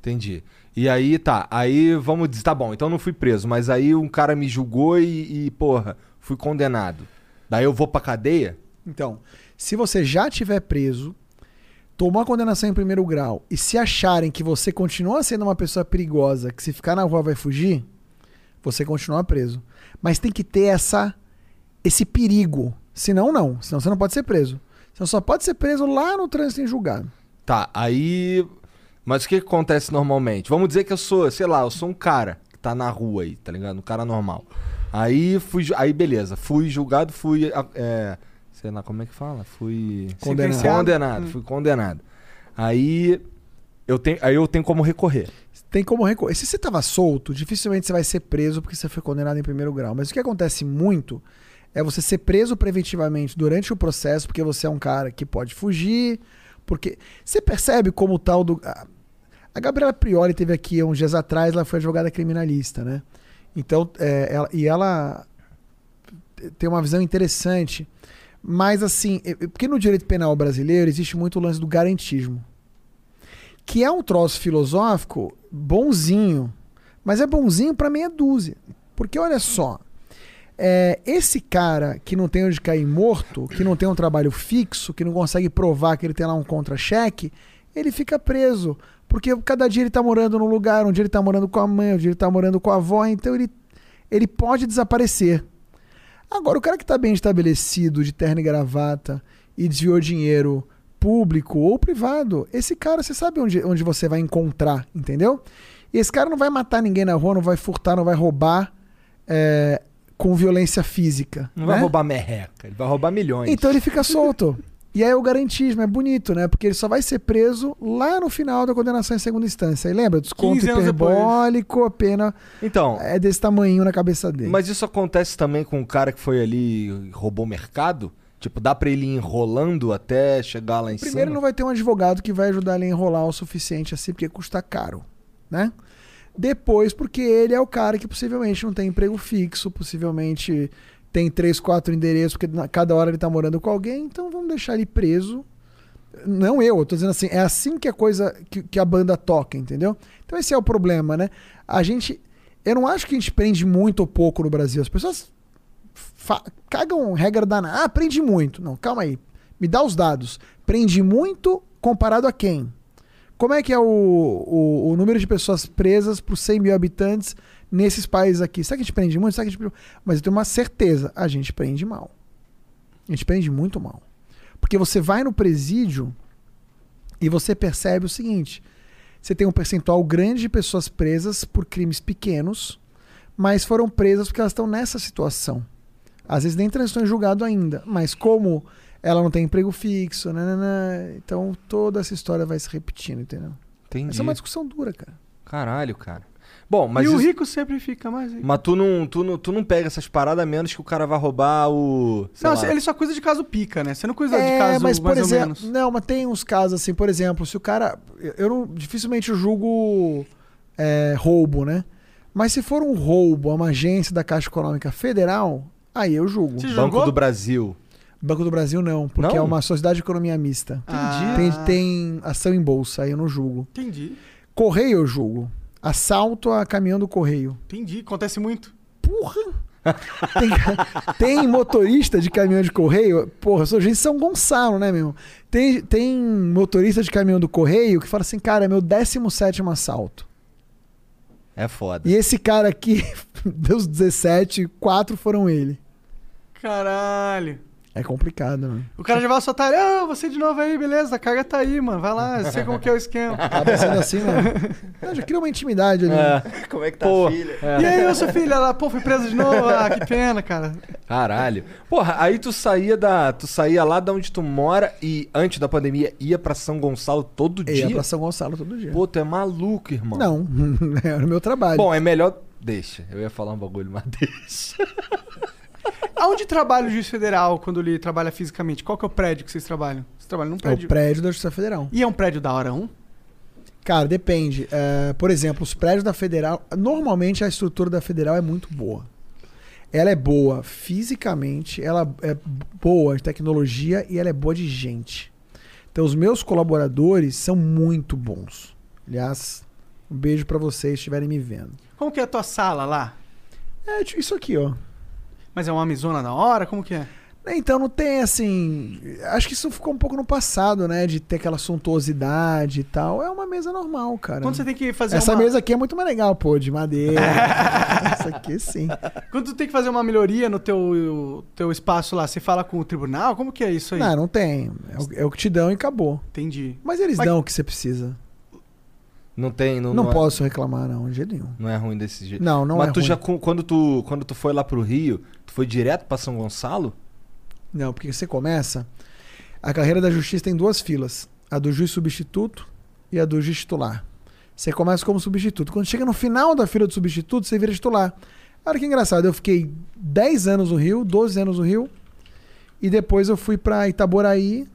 Entendi. E aí, tá. Aí vamos dizer, tá bom, então não fui preso, mas aí um cara me julgou e, e, porra, fui condenado. Daí eu vou pra cadeia? Então, se você já tiver preso, tomou a condenação em primeiro grau e se acharem que você continua sendo uma pessoa perigosa, que se ficar na rua vai fugir, você continua preso. Mas tem que ter essa esse perigo. Senão, não. Senão você não pode ser preso. Você só pode ser preso lá no trânsito em julgado. Tá, aí. Mas o que, que acontece normalmente? Vamos dizer que eu sou, sei lá, eu sou um cara que tá na rua aí, tá ligado? Um cara normal. Aí fui. Aí beleza, fui julgado, fui. É, sei lá, como é que fala? Fui. Condenado. Condenado, fui condenado. Aí. Eu tenho, aí eu tenho como recorrer. Tem como recorrer. Se você estava solto, dificilmente você vai ser preso porque você foi condenado em primeiro grau. Mas o que acontece muito é você ser preso preventivamente durante o processo, porque você é um cara que pode fugir. Porque você percebe como o tal do. A, Gabriela Prioli teve aqui uns dias atrás, ela foi advogada criminalista, né? Então, é, ela- e ela tem uma visão interessante. Mas assim, porque no direito penal brasileiro existe muito o lance do garantismo que é um troço filosófico bonzinho, mas é bonzinho para meia dúzia. Porque olha só, é, esse cara que não tem onde cair morto, que não tem um trabalho fixo, que não consegue provar que ele tem lá um contra-cheque, ele fica preso. Porque cada dia ele tá morando num lugar, um dia ele tá morando com a mãe, um dia ele tá morando com a avó, então ele, ele pode desaparecer. Agora, o cara que tá bem estabelecido, de terno e gravata, e desviou dinheiro público ou privado, esse cara você sabe onde, onde você vai encontrar, entendeu? E esse cara não vai matar ninguém na rua, não vai furtar, não vai roubar é, com violência física. Não né? vai roubar merreca, ele vai roubar milhões. Então ele fica solto. E aí o garantismo é bonito, né? Porque ele só vai ser preso lá no final da condenação em segunda instância. E lembra? Desconto 15 anos hiperbólico, a pena Então, é desse tamanho na cabeça dele. Mas isso acontece também com o cara que foi ali e roubou mercado? Tipo, dá pra ele ir enrolando até chegar lá em Primeiro, cima? não vai ter um advogado que vai ajudar ele a enrolar o suficiente assim, porque custa caro, né? Depois, porque ele é o cara que possivelmente não tem emprego fixo, possivelmente tem três, quatro endereços, porque cada hora ele tá morando com alguém, então vamos deixar ele preso. Não eu, eu tô dizendo assim, é assim que a coisa, que, que a banda toca, entendeu? Então esse é o problema, né? A gente, eu não acho que a gente prende muito ou pouco no Brasil. As pessoas cagam regra danada. Ah, prende muito. Não, calma aí. Me dá os dados. Prende muito comparado a quem? Como é que é o, o, o número de pessoas presas por 100 mil habitantes nesses países aqui? Será que a gente prende muito? Será que a gente... Mas eu tenho uma certeza. A gente prende mal. A gente prende muito mal. Porque você vai no presídio e você percebe o seguinte: você tem um percentual grande de pessoas presas por crimes pequenos, mas foram presas porque elas estão nessa situação. Às vezes nem transitou em julgado ainda, mas como ela não tem emprego fixo, nananã, então toda essa história vai se repetindo, entendeu? Entendi. Essa é uma discussão dura, cara. Caralho, cara. Bom, mas, e o isso- rico sempre fica mais rico. mas tu, não, tu, não, tu não pega essas paradas a menos que o cara vai roubar o. sei Não, lá. ele só cuida de caso pica, né? Você não cuida de É, caso mas por mais ou exemplo, menos. não, mas tem uns casos assim, por exemplo, se o cara, eu- eu não, dificilmente julgo é, roubo, né? Mas se for um roubo a uma agência da Caixa Econômica Federal, aí eu julgo. Banco do Brasil. Banco do Brasil não, porque Não? é uma sociedade de economia mista. Ah. Tem, tem ação em bolsa, aí eu não julgo. Entendi. Correio eu julgo. Assalto a caminhão do correio. Entendi. Acontece muito. Porra! Tem, tem motorista de caminhão de correio. Porra, eu sou gente de São Gonçalo, né, meu? Tem, tem motorista de caminhão do correio que fala assim, cara, é meu 17 assalto. É foda. E esse cara aqui, dos 17, quatro foram ele. Caralho. É complicado, né? O cara já vai assaltar. Ah, você de novo aí, beleza. A carga tá aí, mano. Vai lá, eu sei como que é o esquema. Acaba sendo assim, né? Não, já cria uma intimidade ali. É, Como é que tá Pô, a filha? E aí, ô, sua filha, ela, pô, foi presa de novo. Ah, que pena, cara. caralho. Porra, aí tu saía da. Tu saía lá da onde tu mora e antes da pandemia ia pra São Gonçalo todo Eu ia dia. pra São Gonçalo todo dia. Pô, tu é maluco, irmão. Não, era o meu trabalho. Bom, é melhor. Deixa. Eu ia falar um bagulho, mas deixa. Aonde trabalha o juiz federal quando ele trabalha fisicamente? Qual que é o prédio que vocês trabalham? Vocês trabalham num É prédio. o prédio da Justiça Federal. E é um prédio da hora um? Cara, depende. É, por exemplo, os prédios da Federal. Normalmente a estrutura da Federal é muito boa. Ela é boa fisicamente, ela é boa de tecnologia e ela é boa de gente. Então, os meus colaboradores são muito bons. Aliás, um beijo pra vocês se estiverem me vendo. Como que é a tua sala lá? É tipo isso aqui, ó. Mas é uma mesona da hora? Como que é? Então não tem assim. Acho que isso ficou um pouco no passado, né? De ter aquela suntuosidade e tal. É uma mesa normal, cara. Quando você tem que fazer Essa uma... mesa aqui é muito mais legal, pô, de madeira. Essa aqui sim. Quando tu tem que fazer uma melhoria no teu, teu espaço lá, você fala com o tribunal? Como que é isso aí? Não, não tem. É o, é o que te dão e acabou. Entendi. Mas eles Mas- dão o que você precisa. Não tem. Não, Não, não é- posso reclamar, não, de jeito nenhum. não é ruim desse jeito. Não, não Mas é tu ruim. já, cu- quando tu, quando tu foi lá pro Rio, tu foi direto pra São Gonçalo? Não, porque você começa. A carreira da justiça tem duas filas: a do juiz substituto e a do juiz titular. Você começa como substituto. Quando chega no final da fila do substituto, você vira titular. Olha que engraçado, eu fiquei 10 anos no Rio, 12 anos no Rio, e depois eu fui pra Itaboraí,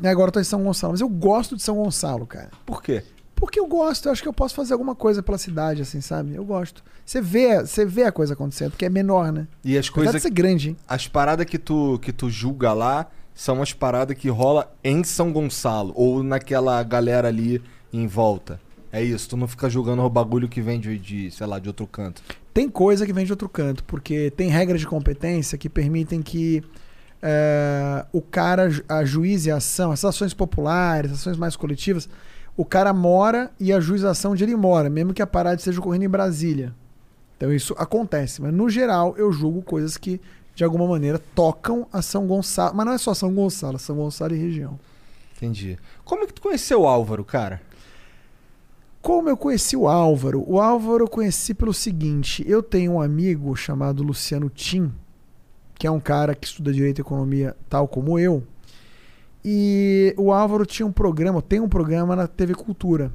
e agora eu tô em São Gonçalo. Mas eu gosto de São Gonçalo, cara. Por quê? Porque eu gosto, eu acho que eu posso fazer alguma coisa pela cidade, assim, sabe? Eu gosto. Você vê, você vê a coisa acontecendo, porque é menor, né? E as coisas. ser grande, hein? As paradas que tu, que tu julga lá são as paradas que rola em São Gonçalo. Ou naquela galera ali em volta. É isso, tu não fica julgando o bagulho que vem de, de, sei lá, de outro canto. Tem coisa que vem de outro canto, porque tem regras de competência que permitem que é, o cara ju- ajuize a ação, as ações populares, ações mais coletivas, o cara mora e a ação onde ele mora, mesmo que a parada esteja ocorrendo em Brasília. Então isso acontece, mas no geral eu julgo coisas que de alguma maneira tocam a São Gonçalo, mas não é só São Gonçalo, é São Gonçalo e região. Entendi. Como é que tu conheceu o Álvaro, cara? Como eu conheci o Álvaro? O Álvaro eu conheci pelo seguinte: eu tenho um amigo chamado Luciano Tim, que é um cara que estuda direito e economia, tal como eu. E o Álvaro tinha um programa, tem um programa na TV Cultura.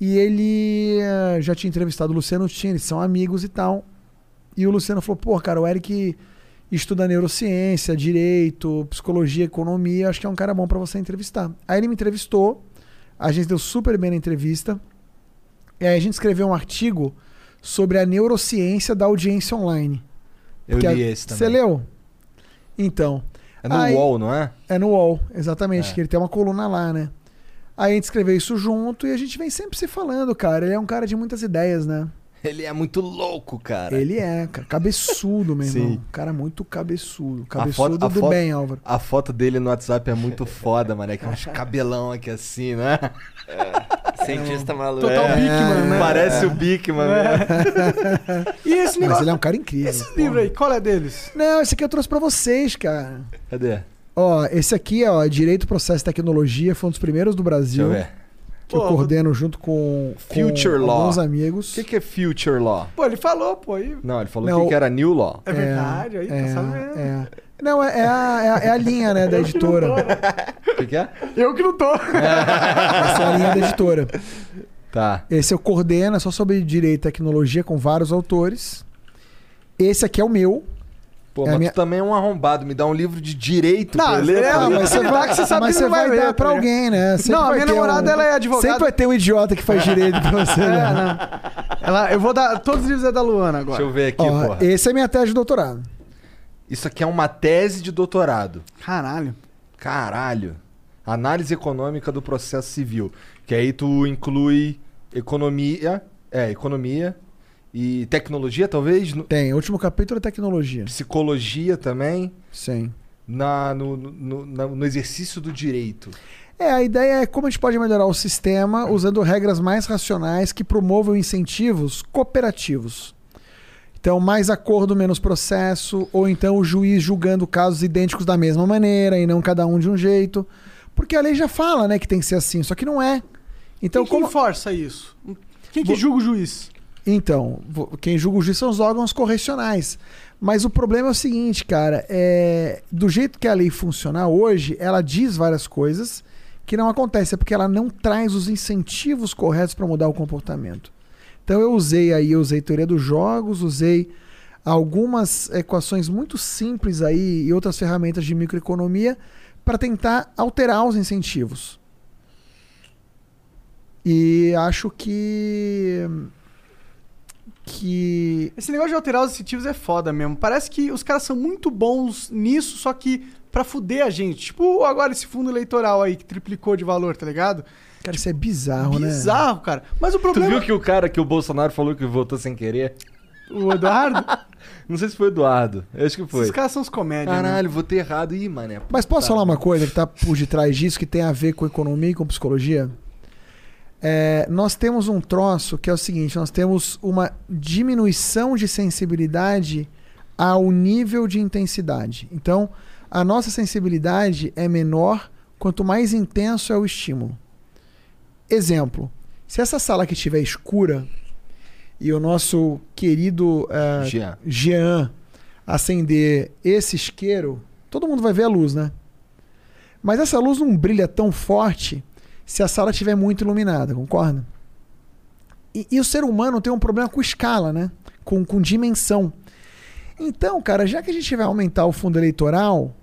E ele eh, já tinha entrevistado o Luciano Tim, eles são amigos e tal. E o Luciano falou: pô, cara, o Eric estuda neurociência, direito, psicologia, economia, acho que é um cara bom pra você entrevistar. Aí ele me entrevistou. A gente deu super bem na entrevista. E aí a gente escreveu um artigo sobre a neurociência da audiência online. Eu Que li a- esse também. Você leu? Então. É no Aí- UOL, não é? É no UOL, exatamente, É. que ele tem uma coluna lá, né? Aí a gente escreveu isso junto e a gente vem sempre se falando, cara. Ele é um cara de muitas ideias, né? Ele é muito louco, cara. Ele é, cara, cabeçudo, meu irmão. Sim. Cara muito cabeçudo. Cabeçudo foto- do foto- bem, Álvaro. A foto dele no WhatsApp é muito foda, mano. É que é uns cabelão aqui assim, né? Cientista maluco. Total É, Bigman, né? Parece o Bigman, né? E esse Mas ele é um cara incrível. Esse pô. livro aí, qual é deles? Não, esse aqui eu trouxe pra vocês, cara. Cadê? Ó, esse aqui, ó, Direito, Processo e Tecnologia, foi um dos primeiros do Deixa Brasil. eu ver. Que eu Pô, coordeno junto com, com Future Law. alguns O amigos. que, que é Future Law? Pô, ele falou, pô. Aí... Não, ele falou Não, que, que era New Law. É verdade, aí tá sabendo. é. Não, é, é a, é, a, é a linha, né, da editora. O que, que é? Eu que não tô. Essa é a linha da editora. Tá. Esse eu coordeno, é só sobre direito e tecnologia, com vários autores. Esse aqui é o meu. Pô, É mas minha- tu também é um arrombado. Me dá um livro de direito Não, pra ler. é, tá mas você vai que você sabe mas que você não vai vai ler, dar pra alguém, né? Sempre Não, a minha namorada, um- ela é advogada. Sempre vai ter um idiota que faz direito pra você. É, né? não. Ela, eu vou dar. Todos os livros é da Luana agora. Deixa eu ver aqui, Ó, porra. esse é minha tese de doutorado. Isso aqui é uma tese de doutorado. Caralho. Caralho. Análise econômica do processo civil. Que aí tu inclui economia. É, economia. E tecnologia, talvez. no- Tem, o último capítulo é tecnologia. Psicologia também. Sim. Na, no, no, na- no exercício do direito. É, a ideia é como a gente pode melhorar o sistema usando regras mais racionais que promovam incentivos cooperativos. Então, mais acordo, menos processo, ou então o juiz julgando casos idênticos da mesma maneira e não cada um de um jeito. Porque a lei já fala, né, que tem que ser assim, só que não é. Então, Quem que como... enforça isso? Quem que julga o juiz? Então, quem julga o juiz são os órgãos correcionais. Mas o problema é o seguinte, cara, é do jeito que a lei funciona hoje, ela diz várias coisas que não acontecem, é porque ela não traz os incentivos corretos para mudar o comportamento. Então eu usei aí, eu usei teoria dos jogos, usei algumas equações muito simples aí e outras ferramentas de microeconomia para tentar alterar os incentivos. E acho que que Esse negócio de alterar os incentivos é foda mesmo. Parece que os caras são muito bons nisso, só que pra fuder a gente. Tipo, agora esse fundo eleitoral aí que triplicou de valor, tá ligado? Cara, isso é bizarro, né? Bizarro, cara. Mas o Tu problema. viu que o cara que o Bolsonaro falou que votou sem querer? O Eduardo? Não sei se foi o Eduardo. Eu acho que foi. Esses caras são os comédias. né? Caralho, votei errado. Ih, mané. Mas posso Tá. falar uma coisa que está por detrás disso, que tem a ver com economia e com psicologia? É, nós temos um troço que é o seguinte: nós temos uma diminuição de sensibilidade ao nível de intensidade. Então, a nossa sensibilidade é menor quanto mais intenso é o estímulo. Exemplo: se essa sala aqui estiver escura e o nosso querido eh, Jean. Jean acender esse isqueiro, todo mundo vai ver a luz, né? Mas essa luz não brilha tão forte se a sala estiver muito iluminada, concorda? E, e o ser humano tem um problema com escala, né? Com, com dimensão. Então, cara, já que a gente vai aumentar o fundo eleitoral,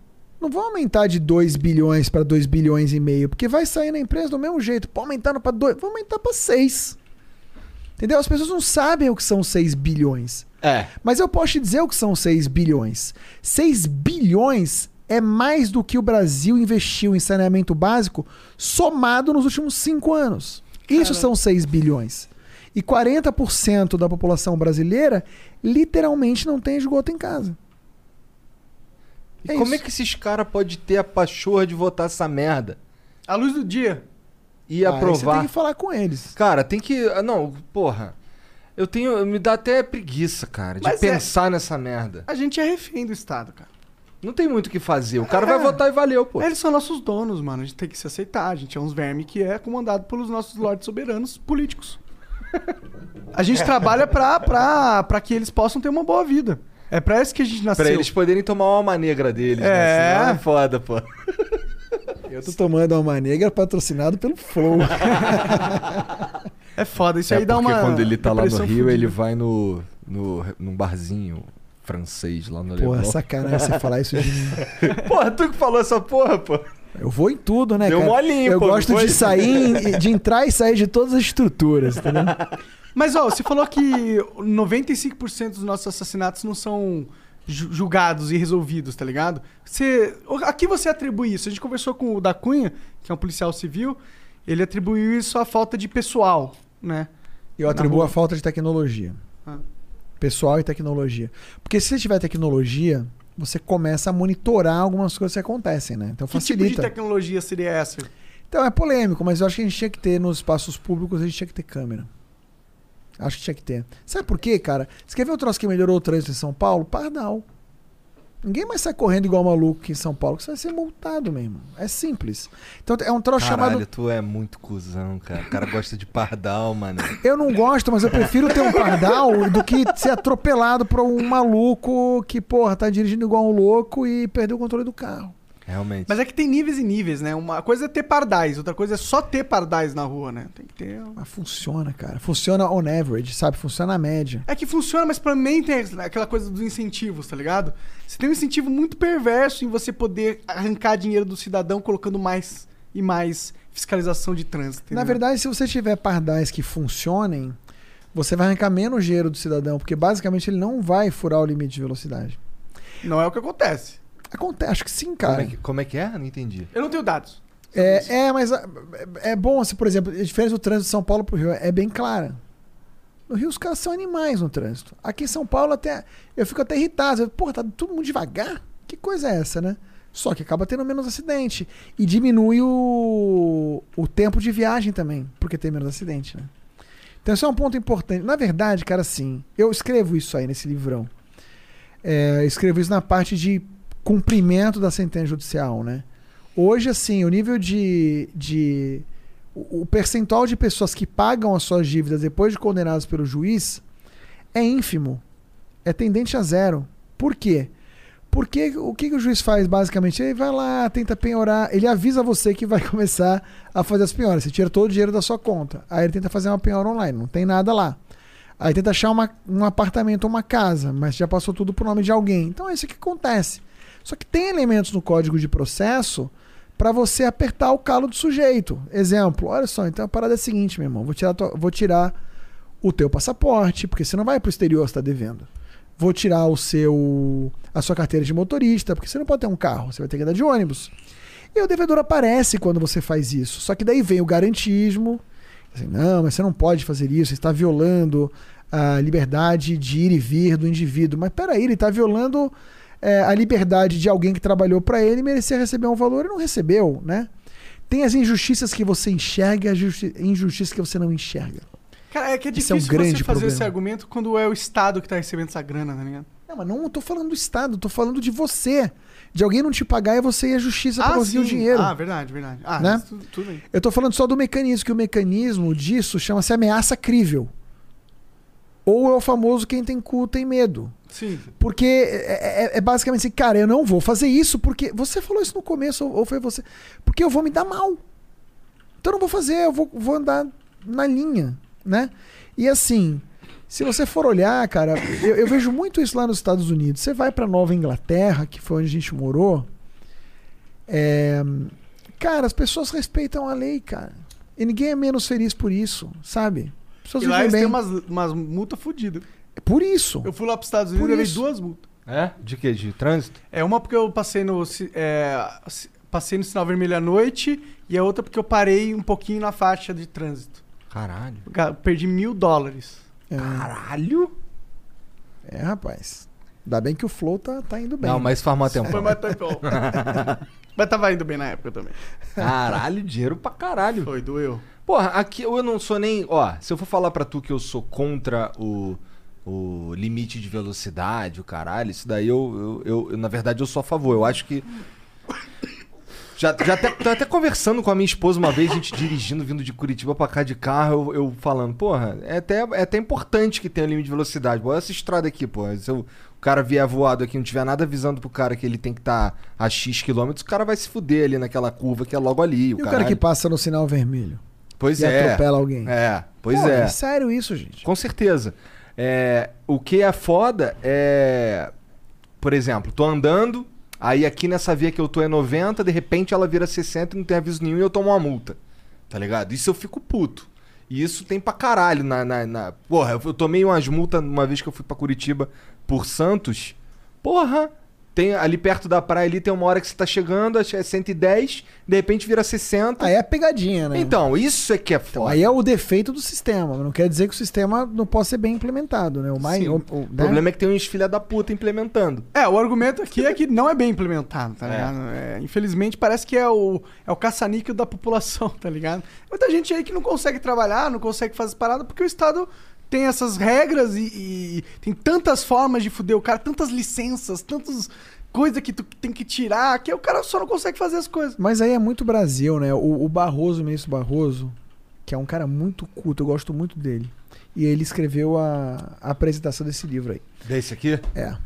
não vão aumentar de 2 bilhões para 2 bilhões e meio, porque vai sair na empresa do mesmo jeito. Pô, aumentando para 2, vamos aumentar para 6. Entendeu? As pessoas não sabem o que são 6 bilhões. É. Mas eu posso te dizer o que são 6 bilhões. 6 bilhões é mais do que o Brasil investiu em saneamento básico somado nos últimos 5 anos. Isso são 6 bilhões. E 40% da população brasileira literalmente não tem esgoto em casa. E É como isso. é que esses caras podem ter a pachorra de votar essa merda? A luz do dia. E Você aprovar? tem que falar com eles. Cara, tem que. ah, Não, porra. Eu tenho. Me dá até preguiça, cara, de Mas é- pensar nessa merda. A gente é refém do Estado, cara. Não tem muito o que fazer. O cara É. vai votar e valeu, pô. Eles são nossos donos, mano. A gente tem que se aceitar. A gente é uns vermes que é comandado pelos nossos lordes soberanos políticos. A gente trabalha pra, pra, pra que eles possam ter uma boa vida. É pra isso que a gente nasceu. Pra eles poderem tomar uma alma negra deles, É. né? Senão é foda, pô. Eu tô tomando uma negra patrocinado pelo Flow. É foda. Isso é aí dá porque uma. quando ele tá lá no Rio, ele vai no, no, num barzinho francês lá no Porra, Leblon. sacanagem você falar isso de mim. Porra, tu que falou essa porra, pô. Eu vou em tudo, né, Deu cara? molinho, Eu pô, gosto de sair, de entrar e sair de todas as estruturas, entendeu? Mas, ó, você falou que 95% dos nossos assassinatos não são ju- julgados e resolvidos, tá ligado? Você, a que você atribui isso? A gente conversou com o da Cunha, que é um policial civil, ele atribuiu isso à falta de pessoal, né? Eu atribuo a falta de tecnologia. Ah. Pessoal e tecnologia. Porque se você tiver tecnologia, você começa a monitorar algumas coisas que acontecem, né? Então Que tipo de facilita. tecnologia seria essa? Então é polêmico, mas eu acho que a gente tinha que ter nos espaços públicos, a gente tinha que ter câmera. Acho que tinha que ter. Sabe por quê, cara? Você quer ver o troço que melhorou o trânsito em São Paulo? Pardal. Ninguém mais sai correndo igual maluco aqui em São Paulo, que você vai ser multado mesmo. É simples. Então é um troço Caralho, chamado. tu é muito cuzão, cara. O cara gosta de pardal, mano. Eu não gosto, mas eu prefiro ter um pardal do que ser atropelado por um maluco que, porra, tá dirigindo igual um louco e perdeu o controle do carro. Realmente. Mas é que tem níveis e níveis, né? Uma coisa é ter pardais, outra coisa é só ter pardais na rua, né? Tem que ter. Mas funciona, cara. Funciona on average, sabe? Funciona na média. É que funciona, mas pra mim tem aquela coisa dos incentivos, tá ligado? Você tem um incentivo muito perverso em você poder arrancar dinheiro do cidadão colocando mais e mais fiscalização de trânsito. Na entendeu? verdade, se você tiver pardais que funcionem, você vai arrancar menos dinheiro do cidadão, porque basicamente ele não vai furar o limite de velocidade. Não é o que acontece. Acontece, acho que sim, Como cara. é, que, como é que é? Não entendi. Eu não tenho dados. É, é, mas ah, é é bom, assim, por exemplo, a diferença do trânsito de São Paulo pro Rio é bem clara. No Rio os caras são animais no trânsito. Aqui em São Paulo até eu fico até irritado. Eu, Porra, tá todo mundo devagar? Que coisa é essa, né? Só que acaba tendo menos acidente. E diminui o, o tempo de viagem também, porque tem menos acidente, né? Então isso é um ponto importante. Na verdade, cara, sim, eu escrevo isso aí nesse livrão. É, eu escrevo isso na parte de cumprimento da sentença judicial, né? Hoje, assim, o nível de. de o percentual de pessoas que pagam as suas dívidas depois de condenadas pelo juiz é ínfimo. É tendente a zero. Por quê? Porque o que, que o juiz faz basicamente? Ele vai lá, tenta penhorar, ele avisa você que vai começar a fazer as penhoras. Você tira todo o dinheiro da sua conta. Aí ele tenta fazer uma penhora online, não tem nada lá. Aí tenta achar uma- um apartamento ou uma casa, mas já passou tudo pro nome de alguém. Então é isso que acontece. Só que tem elementos no código de processo para você apertar o calo do sujeito. Exemplo, olha só, então a parada é a seguinte, meu irmão, vou tirar, tua- vou tirar o teu passaporte, porque você não vai pro exterior, você tá devendo. Vou tirar o seu a sua carteira de motorista, porque você não pode ter um carro, você vai ter que andar de ônibus. E o devedor aparece quando você faz isso. Só que daí vem o garantismo. Assim, não, mas você não pode fazer isso, você está violando a liberdade de ir e vir do indivíduo. Mas peraí, ele está violando é, a liberdade de alguém que trabalhou para ele merecia receber um valor e não recebeu, né? Tem as injustiças que você enxerga e as justi- injustiças que você não enxerga. Cara, é que é Esse é um difícil grande você fazer problema. esse argumento quando é o Estado que tá recebendo essa grana, tá ligado? Não, mas não tô falando do Estado, tô falando de você. De alguém não te pagar e você ir à justiça para conseguir o dinheiro. Ah, verdade, verdade. Ah, Né? tudo bem. Eu tô falando só do mecanismo, que o mecanismo disso chama-se ameaça crível. Ou é o famoso quem tem cu tem medo. Sim. Porque é, é- é basicamente assim, cara, eu não vou fazer isso porque. Você falou isso no começo, ou ou foi você. Porque eu vou me dar mal. Então eu não vou fazer, eu vou, vou andar na linha, né? E assim, se você for olhar, cara, eu, eu vejo muito isso lá nos Estados Unidos. Você vai pra Nova Inglaterra, que foi onde a gente morou. é, Cara, as pessoas respeitam a lei, cara. E ninguém é menos feliz por isso, sabe? As pessoas E lá eles bem. têm umas, umas multas fodidas. Por isso. Eu fui lá pros Estados Unidos e levei duas multas. É? De quê? De trânsito? É uma porque eu passei no, é, passei no sinal vermelho à noite e a outra porque eu parei um pouquinho na faixa de trânsito. Caralho. Perdi mil dólares. É. Caralho? É, rapaz. Ainda bem que o Flow tá, tá indo bem. Não, mas faz mais tempo. Foi mais tempão. Mas tava indo bem na época também. Caralho, dinheiro pra caralho. Foi, doeu. Porra, aqui eu não sou nem. Ó, se eu for falar pra tu que eu sou contra o, o limite de velocidade, o caralho, isso daí eu, eu, eu- Na verdade, eu sou a favor. Eu acho que. Já, já até, tô até conversando com a minha esposa uma vez, a gente dirigindo, vindo de Curitiba pra cá de carro, eu, eu falando, porra, é até, é até importante que tenha limite de velocidade. Boa essa estrada aqui, porra. Se eu- o cara vier voado aqui, não tiver nada avisando pro cara que ele tem que estar a X quilômetros, o cara vai se fuder ali naquela curva que é logo ali. E o cara que passa no sinal vermelho? Pois e é. atropela alguém? É, pois Pô, é. sério isso, gente. Com certeza. É, o que é foda é. Por exemplo, tô andando, aí aqui nessa via que eu tô é 90, de repente ela vira 60 e não tem aviso nenhum e eu tomo uma multa. Tá ligado? Isso eu fico puto. E isso tem pra caralho na. na, na- Porra, eu tomei umas multas uma vez que eu fui pra Curitiba por Santos. Porra! Tem, ali perto da praia ali tem uma hora que você tá chegando, acho que é 110, de repente vira 60. Aí é pegadinha, né? Então, isso é que é foda. Aí é o defeito do sistema. Não quer dizer que o sistema não possa ser bem implementado, né? O mais. Sim. o- O, o- né? problema é que tem uns filha da puta implementando. É, o argumento aqui é que não é bem implementado, tá É. ligado? É, infelizmente parece que é o, é o caça-níquel da população, tá ligado? Muita gente aí que não consegue trabalhar, não consegue fazer parada porque o Estado tem essas regras e, e tem tantas formas de fuder o cara, tantas licenças, tantas coisas que tu tem que tirar, que o cara só não consegue fazer as coisas. Mas aí é muito Brasil, né? O, o Barroso, o ministro Barroso, que é um cara muito culto, eu gosto muito dele. E ele escreveu a, a apresentação desse livro aí. Desse aqui? É.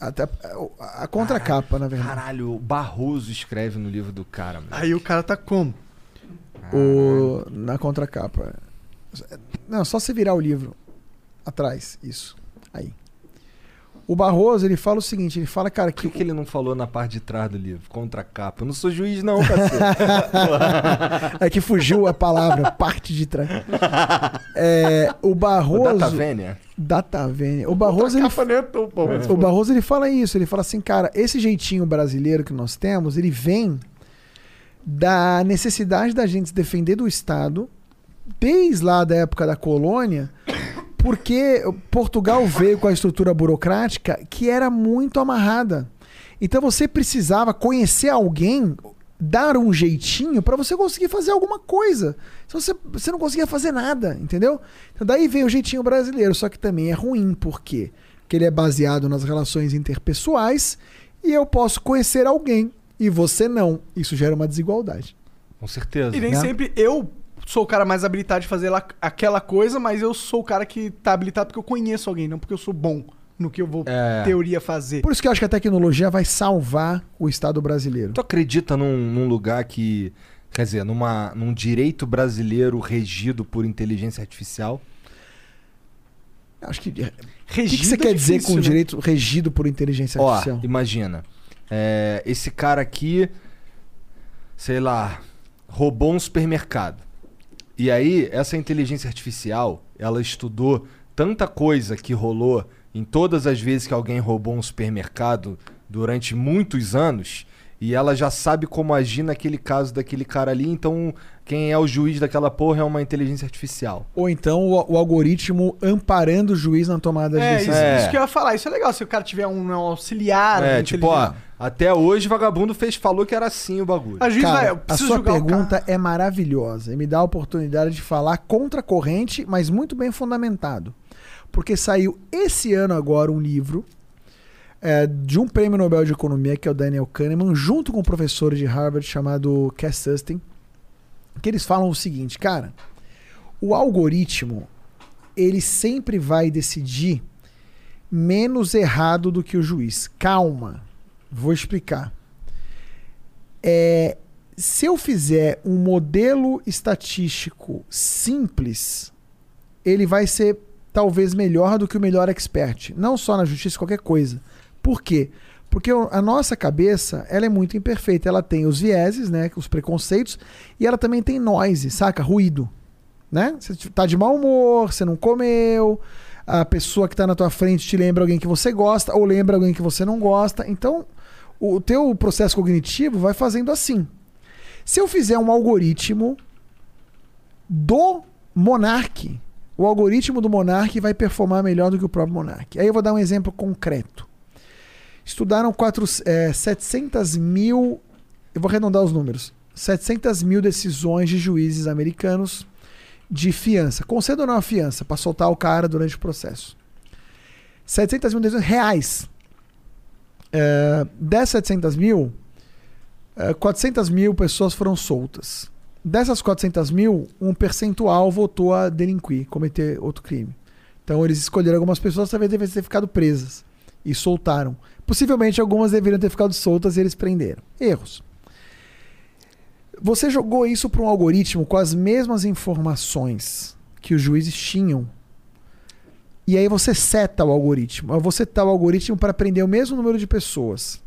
A, a contracapa, na verdade. Caralho, o Barroso escreve no livro do cara, mano. Aí o cara tá como? O, na contracapa. Não, só você virar o livro atrás, isso. Aí. O Barroso, ele fala o seguinte, ele fala, cara, Por que que, que ele não falou na parte de trás do livro? Contra a capa. Eu não sou juiz, não, parceiro. é que fugiu a palavra, parte de trás. É, o o Barroso, Data Vênia. Data Vênia. O Barroso, ele, Capa nem é tão bom, mas o Barroso, ele fala isso, ele fala assim, cara, esse jeitinho brasileiro que nós temos, ele vem da necessidade da gente se defender do Estado, desde lá da época da colônia, porque Portugal veio com a estrutura burocrática que era muito amarrada. Então você precisava conhecer alguém, dar um jeitinho para você conseguir fazer alguma coisa. Se você, você não conseguia fazer nada, entendeu? Então daí vem o jeitinho brasileiro, só que também é ruim, por quê? Porque ele é baseado nas relações interpessoais e eu posso conhecer alguém e você não. Isso gera uma desigualdade. Com certeza. E nem né? sempre eu sou o cara mais habilitado de fazer lá aquela coisa, mas eu sou o cara que tá habilitado porque eu conheço alguém, não porque eu sou bom no que eu vou, É. teoria, fazer. Por isso que eu acho que a tecnologia vai salvar o Estado brasileiro. Tu acredita num, num lugar que. Quer dizer, numa, num direito brasileiro regido por inteligência artificial? Acho que. O que, que Regido você é quer dizer difícil, com né? direito regido por inteligência Ó, artificial? imagina. é, esse cara aqui, sei lá, roubou um supermercado. E aí, essa inteligência artificial, ela estudou tanta coisa que rolou em todas as vezes que alguém roubou um supermercado durante muitos anos. E ela já sabe como agir naquele caso daquele cara ali. Então, quem é o juiz daquela porra é uma inteligência artificial. Ou então o, o algoritmo amparando o juiz na tomada de É, isso, decisão. É. isso que eu ia falar. Isso é legal se o cara tiver um, um auxiliar. é, né, tipo, ó, até hoje vagabundo fez, falou que era assim o bagulho. A juiz vai, Cara, eu a sua pergunta é maravilhosa e me dá a oportunidade de falar contra a corrente, mas muito bem fundamentado. Porque saiu esse ano agora um livro é, de um prêmio Nobel de Economia, que é o Daniel Kahneman, junto com um professor de Harvard chamado Cass Sustin, que eles falam o seguinte, cara, o algoritmo, ele sempre vai decidir menos errado do que o juiz. Calma, vou explicar. É, se eu fizer um modelo estatístico simples, ele vai ser talvez melhor do que o melhor expert, não só na justiça, qualquer coisa. Por quê? Porque a nossa cabeça, ela é muito imperfeita, ela tem os vieses, né, os preconceitos, e ela também tem noise, saca? Ruído, né? Você tá de mau humor, você não comeu, a pessoa que tá na tua frente te lembra alguém que você gosta ou lembra alguém que você não gosta. Então, o teu processo cognitivo vai fazendo assim. Se eu fizer um algoritmo do Monark, o algoritmo do Monark vai performar melhor do que o próprio Monark. Aí eu vou dar um exemplo concreto. Estudaram quatro, é, 700 mil, eu vou arredondar os números, 700 mil decisões de juízes americanos de fiança, concedam uma fiança para soltar o cara durante o processo. 700 mil decisões reais. É, dessas 700 mil, é, 400 mil pessoas foram soltas. Dessas 400 mil, um percentual voltou a delinquir, cometer outro crime. Então eles escolheram algumas pessoas, talvez devessem ter ficado presas e soltaram. Possivelmente algumas deveriam ter ficado soltas e eles prenderam. Erros. Você jogou isso para um algoritmo com as mesmas informações que os juízes tinham. E aí você seta o algoritmo. Vou setar o algoritmo para prender o mesmo número de pessoas.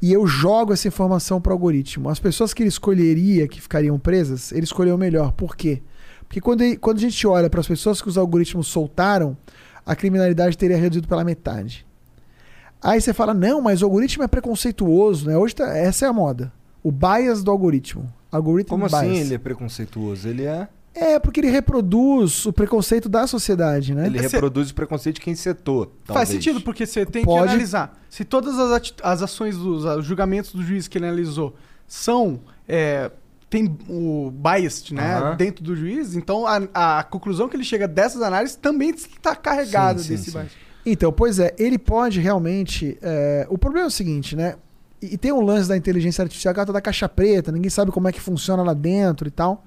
E eu jogo essa informação para o algoritmo. As pessoas que ele escolheria que ficariam presas, ele escolheu melhor. Por quê? Porque quando, quando a gente olha para as pessoas que os algoritmos soltaram, a criminalidade teria reduzido pela metade. Aí você fala, não, mas o algoritmo é preconceituoso, né? Hoje tá- essa é a moda. O bias do algoritmo. Algoritmo Como bias. assim ele é preconceituoso? Ele é. É, porque ele reproduz o preconceito da sociedade, né? Ele reproduz o preconceito de quem setou. Faz sentido, porque você tem Pode- que analisar. Se todas as, ati- as ações, dos os julgamentos do juiz que ele analisou são. é, tem o bias né, Aham. dentro do juiz, então a, a conclusão que ele chega dessas análises também está carregada Sim, sim, desse sim. bias. Então, pois é, ele pode realmente. é, O problema é o seguinte, né? E, tem um lance da inteligência artificial, ela tá da caixa preta, ninguém sabe como é que funciona lá dentro e tal.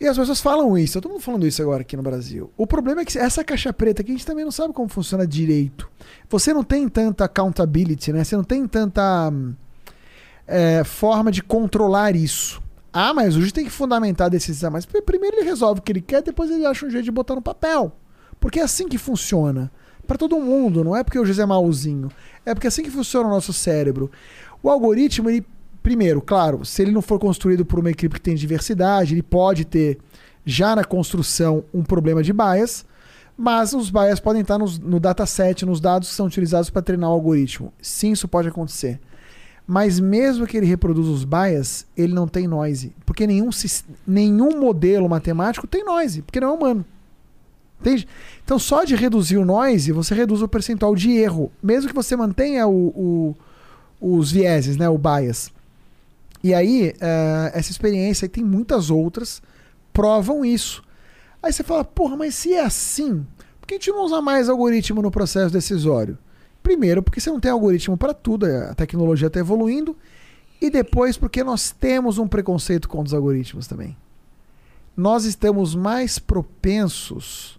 E as pessoas falam isso, todo mundo falando isso agora aqui no Brasil. O problema é que essa caixa preta aqui a gente também não sabe como funciona direito. Você não tem tanta accountability, né? Você não tem tanta é, forma de controlar isso. Ah, mas o juiz tem que fundamentar a decisão. Mas pr- primeiro ele resolve o que ele quer, depois ele acha um jeito de botar no papel. Porque é assim que funciona. Para todo mundo, não é porque o juiz é malzinho. É porque é assim que funciona o nosso cérebro. O algoritmo, ele, primeiro, claro, se ele não for construído por uma equipe que tem diversidade, ele pode ter já na construção um problema de bias, mas os bias podem estar nos- no dataset, nos dados que são utilizados para treinar o algoritmo. Sim, isso pode acontecer. Mas mesmo que ele reproduza os bias, ele não tem noise. Porque nenhum, nenhum modelo matemático tem noise, porque não é humano. Entende? Então, só de reduzir o noise, você reduz o percentual de erro. Mesmo que você mantenha o, o- os vieses, né? o bias. E aí, eh, essa experiência, e tem muitas outras, provam isso. Aí você fala, porra, mas se é assim, por que a gente não usa mais algoritmo no processo decisório? Primeiro, porque você não tem algoritmo para tudo, a tecnologia está evoluindo. E depois, porque nós temos um preconceito contra os algoritmos também. Nós estamos mais propensos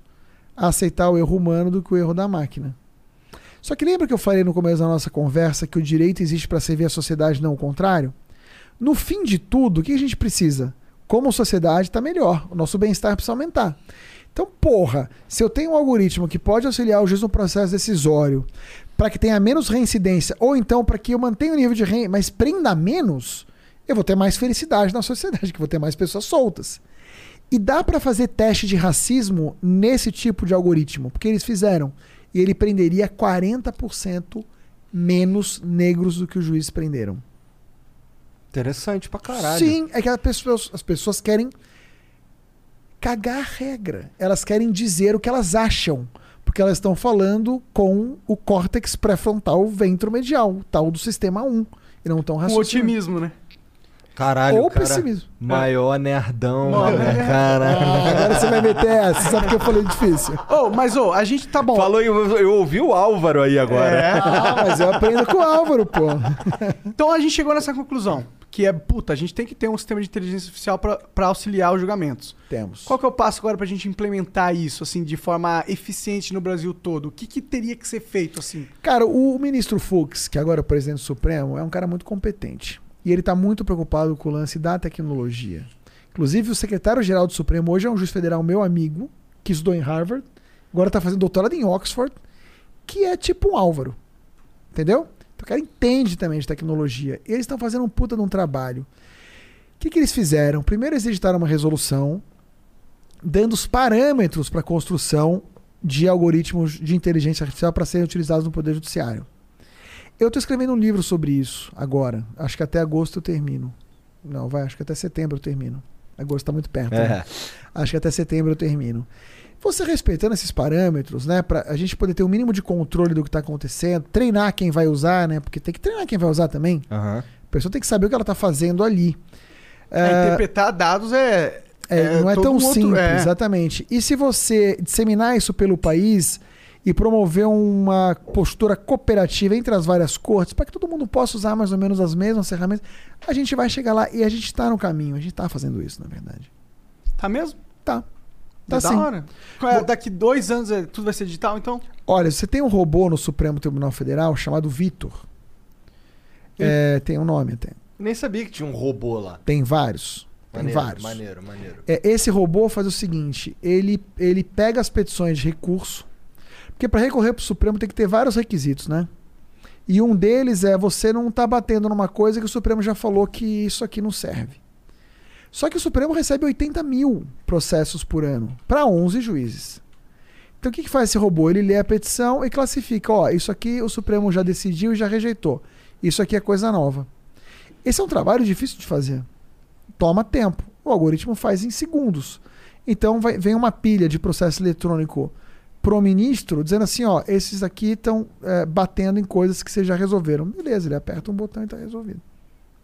a aceitar o erro humano do que o erro da máquina. Só que lembra que eu falei no começo da nossa conversa que o direito existe para servir a sociedade, não o contrário? No fim de tudo, o que a gente precisa? Como sociedade está melhor, o nosso bem-estar precisa aumentar. Então, porra, se eu tenho um algoritmo que pode auxiliar o juiz no processo decisório para que tenha menos reincidência, ou então para que eu mantenha o nível de rei, mas prenda menos, eu vou ter mais felicidade na sociedade, que vou ter mais pessoas soltas. E dá para fazer teste de racismo nesse tipo de algoritmo, porque eles fizeram. E ele prenderia 40% menos negros do que os juízes prenderam. Interessante pra caralho. Sim, é que as pessoas, as pessoas querem cagar a regra. Elas querem dizer o que elas acham. Porque elas estão falando com o córtex pré-frontal ventromedial, tal do sistema 1. E não estão Com raciocinando. otimismo, né? Caralho, Ou o cara pessimismo. Maior nerdão, Maior né? nerd. Caralho. Ah, agora você vai meter essa, sabe porque eu falei difícil. Ô, mas ô, a gente tá bom. Falou, eu, eu ouvi o Álvaro aí agora. É. Ah, mas eu aprendo com o Álvaro, pô. Então a gente chegou nessa conclusão. Que é, puta, a gente tem que ter um sistema de inteligência artificial pra pra auxiliar os julgamentos. Temos. Qual que é o passo agora pra gente implementar isso, assim, de forma eficiente no Brasil todo? O que, que teria que ser feito, assim? Cara, o ministro Fux, que agora é o presidente do Supremo, é um cara muito competente. E ele está muito preocupado com o lance da tecnologia. Inclusive, o secretário-geral do Supremo hoje é um juiz federal meu amigo, que estudou em Harvard, agora está fazendo doutorado em Oxford, que é tipo um Álvaro. Entendeu? Então o cara entende também de tecnologia. Eles estão fazendo um puta de um trabalho. O que, que eles fizeram? Primeiro, eles editaram uma resolução dando os parâmetros para a construção de algoritmos de inteligência artificial para serem utilizados no Poder Judiciário. Eu estou escrevendo um livro sobre isso agora. Acho que até agosto eu termino. Não, vai, acho que até setembro eu termino. Agosto está muito perto. né? É. Acho que até setembro eu termino. Você respeitando esses parâmetros, né, para a gente poder ter o um mínimo de controle do que está acontecendo, treinar quem vai usar, né, porque tem que treinar quem vai usar também. Aham. A pessoa tem que saber o que ela está fazendo ali. É, É, interpretar dados é. é, não é tão um outro- simples, é. exatamente. E se você disseminar isso pelo país e promover uma postura cooperativa entre as várias cortes, para que todo mundo possa usar mais ou menos as mesmas ferramentas, a gente vai chegar lá e a gente está no caminho, a gente está fazendo isso, na verdade. Tá mesmo? Tá. Tá Da sim. hora. É, daqui dois anos é- tudo vai ser digital, então? Olha, você tem um robô no Supremo Tribunal Federal chamado Vitor. É, tem um nome até. Nem sabia que tinha um robô lá. Tem vários. Tem Maneiro, vários. maneiro, maneiro. É, esse robô faz o seguinte: ele, ele pega as petições de recurso, porque para recorrer para o Supremo tem que ter vários requisitos, né? E um deles é você não tá batendo numa coisa que o Supremo já falou que isso aqui não serve. Só que o Supremo recebe 80 mil processos por ano para 11 juízes. Então o que, que faz esse robô? Ele lê a petição e classifica: ó, isso aqui o Supremo já decidiu e já rejeitou. Isso aqui é coisa nova. Esse é um trabalho difícil de fazer toma tempo. O algoritmo faz em segundos. Então vai- vem uma pilha de processo eletrônico pro ministro dizendo assim, ó, esses aqui estão batendo em coisas que vocês já resolveram. Beleza, ele aperta um botão e tá resolvido.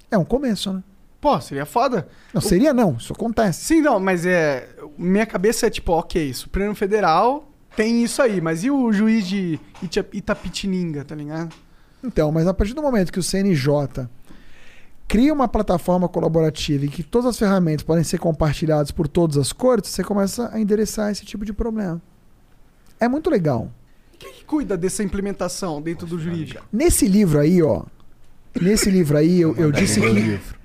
É um começo, né? Pô, seria foda. Não seria não, isso acontece. Sim, não, mas é. Minha cabeça é tipo, ok, Supremo Federal tem isso aí, mas e o juiz de Ita- Itapetininga, tá ligado? Então, mas a partir do momento que o CNJ cria uma plataforma colaborativa em que todas as ferramentas podem ser compartilhadas por todas as cortes, você começa a endereçar esse tipo de problema. É muito legal. Quem que cuida dessa implementação dentro do jurídico? Nesse livro aí, ó. Nesse livro aí, eu, eu Mandar disse ele ler o que. livro.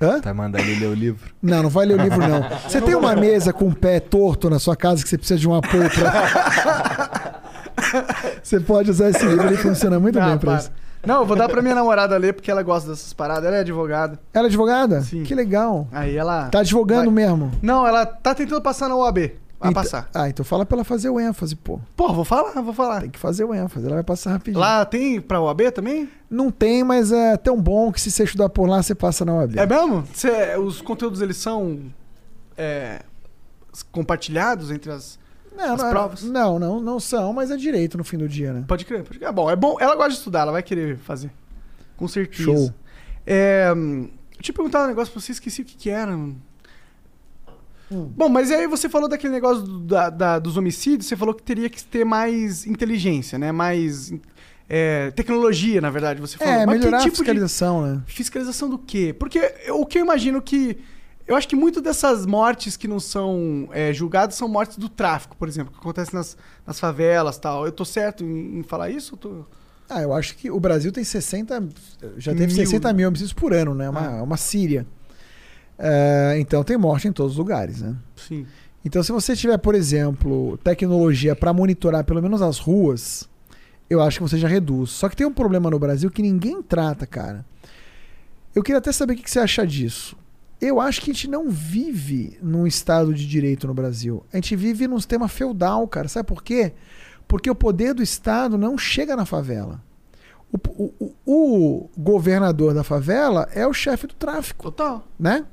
Hã? Tá mandando ele ler o livro. Não, não vai ler o livro, não. Você tem uma mesa com o pé torto na sua casa que você precisa de um apoio pra. Você pode usar esse livro, ele funciona muito bem pra para. isso. Não, eu vou dar pra minha namorada ler porque ela gosta dessas paradas. Ela é advogada. Ela é advogada? Sim. Que legal. Aí ela. Tá advogando Vai. mesmo. Não, ela tá tentando passar na OAB. Vai Então- passar. Ah, então fala pra ela fazer o ênfase, pô. Pô, vou falar, vou falar. Tem que fazer o ênfase, ela vai passar rapidinho. Lá tem pra OAB também? Não tem, mas é tão bom que se você estudar por lá, você passa na OAB. É mesmo? Cê- os conteúdos eles são é, compartilhados entre as. não, as não, provas? Não, não, não são, mas é direito no fim do dia, né? Pode crer, pode crer. É bom, é bom. Ela gosta de estudar, ela vai querer fazer. Com certeza. Show. É, hum, deixa eu perguntar um negócio pra você, esqueci o que, que era. mano. Hum. Bom, mas aí você falou daquele negócio do- da- da- dos homicídios, você falou que teria que ter mais inteligência, né? Mais é, tecnologia, na verdade, você falou. É, Mas melhorar a tipo de- fiscalização, né? Fiscalização do quê? Porque eu- o que eu imagino que. Eu acho que muito dessas mortes que não são é, julgadas são mortes do tráfico, por exemplo, que acontece nas, nas favelas tal. Eu tô certo em, em falar isso? Eu tô... Ah, eu acho que o Brasil tem 60. Já teve Mil, 60 né? mil homicídios por ano, né? Uma, Ah. uma Síria. É, então tem morte em todos os lugares, né? Sim. Então, se você tiver, por exemplo, tecnologia para monitorar pelo menos as ruas, eu acho que você já reduz. Só que tem um problema no Brasil que ninguém trata, cara. Eu queria até saber o que você acha disso. Eu acho que a gente não vive num estado de direito no Brasil. A gente vive num sistema feudal, cara. Sabe por quê? Porque o poder do Estado não chega na favela. O, o- o- o governador da favela é o chefe do tráfico Total. né?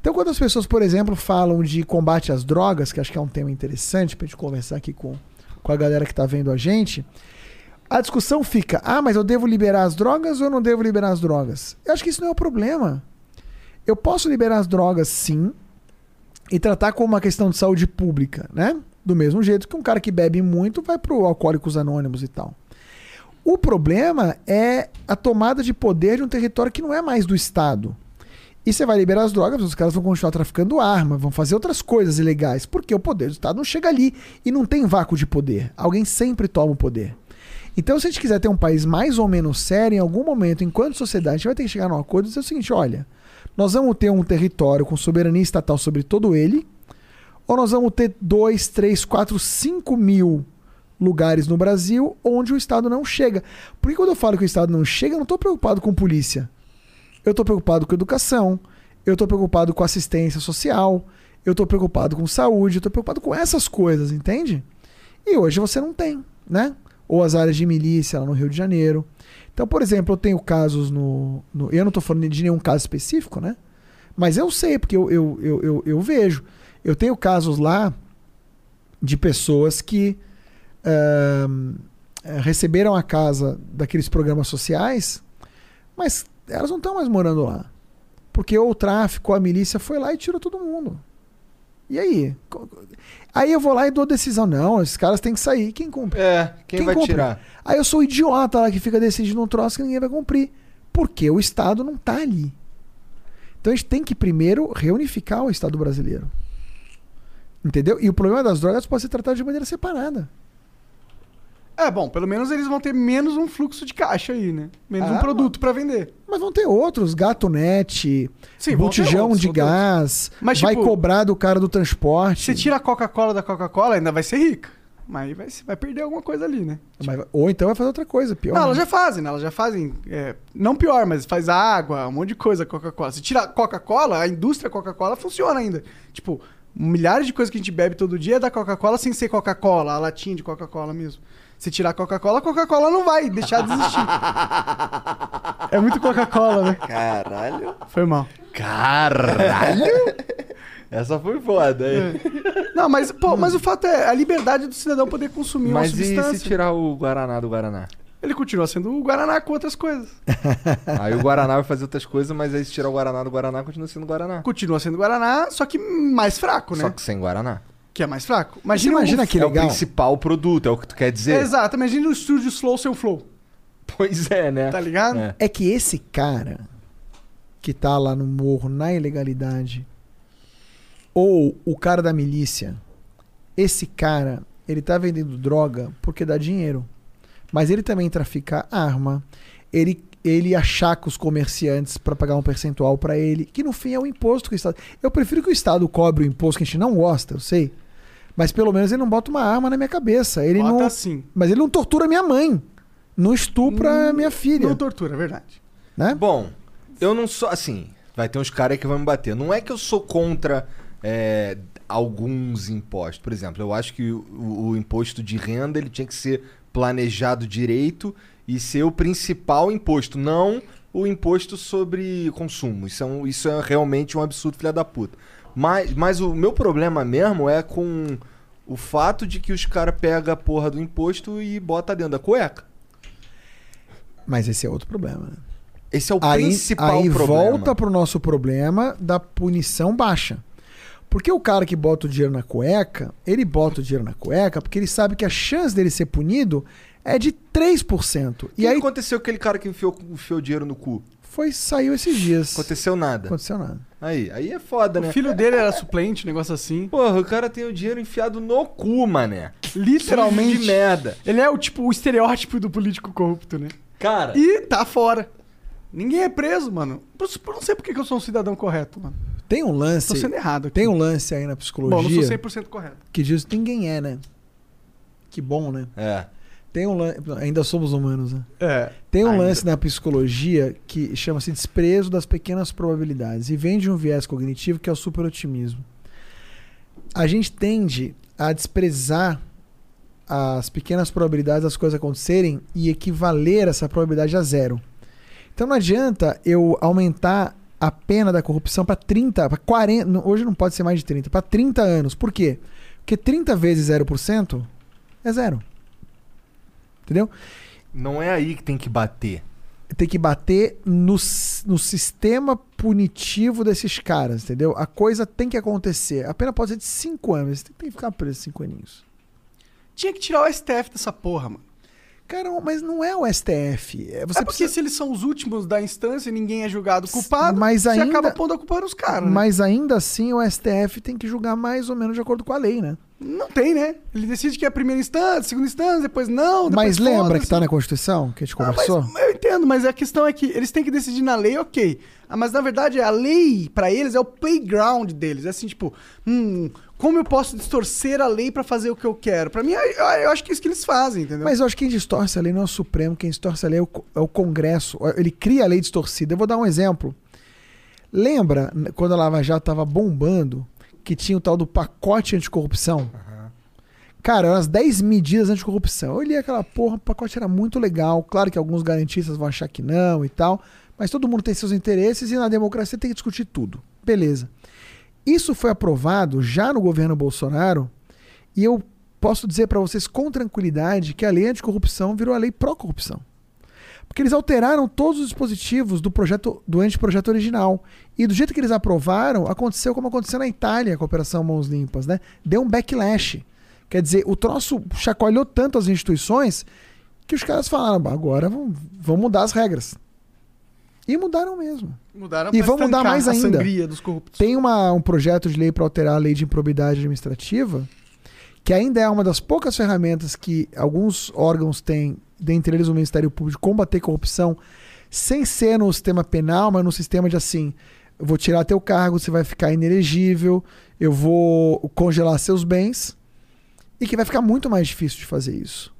Então, quando as pessoas, por exemplo, falam de combate às drogas, que acho que é um tema interessante pra gente conversar aqui com, com a galera que tá vendo a gente, a discussão fica: ah, mas eu devo liberar as drogas ou eu não devo liberar as drogas? Eu acho que isso não é o problema. Eu posso liberar as drogas sim e tratar como uma questão de saúde pública, né? Do mesmo jeito que um cara que bebe muito vai pro Alcoólicos Anônimos e tal. O problema é a tomada de poder de um território que não é mais do Estado. E você vai liberar as drogas, os caras vão continuar traficando arma, vão fazer outras coisas ilegais, porque o poder do Estado não chega ali e não tem vácuo de poder. Alguém sempre toma o poder. Então, se a gente quiser ter um país mais ou menos sério, em algum momento, enquanto sociedade, a gente vai ter que chegar num acordo e dizer o seguinte: olha, nós vamos ter um território com soberania estatal sobre todo ele, ou nós vamos ter 2, 3, 4, 5 mil lugares no Brasil onde o Estado não chega. Porque quando eu falo que o Estado não chega, eu não estou preocupado com polícia. Eu estou preocupado com educação, eu estou preocupado com assistência social, eu estou preocupado com saúde, eu estou preocupado com essas coisas, entende? E hoje você não tem, né? Ou as áreas de milícia lá no Rio de Janeiro. Então, por exemplo, eu tenho casos no. no- eu não estou falando de nenhum caso específico, né? Mas eu sei, porque eu, eu, eu, eu, eu vejo. Eu tenho casos lá de pessoas que eh, receberam a casa daqueles programas sociais, mas elas não estão mais morando lá. Porque o tráfico, a milícia foi lá e tirou todo mundo. E aí? Aí eu vou lá e dou decisão. Não, esses caras têm que sair. Quem cumpre? É, quem, vai cumpre? tirar? Aí eu sou o idiota lá que fica decidindo um troço que ninguém vai cumprir. Porque o Estado não tá ali. Então a gente tem que primeiro reunificar o Estado brasileiro. Entendeu? E o problema das drogas pode ser tratado de maneira separada. É, bom, pelo menos eles vão ter menos um fluxo de caixa aí, né? Menos Ah, um produto pra vender. Mas vão ter outros, gato net, Sim, botijão outros, de gás, Mas, vai tipo, cobrar do cara do transporte. Você tira a Coca-Cola da Coca-Cola, ainda vai ser rica. Mas vai, vai perder alguma coisa ali, né? Mas- ou então vai fazer outra coisa, pior. Não, né? elas já fazem, né? Elas já fazem. é, não pior, mas faz água, um monte de coisa Coca-Cola. Se tira a Coca-Cola, a indústria Coca-Cola funciona ainda. Tipo, milhares de coisas que a gente bebe todo dia é da Coca-Cola sem ser Coca-Cola, a latinha de Coca-Cola mesmo. Se tirar Coca-Cola, Coca-Cola não vai deixar de existir. é muito Coca-Cola, né? Caralho. Foi mal. Caralho! Essa foi foda, hein? Não, mas, pô, mas o fato é a liberdade do cidadão poder consumir Mas uma e substância. se tirar o Guaraná do Guaraná? Ele continua sendo o Guaraná com outras coisas. Aí o Guaraná vai fazer outras coisas, mas aí se tirar o Guaraná do Guaraná, continua sendo Guaraná. Continua sendo Guaraná, só que mais fraco, né? Só que sem Guaraná. Que é mais fraco. Imagina, imagina o... que é o legal. principal produto, é o que tu quer dizer? Exato, imagina o estúdio Slow sem o Flow. Pois é, né? Tá ligado? É. É que esse cara que tá lá no morro na ilegalidade, ou o cara da milícia, esse cara, ele tá vendendo droga porque dá dinheiro. Mas ele também trafica arma, ele, ele achaca os comerciantes pra pagar um percentual pra ele, que no fim é o imposto que o Estado. Eu prefiro que o Estado cobre o imposto que a gente não gosta, eu sei. Mas pelo menos ele não bota uma arma na minha cabeça. Ele Bota não, assim. mas ele não tortura minha mãe. Não estupra minha filha. Não tortura, é verdade. Né? Bom, eu não sou. Assim, vai ter uns caras que vão me bater. Não é que eu sou contra é, alguns impostos. Por exemplo, eu acho que o, o imposto de renda ele tinha que ser planejado direito e ser o principal imposto, não o imposto sobre consumo. Isso é, um- isso é realmente um absurdo, filha da puta. Mas, mas o meu problema mesmo é com o fato de que os caras pegam a porra do imposto e bota dentro da cueca. Mas esse é outro problema. né? Esse é o aí, principal aí problema. volta pro nosso problema da punição baixa. Porque o cara que bota o dinheiro na cueca, ele bota o dinheiro na cueca porque ele sabe que a chance dele ser punido é de 3%. O E que aí aconteceu com aquele cara que enfiou, enfiou dinheiro no cu? Foi saiu esses dias. Aconteceu nada. Aconteceu nada. Aí, aí é foda, né? O filho dele era suplente, um negócio assim. Porra, o cara tem o dinheiro enfiado no cu, mané. Literalmente. De merda. Ele é o tipo o estereótipo do político corrupto, né? Cara, E tá fora. Ninguém é preso, mano. Por- por- Não sei por que que eu sou um cidadão correto, mano. Tem um lance. Tô sendo errado aqui. Tem um lance aí na psicologia Bom, não sou 100% correto. que diz que ninguém é, né? Que bom, né? É. Tem um lance. Ainda somos humanos, né? É. Tem um Ainda. lance na psicologia que chama-se desprezo das pequenas probabilidades e vem de um viés cognitivo que é o superotimismo. A gente tende a desprezar as pequenas probabilidades das coisas acontecerem e equivaler essa probabilidade a zero. Então não adianta eu aumentar a pena da corrupção para 30, para 40, não- hoje não pode ser mais de 30, para 30 anos. Por quê? Porque 30 vezes 0% é zero. Entendeu? Não é aí que tem que bater. tem que bater no, no sistema punitivo desses caras, entendeu? A coisa tem que acontecer. A pena pode ser de 5 anos. Você tem que ficar preso 5 aninhos. Tinha que tirar o STF dessa porra, mano. Cara, mas não é o STF. É, você é porque precisa- se eles são os últimos da instância e ninguém é julgado culpado, Mas você ainda- acaba pondo a culpa nos caras. né? Mas ainda assim o STF tem que julgar mais ou menos de acordo com a lei, né? Não tem, né? Ele decide que é a primeira instância, segunda instância, depois não. Depois mas lembra que tá na Constituição que a gente Ah, conversou? eu entendo, mas a questão é que eles têm que decidir na lei, ok. Ah, mas na verdade a lei, pra eles, é o playground deles. É assim, tipo, hum, como eu posso distorcer a lei pra fazer o que eu quero? Pra mim, eu, eu acho que é isso que eles fazem, entendeu? Mas eu acho que quem distorce a lei não é o Supremo, quem distorce a lei é o, é o Congresso. Ele cria a lei distorcida. Eu vou dar um exemplo. Lembra quando a Lava Jato tava bombando que tinha o tal do pacote anticorrupção? Cara, eram as 10 medidas anticorrupção. Eu olhei aquela porra, o pacote era muito legal. Claro que alguns garantistas vão achar que não e tal. Mas todo mundo tem seus interesses e na democracia tem que discutir tudo. Beleza. Isso foi aprovado já no governo Bolsonaro e eu posso dizer para vocês com tranquilidade que a lei anticorrupção virou a lei pró-corrupção. Porque eles alteraram todos os dispositivos do projeto do anteprojeto original. E do jeito que eles aprovaram, aconteceu como aconteceu na Itália com a Operação Mãos Limpas, né? Deu um backlash. Quer dizer, o troço chacoalhou tanto as instituições que os caras falaram, "Bah, agora vamos, mudar as regras. E mudaram mesmo. Mudaram E vão mudar mais ainda. Tem uma- um projeto de lei para alterar a lei de improbidade administrativa, que ainda é uma das poucas ferramentas que alguns órgãos têm, dentre eles o Ministério Público, de combater corrupção, sem ser no sistema penal, mas no sistema de assim, eu vou tirar teu cargo, você vai ficar inelegível, eu vou congelar seus bens, e que vai ficar muito mais difícil de fazer isso.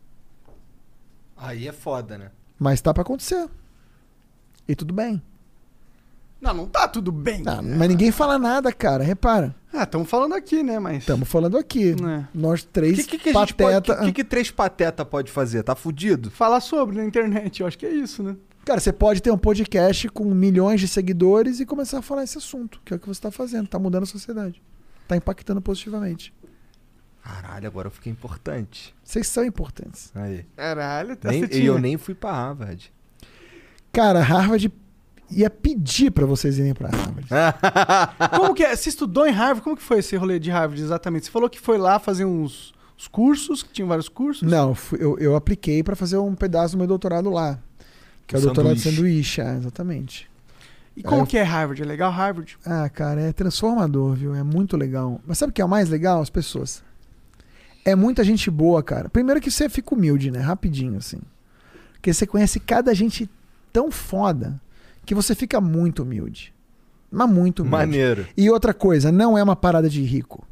Aí é foda, né? Mas tá para acontecer. E tudo bem. Não, não tá tudo bem. Ah, mas ninguém fala nada, cara. Repara. Ah, estamos falando aqui, né? Mas. Estamos falando aqui. É. Nós três que, que, que pateta. O que, que três pateta pode fazer? Tá fudido? Falar sobre na internet, eu acho que é isso, né? Cara, você pode ter um podcast com milhões de seguidores e começar a falar esse assunto, que é o que você está fazendo. Tá mudando a sociedade. Tá impactando positivamente. Caralho, agora eu fiquei importante. Vocês são importantes. Aí. Caralho, tá Nem, e eu nem fui pra Harvard. Cara, Harvard ia pedir pra vocês irem pra Harvard. Como que é? Você estudou em Harvard? Como que foi esse rolê de Harvard exatamente? Você falou que foi lá fazer uns, uns cursos, que tinham vários cursos? Não, eu, eu apliquei pra fazer um pedaço do meu doutorado lá. Que é o doutorado de sanduíche, ah, exatamente. E como É. que é Harvard? É legal Harvard? Ah, cara, é transformador, viu? É muito legal. Mas sabe o que é o mais legal? As pessoas. É muita gente boa, cara. Primeiro que você fica humilde, né? Rapidinho, assim. Porque você conhece cada gente tão foda que você fica muito humilde. Mas muito humilde. Maneiro. E outra coisa, não é uma parada de rico.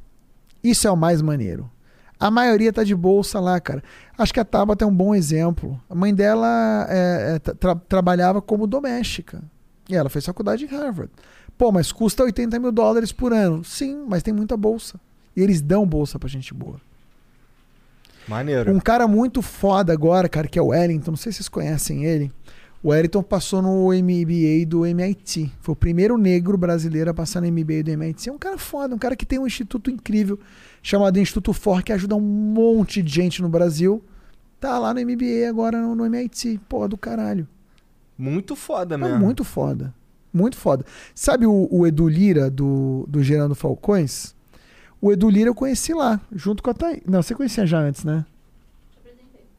Isso é o mais maneiro. A maioria tá de bolsa lá, cara. Acho que a Tabata é um bom exemplo. A mãe dela é, é, tra- trabalhava como doméstica. E ela fez faculdade em Harvard. Pô, mas custa 80 mil dólares por ano. Sim, mas tem muita bolsa. E eles dão bolsa pra gente boa. Maneiro. Um cara muito foda agora, cara, que é o Wellington. Não sei se vocês conhecem ele. O Wellington passou no MBA do MIT. Foi o primeiro negro brasileiro a passar no MBA do MIT. É um cara foda, um cara que tem um instituto incrível chamado Instituto For, que ajuda um monte de gente no Brasil. Tá lá no MBA agora no, no MIT. Pô, do caralho. Muito foda É mesmo. muito foda. Muito foda. Sabe o, o Edu Lira do, do Gerando Falcões? O Edu Lira eu conheci lá, junto com a Thaís. Não, você conhecia já antes, né?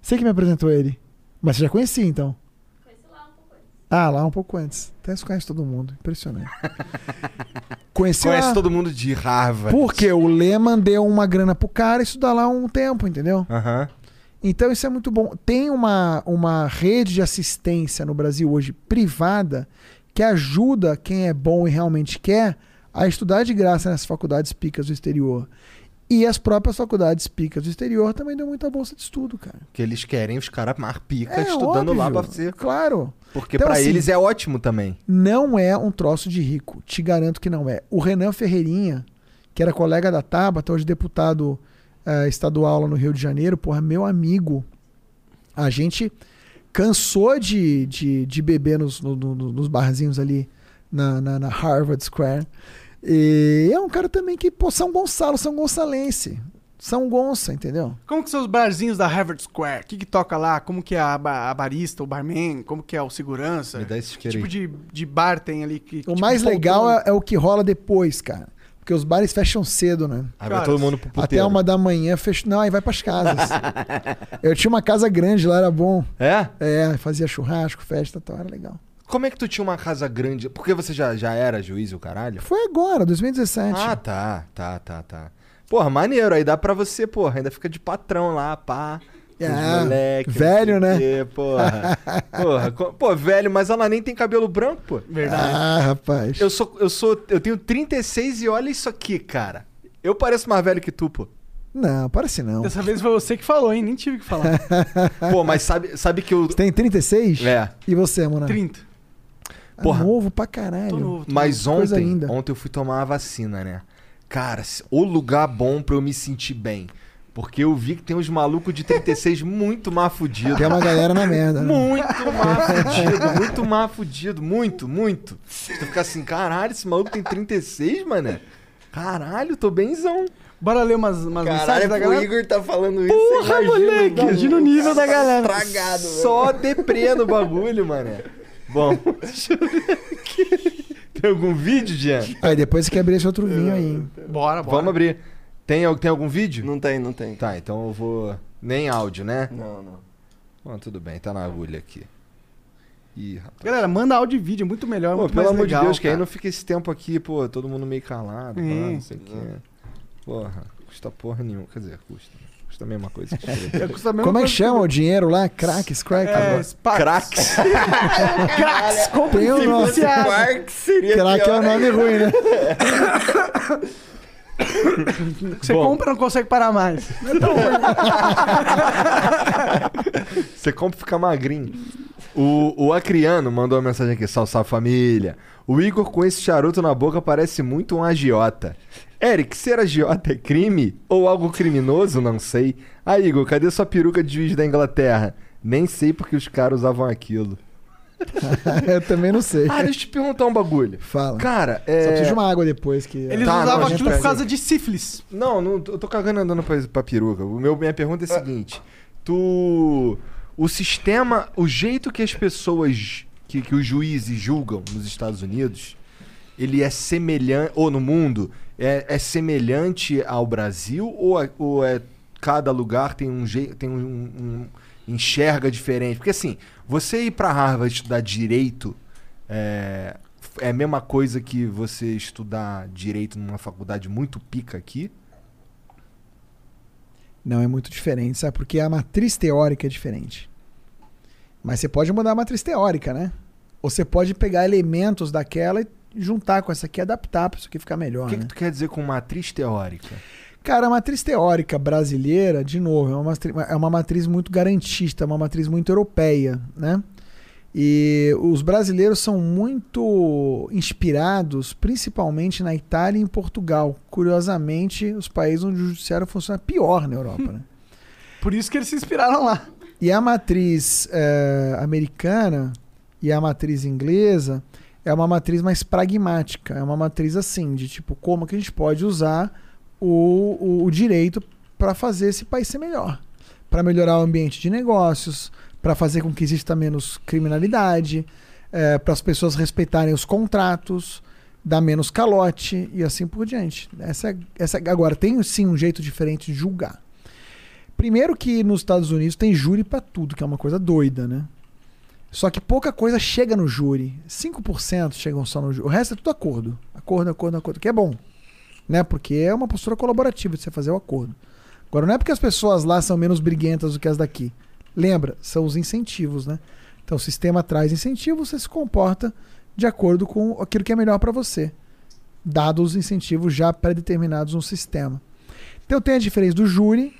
Você que me apresentou ele. Mas você já conhecia, então? Ah, lá um pouco antes. Até você conhece todo mundo. Impressionante. conheci Conhece lá. todo mundo de Harvard. Porque o Lehman deu uma grana pro cara estudar lá um tempo, entendeu? Aham. Então isso é muito bom. Tem uma, uma rede de assistência no Brasil hoje privada que ajuda quem é bom e realmente quer a estudar de graça nas faculdades picas do exterior. E as próprias faculdades picas do exterior também dão muita bolsa de estudo, cara. Que eles querem os caras mais pica É estudando lá óbvio, pra você. Claro. Porque Então, pra assim, eles é ótimo também. Não é um troço de rico. Te garanto que não é. O Renan Ferreirinha, que era colega da Tabata, hoje deputado eh, estadual lá no Rio de Janeiro, porra, meu amigo. A gente cansou de, de, de beber nos, no- no- nos barzinhos ali na, na- na Harvard Square. E é um cara também que, pô, São Gonçalo, São Gonçalense. São Gonça, entendeu? Como que são os barzinhos da Harvard Square? O que, que toca lá? Como que é a, ba- a barista, o barman? Como que é o segurança? Me dá esse Que tipo de, de bar tem ali? Que, O tipo, mais legal é, é o que rola depois, cara. Porque os bares fecham cedo, né? Aí vai Cara, todo mundo pro Até puteiro. uma da manhã fecha. Não, aí vai pras casas. eu tinha uma casa grande lá, era bom. É? É, fazia churrasco, festa e tal, era legal. Como é que tu tinha uma casa grande? Porque você já, já era juiz e o caralho? Foi agora, 2017. Ah, tá, tá, tá, tá. Porra, maneiro. Aí dá pra você, porra, ainda fica de patrão lá, pá. É, moleque, velho, né? quê, porra. porra. co- Pô, velho, mas ela nem tem cabelo branco, pô. Verdade. Ah, rapaz. Eu sou, eu sou, eu tenho 36 e olha isso aqui, cara. Eu pareço mais velho que tu, pô. Não, parece não. Dessa vez foi você que falou, hein? Nem tive que falar. Pô, mas sabe, sabe que eu... Você tem 36? É. E você, mano? 30. Ah, Porra. novo pra caralho. Tô novo. Tô Mas Coisa ontem, ontem eu fui tomar a vacina, né? Cara, o lugar bom pra eu me sentir bem. Porque eu vi que tem uns malucos de 36 muito má fudido. Tem uma galera na merda. né? Muito má fudido, muito má fudido, muito, muito. Tu fica assim, caralho, esse maluco tem 36, mané? Caralho, tô benzão. Bora ler umas, umas mensagens Caralho, da o galera? Igor tá falando isso. Porra, moleque! Imagina o nível da galera. Estragado, velho. Só deprê no bagulho, mané. Bom, deixa eu ver aqui. Tem algum vídeo, Jean? Aí depois você quer abrir esse outro vinho aí. hein? Bora, bora. Vamos abrir. Tem, al- tem algum vídeo? Não tem, não tem. Tá, então eu vou. Nem áudio, né? Não, não. Bom, tudo bem, tá na agulha aqui. Ih, rapaz. Galera, manda áudio e vídeo, é muito melhor, Pô, muito pelo mais amor legal, de Deus, que aí cara. não fica esse tempo aqui, pô, todo mundo meio calado, pá, É. não sei o quê. Porra, custa porra nenhuma. Quer dizer, custa. Custa a mesma coisa que. É, custa a mesma Como é que chama o dinheiro lá? Cracks, crack? É. Cracks. Cracks, compra Tem um nome. financiado. Quark seria Crack é um nome ruim, né? Você Bom. compra e não consegue parar mais. Você compra e fica magrinho. O, o Acriano mandou uma mensagem aqui, salve, salve família. O Igor com esse charuto na boca parece muito um agiota. Eric, ser agiota é crime? Ou algo criminoso? Não sei. Ah, Igor, cadê sua peruca de juiz da Inglaterra? Nem sei porque os caras usavam aquilo. Eu também não sei. Ah, deixa eu te perguntar um bagulho. Fala. Cara, Só é... preciso de uma água depois que. Eles Tá, não, usavam aquilo por causa de sífilis. Não, não, eu tô cagando andando pra, pra peruca. O meu, minha pergunta é a seguinte: Tu. O sistema, o jeito que as pessoas, que, que os juízes julgam nos Estados Unidos, ele é semelhante. Ou no mundo, é, é semelhante ao Brasil? Ou é, ou é cada lugar tem um jeito. Tem um, um- enxerga diferente? Porque assim, você ir pra Harvard estudar direito. É, é a mesma coisa que você estudar direito numa faculdade muito pica aqui? Não, é muito diferente, sabe? Porque a matriz teórica é diferente. Mas você pode mudar a matriz teórica, né? Ou você pode pegar elementos daquela e juntar com essa aqui e adaptar para isso aqui ficar melhor. O que, né? que tu quer dizer com matriz teórica? Cara, a matriz teórica brasileira, de novo, é uma, matri- é uma matriz muito garantista, é uma matriz muito europeia, né? E os brasileiros são muito inspirados, principalmente na Itália e em Portugal. Curiosamente, os países onde o judiciário funciona pior na Europa, né? Por isso que eles se inspiraram lá. E a matriz eh, americana e a matriz inglesa é uma matriz mais pragmática. É uma matriz assim, de tipo, como que a gente pode usar o, o, o direito para fazer esse país ser melhor. Para melhorar o ambiente de negócios, para fazer com que exista menos criminalidade, para as pessoas respeitarem os contratos, dar menos calote e assim por diante. Essa, é- essa, agora, tem sim um jeito diferente de julgar. Primeiro que nos Estados Unidos tem júri pra tudo, que é uma coisa doida, né? Só que pouca coisa chega no júri. 5% chegam só no júri. O resto é tudo acordo. Acordo, acordo, acordo. Que é bom. Né? Porque é uma postura colaborativa de você fazer o acordo. Agora, não é porque as pessoas lá são menos briguentas do que as daqui. Lembra, são os incentivos, né? Então o sistema traz incentivos, você se comporta de acordo com aquilo que é melhor pra você. dados os incentivos já pré-determinados no sistema. Então tem a diferença do júri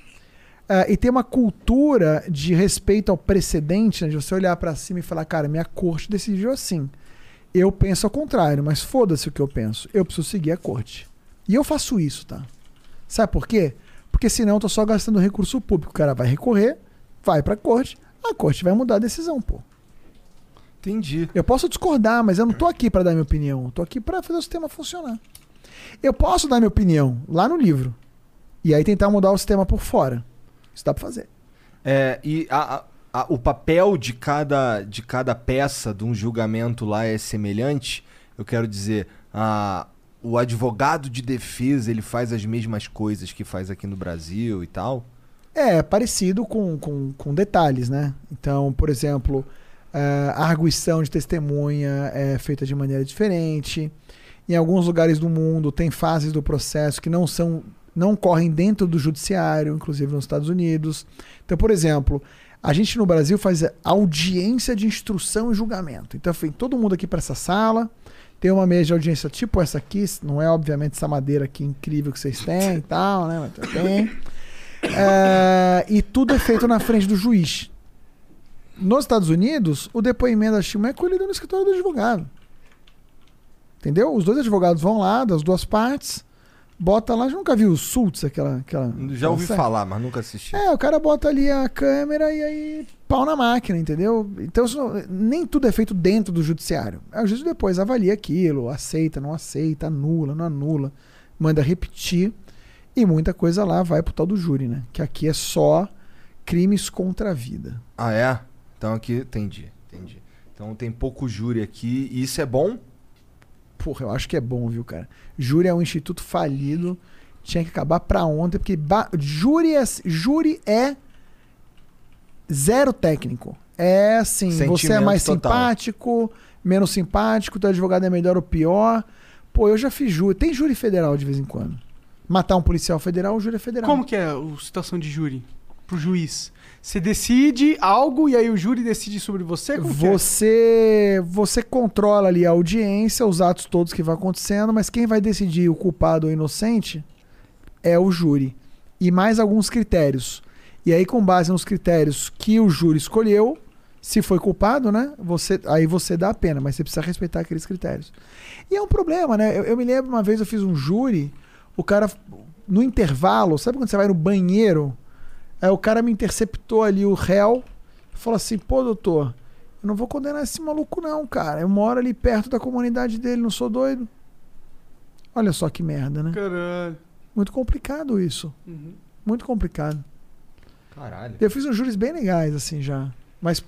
eh, e tem uma cultura de respeito ao precedente, né, de você olhar pra cima e falar, cara, minha corte decidiu assim. Eu penso ao contrário, mas foda-se o que eu penso. Eu preciso seguir a corte. E eu faço isso, tá? Sabe por quê? Porque senão eu tô só gastando recurso público. O cara vai recorrer, vai pra corte, a corte vai mudar a decisão, pô. Entendi. Eu posso discordar, mas eu não tô aqui pra dar minha opinião. Eu tô aqui pra fazer o sistema funcionar. Eu posso dar minha opinião lá no livro. E aí tentar mudar o sistema por fora. Isso dá pra fazer. É, e a- a- a- o papel de cada, de cada peça de um julgamento lá é semelhante? Eu quero dizer, a, o advogado de defesa ele faz as mesmas coisas que faz aqui no Brasil e tal? É, parecido com, com, com detalhes, né? Então, por exemplo, eh, a arguição de testemunha é feita de maneira diferente. Em alguns lugares do mundo tem fases do processo que não são não correm dentro do judiciário, inclusive nos Estados Unidos. Então, por exemplo, a gente no Brasil faz audiência de instrução e julgamento. Então, vem todo mundo aqui para essa sala, tem uma mesa de audiência tipo essa aqui, não é obviamente essa madeira aqui incrível que vocês têm e tal, né? Mas tem. É, e tudo é feito na frente do juiz. Nos Estados Unidos, o depoimento da testemunha é colhido no escritório do advogado. Entendeu? Os dois advogados vão lá, das duas partes, bota lá. Nunca viu o Sultz, aquela. aquela Já ouvi série? falar, mas nunca assisti. É, o cara bota ali a câmera e aí pau na máquina, entendeu? Então não- nem tudo é feito dentro do judiciário. Aí o juiz depois avalia aquilo, aceita, não aceita, anula, não anula, manda repetir. E muita coisa lá vai pro tal do júri, né? Que aqui é só crimes contra a vida. Ah, é? Então aqui, entendi, entendi. Então tem pouco júri aqui, e isso é bom? Porra, eu acho que é bom, viu, cara? Júri é um instituto falido. Tinha que acabar pra ontem, porque ba- júri, é, júri é zero técnico. É assim, você é mais total. simpático, menos simpático, teu advogado é melhor ou pior. Pô, eu já fiz júri. Tem júri federal de vez em quando. Matar um policial federal, o júri é federal. Como que é a situação de júri? Pro juiz. Você decide algo e aí o júri decide sobre você? Como é? Você, você controla ali a audiência, os atos todos que vai acontecendo, mas quem vai decidir o culpado ou inocente é o júri. E mais alguns critérios. E aí, com base nos critérios que o júri escolheu, se foi culpado, né? Você, aí você dá a pena, mas você precisa respeitar aqueles critérios. E é um problema, né? Eu, eu me lembro uma vez eu fiz um júri, o cara, no intervalo, sabe quando você vai no banheiro? Aí o cara me interceptou ali, o réu, falou assim: pô, doutor, eu não vou condenar esse maluco, não, cara. Eu moro ali perto da comunidade dele, não sou doido. Olha só que merda, né? Caralho. Muito complicado isso. Uhum. Muito complicado. Caralho. Eu fiz uns júris bem legais, assim, já. Mas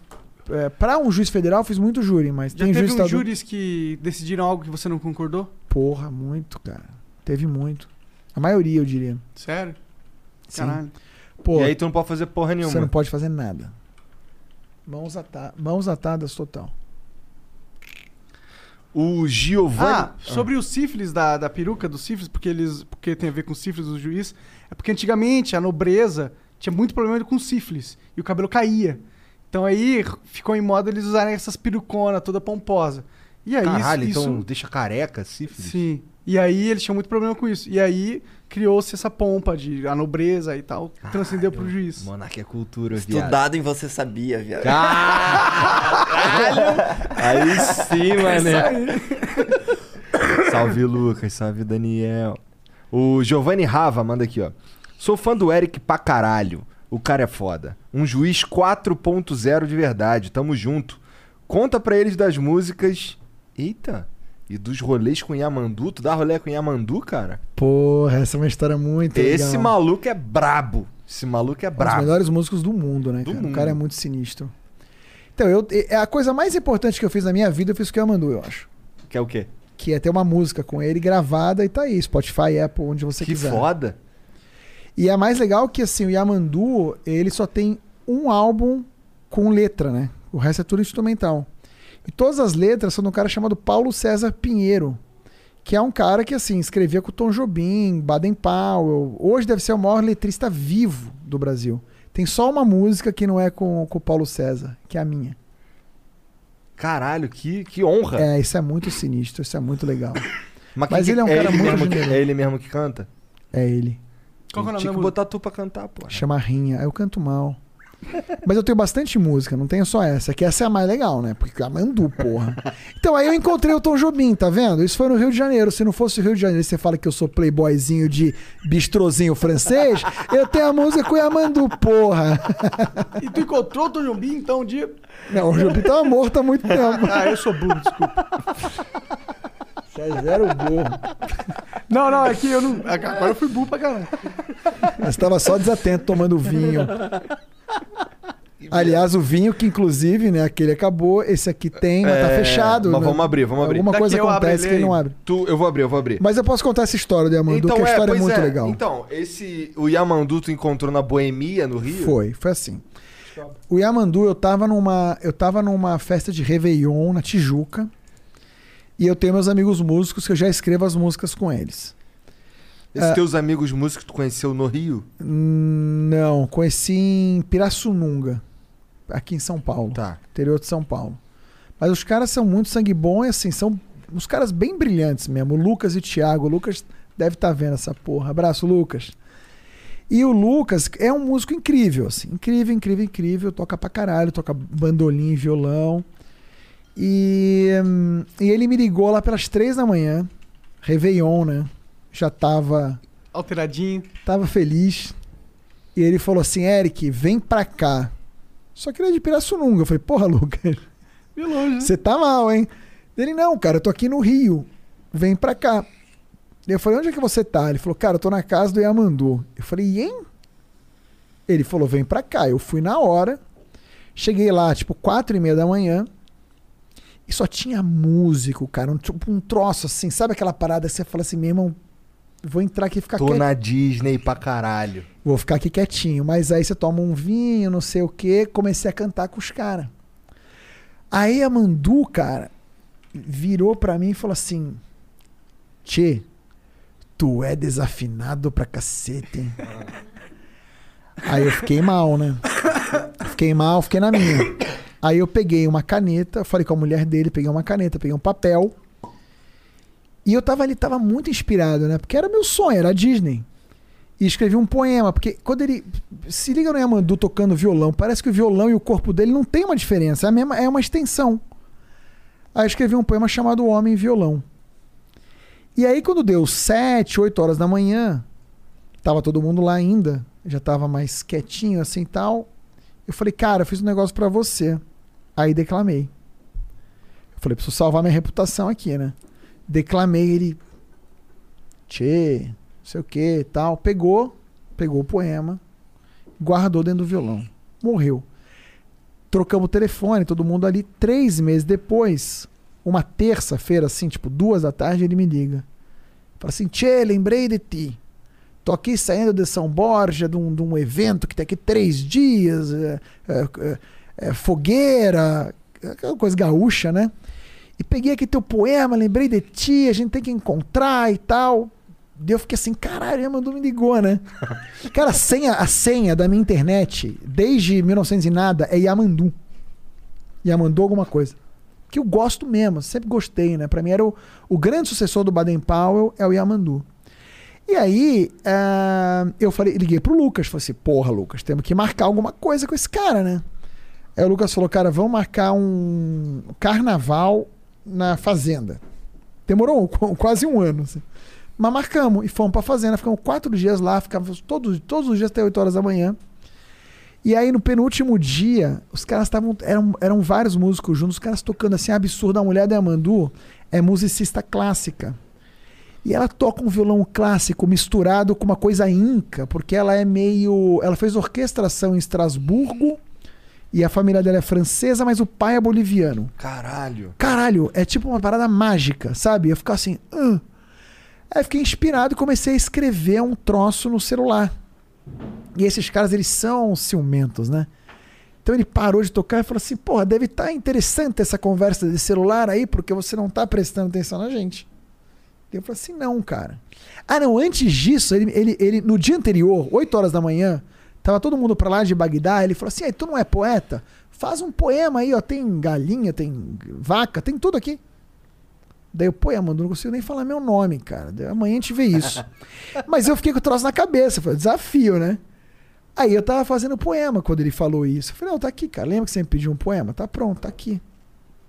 é, pra um juiz federal, eu fiz muito júri, mas Já tem teve juiz júris que decidiram algo que você não concordou? Porra, muito, cara. Teve muito. A maioria, eu diria. Sério? Sim. Caralho. Pô, E aí tu não pode fazer porra nenhuma. você não pode fazer nada. Mãos, ata mãos atadas total. O Giovanni. Ah, sobre o sífilis da, da peruca do sífilis, porque eles. Porque tem a ver com sífilis do juiz. É porque antigamente a nobreza tinha muito problema com sífilis. E o cabelo caía. Então aí ficou em moda eles usarem essas peruconas toda pomposa. E aí Caralho, isso, então deixa careca, sífilis. Sim. E aí eles tinham muito problema com isso. E aí criou-se essa pompa de a nobreza e tal, transcendeu pro juiz. Monarquia é cultura, viado. Estudado em você sabia, viado. Aí sim, mané. salve, Lucas. Salve, Daniel. O Giovanni Rava manda aqui, ó. Sou fã do Eric pra caralho. O cara é foda. Um juiz 4.0 de verdade. Tamo junto. Conta pra eles das músicas. Eita. E dos rolês com Yamandu. Tu dá rolê com Yamandu, cara? Porra, essa é uma história muito Esse legal. maluco é brabo. Esse maluco é Um dos brabo. melhores músicos do mundo, né, Do cara? mundo. O cara é muito sinistro. Então, eu, é a coisa mais importante que eu fiz na minha vida, eu fiz com o Yamandu, eu acho. Que é o quê? Que é ter uma música com ele gravada e tá aí, Spotify, Apple, onde você que quiser. foda. E é mais legal que, assim, o Yamandu, ele só tem um álbum com letra, né? O resto é tudo instrumental. E todas as letras são de um cara chamado Paulo César Pinheiro, que é um cara que, assim, escrevia com o Tom Jobim, Baden Powell. Hoje deve ser o maior letrista vivo do Brasil. Tem só uma música que não é com, com o Paulo César, que é a minha. Caralho, que, que honra. É, isso é muito sinistro, isso é muito legal. Mas, Mas quem ele é um que- cara muito que. É ele mesmo que canta? É ele. Qual que é o nome Tinha que botar tu pra cantar, pô. Chama Rinha. Eu canto mal. Mas eu tenho bastante música, não tenho só essa. Que essa é a mais legal, né? Porque a Mandu, porra. Então aí eu encontrei o Tom Jobim, tá vendo? Isso foi no Rio de Janeiro. Se não fosse o Rio de Janeiro, você fala que eu sou playboyzinho de bistrozinho francês, eu tenho a música com o Yamandu, porra. E tu encontrou o Tom Jobim, então, um dia... Não, o Jobim tava morto há muito tempo. Ah, eu sou burro, desculpa. Você é zero burro. Não, não, é que eu não... Agora eu fui burro pra caralho. Mas tava só desatento tomando vinho. Aliás, o vinho que inclusive, né, aquele acabou, esse aqui tem, mas tá É, fechado. mas né? vamos abrir, vamos abrir. Alguma Daqui coisa acontece que ele não abre. Tu, eu vou abrir, eu vou abrir. Mas eu posso contar essa história do Yamandu, que a história é, pois muito legal. Então, esse. O Yamandu tu encontrou na Boemia, no Rio? Foi, foi assim. O Yamandu, eu tava numa, eu tava numa festa de Réveillon na Tijuca. E eu tenho meus amigos músicos que eu já escrevo as músicas com eles. Esses É. teus amigos músicos que tu conheceu no Rio? Não, conheci em Pirassununga, aqui em São Paulo, Tá. interior de São Paulo. Mas os caras são muito sangue bom e assim, são uns caras bem brilhantes mesmo. O Lucas e o Thiago. O Lucas deve estar vendo essa porra. Abraço, Lucas. E o Lucas é um músico incrível, assim. Incrível, incrível, incrível. Toca pra caralho, toca bandolim, violão. E, hum, e ele me ligou lá pelas três da manhã. Réveillon, né? Já tava Alteradinho. tava feliz. E ele falou assim: Eric, vem pra cá. Só que ele é de Pirassununga. Eu falei: Porra, Lucas, Meio longe, né? você tá mal, hein? Ele: Não, cara, eu tô aqui no Rio. Vem pra cá. Eu falei: Onde é que você tá? Ele falou: Cara, eu tô na casa do Yamandu. Eu falei: Hein? Ele falou: Vem pra cá. Eu fui na hora. Cheguei lá, tipo, quatro e meia da manhã. E só tinha músico, cara. Um, tipo, um troço assim. Sabe aquela parada que você fala assim: Meu irmão, vou entrar aqui e ficar Tô quieto. na Disney pra caralho. Vou ficar aqui quietinho. Mas aí você toma um vinho, não sei o quê. Comecei a cantar com os caras. Aí a Mandu, cara, virou pra mim e falou assim: Tchê, tu é desafinado pra cacete, hein? Aí eu fiquei mal, né? Fiquei mal, fiquei na minha. Aí eu peguei uma caneta, falei com a mulher dele, peguei uma caneta, peguei um papel. E eu tava ali, tava muito inspirado, né? Porque era meu sonho, era a Disney. E escrevi um poema, porque quando ele. Se liga no Yamandu tocando violão, parece que o violão e o corpo dele não tem uma diferença, é, a mesma, é uma extensão. Aí eu escrevi um poema chamado Homem Violão. E aí, quando deu 7, 8 horas da manhã, tava todo mundo lá ainda, já tava mais quietinho assim tal. Eu falei, cara, eu fiz um negócio pra você. Aí declamei. Eu falei, preciso salvar minha reputação aqui, né? Declamei ele. Tchê, não sei o que tal. Pegou, pegou o poema, guardou dentro do violão. Morreu. Trocamos o telefone, todo mundo ali. Três meses depois, uma terça-feira, assim, tipo, duas da tarde, ele me liga. Fala assim, Tchê, lembrei de ti. Tô aqui saindo de São Borja, de um, de um evento que tem aqui três dias, é, é, é, é, fogueira, aquela coisa gaúcha, né? E peguei aqui teu poema, lembrei de ti, a gente tem que encontrar e tal. Daí eu fiquei assim, caralho, a Mandu me ligou, né? Cara, a senha, a senha da minha internet, desde 1900 e nada, é Yamandu. Yamandu alguma coisa. Que eu gosto mesmo, sempre gostei, né? Pra mim era o, o grande sucessor do Baden Powell, é o Yamandu. E aí, ah, eu falei, liguei pro Lucas, falei assim, porra, Lucas, temos que marcar alguma coisa com esse cara, né? Aí o Lucas falou, cara, vamos marcar um carnaval na fazenda. Demorou qu- quase um ano. assim. Mas marcamos e fomos pra fazenda. Ficamos quatro dias lá, ficávamos todos, todos os dias até 8 horas da manhã. E aí, no penúltimo dia, os caras estavam. Eram, eram vários músicos juntos, os caras tocando assim, absurdo. A mulher da Amandu é musicista clássica. E ela toca um violão clássico misturado com uma coisa inca, porque ela é meio. Ela fez orquestração em Estrasburgo e a família dela é francesa, mas o pai é boliviano. Caralho. Caralho, é tipo uma parada mágica, sabe? Eu ficava assim. "Ah". Aí eu fiquei inspirado e comecei a escrever um troço no celular. E esses caras, eles são ciumentos, né? Então ele parou de tocar e falou assim: Porra, deve estar interessante essa conversa de celular aí, porque você não tá prestando atenção na gente. E eu falei assim: Não, cara. Ah, não, antes disso, ele, ele, ele no dia anterior, 8 horas da manhã, tava todo mundo pra lá de Bagdá. Ele falou assim: "Ei, Tu não é poeta? Faz um poema aí, ó. Tem galinha, tem vaca, tem tudo aqui. Daí eu, pô, Amanda, não consigo nem falar meu nome, cara. Daí, amanhã a gente vê isso. Mas eu fiquei com o troço na cabeça, foi um desafio, né? Aí eu tava fazendo poema quando ele falou isso. Eu falei, não, tá aqui, cara. Lembra que você me pediu um poema? Tá pronto, tá aqui.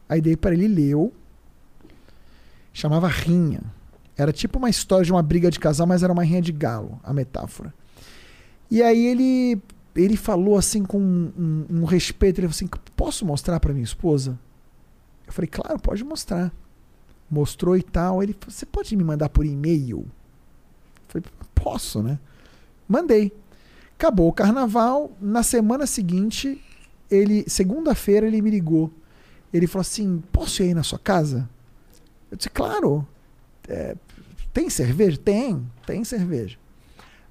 Aí dei para ele, leu. Chamava Rinha. Era tipo uma história de uma briga de casal, mas era uma rinha de galo, a metáfora. E aí ele ele falou assim com um, um- um respeito, ele falou assim, posso mostrar para minha esposa? Eu falei, claro, pode mostrar. Mostrou e tal. Ele falou, você pode me mandar por e-mail? Eu falei, posso, né? Mandei. Acabou o carnaval. Na semana seguinte, ele, segunda-feira, ele me ligou. Ele falou assim: posso ir aí na sua casa? Eu disse, claro. É, tem cerveja? Tem, tem cerveja.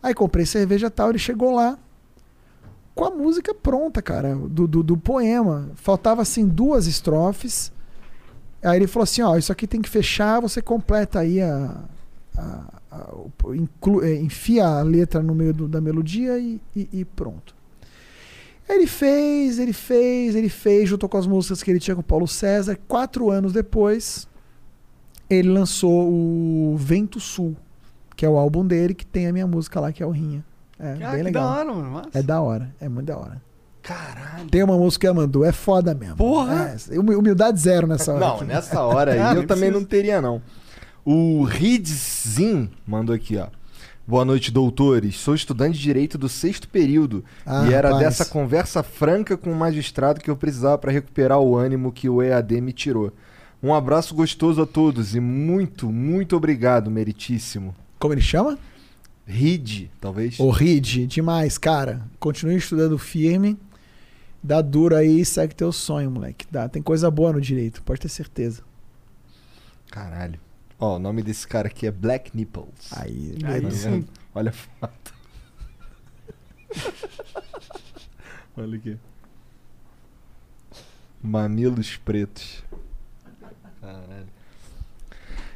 Aí comprei cerveja e tal, ele chegou lá com a música pronta, cara, do, do, do poema. Faltava assim duas estrofes. Aí ele falou assim: ó, isso aqui tem que fechar, você completa aí a. a- a- inclu- é, enfia a letra no meio do- da melodia e, e- e pronto. Ele fez, ele fez, ele fez, juntou com as músicas que ele tinha com o Paulo César. Quatro anos depois, ele lançou o Vento Sul, que é o álbum dele, que tem a minha música lá, que é o Rinha. É Ah, bem que legal. da hora, mano. Massa. É da hora, é muito da hora. Caralho. Tem uma música que ela mandou, é foda mesmo. Porra! É, humi- humildade zero nessa hora. Não, aqui. nessa hora Ah, aí eu nem também não teria, não. O Ridzin mandou aqui, ó. Boa noite, doutores. Sou estudante de direito do sexto período Ah, e era rapaz. dessa conversa franca com o magistrado que eu precisava para recuperar o ânimo que o EAD me tirou. Um abraço gostoso a todos e muito, muito obrigado, meritíssimo. Como ele chama? Ride, talvez. O Reed, demais, cara. Continue estudando firme. Dá duro aí e segue teu sonho, moleque. Dá. Tem coisa boa no direito, pode ter certeza. Caralho. Ó, o nome desse cara aqui é Black Nipples. Aí, Aí Tá sim. Olha a foto. Olha aqui. Mamilos pretos. Caralho.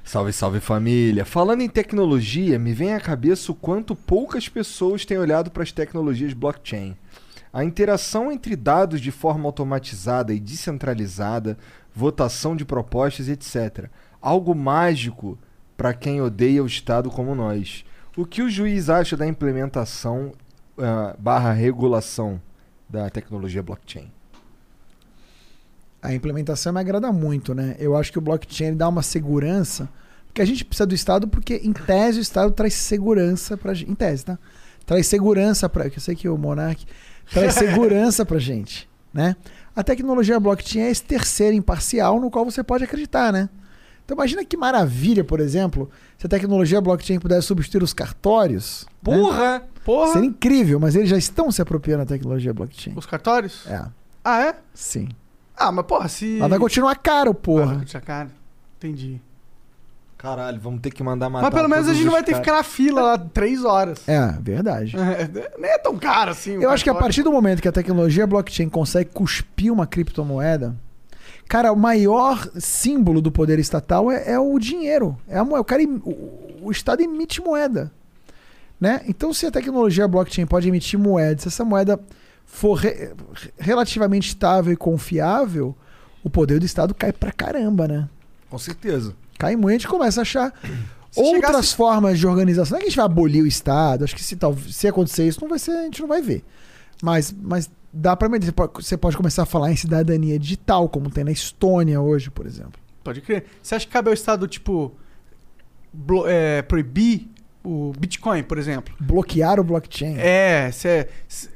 Salve, salve família. Falando em tecnologia, me vem à cabeça o quanto poucas pessoas têm olhado para as tecnologias blockchain. A interação entre dados de forma automatizada e descentralizada, votação de propostas, etc. Algo mágico para quem odeia o Estado como nós. O que o juiz acha da implementação ah, barra regulação da tecnologia blockchain? A implementação me agrada muito, né? Eu acho que o blockchain dá uma segurança, porque a gente precisa do Estado, porque em tese o Estado traz segurança pra gente. Em tese, tá? Traz segurança para. Eu sei que o Monark traz segurança pra gente, né? A tecnologia blockchain é esse terceiro imparcial no qual você pode acreditar, né? Então imagina que maravilha, por exemplo, se a tecnologia blockchain pudesse substituir os cartórios. né? Porra! Porra! Seria incrível, mas eles já estão se apropriando da tecnologia blockchain. Os cartórios? É, Ah, é? sim. Ah, mas porra, se. Ela vai continuar caro, Ah, vai porra. continuar caro. Entendi. Caralho, vamos ter que mandar matar mas pelo menos a gente não vai ter que ficar na fila lá três horas. É, verdade. É, nem é tão caro assim. Eu acho que a partir do momento que a tecnologia blockchain consegue cuspir uma criptomoeda, cara, o maior símbolo do poder estatal é, é o dinheiro. É a moeda. O, cara, o, o Estado emite moeda. Né? Então, se a tecnologia blockchain pode emitir moeda, se essa moeda for re- relativamente estável e confiável, o poder do Estado cai pra caramba, né? Com certeza. Cai muito, a gente começa a achar Se outras chegasse- formas de organização. Não é que a gente vai abolir o Estado, acho que se, tal, se acontecer isso, não vai ser, a gente não vai ver. Mas, mas dá pra medir. Você pode, você pode começar a falar em cidadania digital, como tem na Estônia hoje, por exemplo. Pode crer. Você acha que cabe ao Estado, tipo, é, proibir o Bitcoin, por exemplo? Bloquear o blockchain. É, se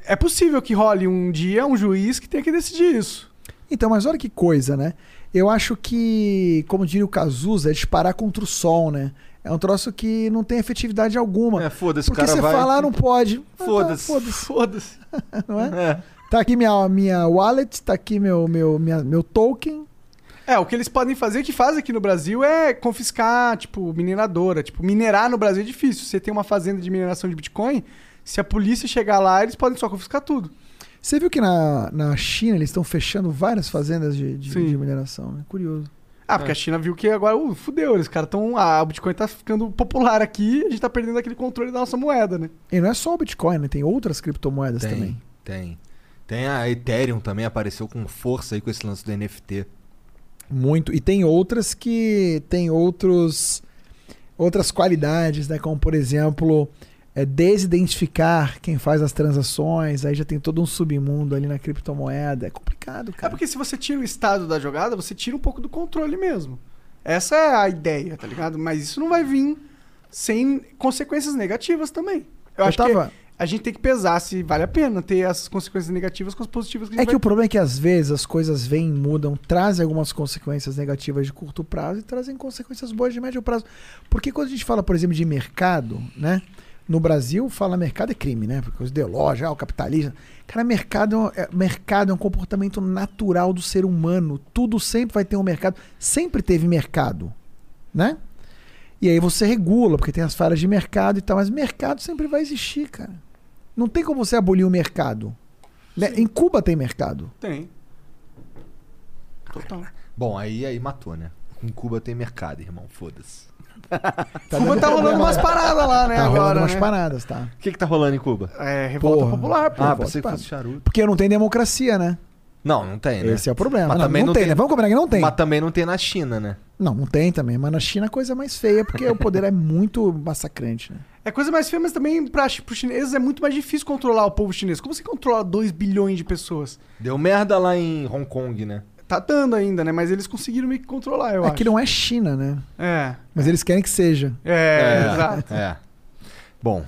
é, possível que role um dia um juiz que tenha que decidir isso. Então, mas olha que coisa, né? Eu acho que, como diria o Cazuza, é disparar contra o sol, né? É um troço que não tem efetividade alguma. É, foda-se, o Porque cara você vai... falar não pode. Ah, tá, Foda-se. Foda-se. Foda-se. Não é? É. Tá aqui minha, minha wallet, tá aqui meu, meu, minha- meu token. É, o que eles podem fazer, o que fazem aqui no Brasil é confiscar, tipo, mineradora. Tipo, minerar no Brasil é difícil. Você tem uma fazenda de mineração de Bitcoin, se a polícia chegar lá, eles podem só confiscar tudo. Você viu que na, na China eles estão fechando várias fazendas de, de, de mineração, né? Curioso. Ah, porque a China viu que agora, uh, fudeu, eles caras estão. Ah, o Bitcoin tá ficando popular aqui, a gente tá perdendo aquele controle da nossa moeda, né? E não é só o Bitcoin, né? Tem outras criptomoedas Tem, também. tem. Tem a Ethereum também apareceu com força aí com esse lance do NFT. Muito. E tem outras que tem outros outras qualidades, né? Como por exemplo, é desidentificar quem faz as transações, aí já tem todo um submundo ali na criptomoeda. É complicado, É cara. porque se você tira o estado da jogada, você tira um pouco do controle mesmo. Essa é a ideia, tá ligado? Mas isso não vai vir sem consequências negativas também. Eu, Eu acho tava- que a gente tem que pesar se vale a pena ter essas consequências negativas com as positivas que a É gente que o vai... problema é que às vezes as coisas vêm, mudam, trazem algumas consequências negativas de curto prazo e trazem consequências boas de médio prazo. Porque quando a gente fala, por exemplo, de mercado, né? No Brasil, fala mercado é crime, né? Por coisa de loja, ah, o capitalismo. Cara, mercado é, mercado é um comportamento natural do ser humano. Tudo sempre vai ter um mercado. Sempre teve mercado, né? E aí você regula, porque tem as falhas de mercado e tal. Mas mercado sempre vai existir, cara. Não tem como você abolir o mercado. Né? Em Cuba tem mercado. Tem. Total. Bom, aí, aí matou, né? Com Cuba tem mercado, irmão. Foda-se. Cuba tá rolando umas paradas lá, né, Tá rolando agora, umas né? paradas, tá? O que que tá rolando em Cuba? É, revolta Porra. popular, pô. Ah, pensei que fosse charuto. Porque não tem democracia, né? Não, não tem, né? Esse é o problema. Mas não, também não não tem, tem- né? Vamos combinar que não tem. Mas também não tem na China, né? Não, não tem também. Mas na China a coisa é mais feia, porque o poder é muito massacrante, né? É coisa mais feia, mas também para os chineses é muito mais difícil controlar o povo chinês. Como você controla 2 bilhões de pessoas? Deu merda lá em Hong Kong, né? Tá dando ainda, né? Mas eles conseguiram meio que controlar, eu é acho. que não é China, né? É. Mas eles querem que seja. É, exato. É. Bom,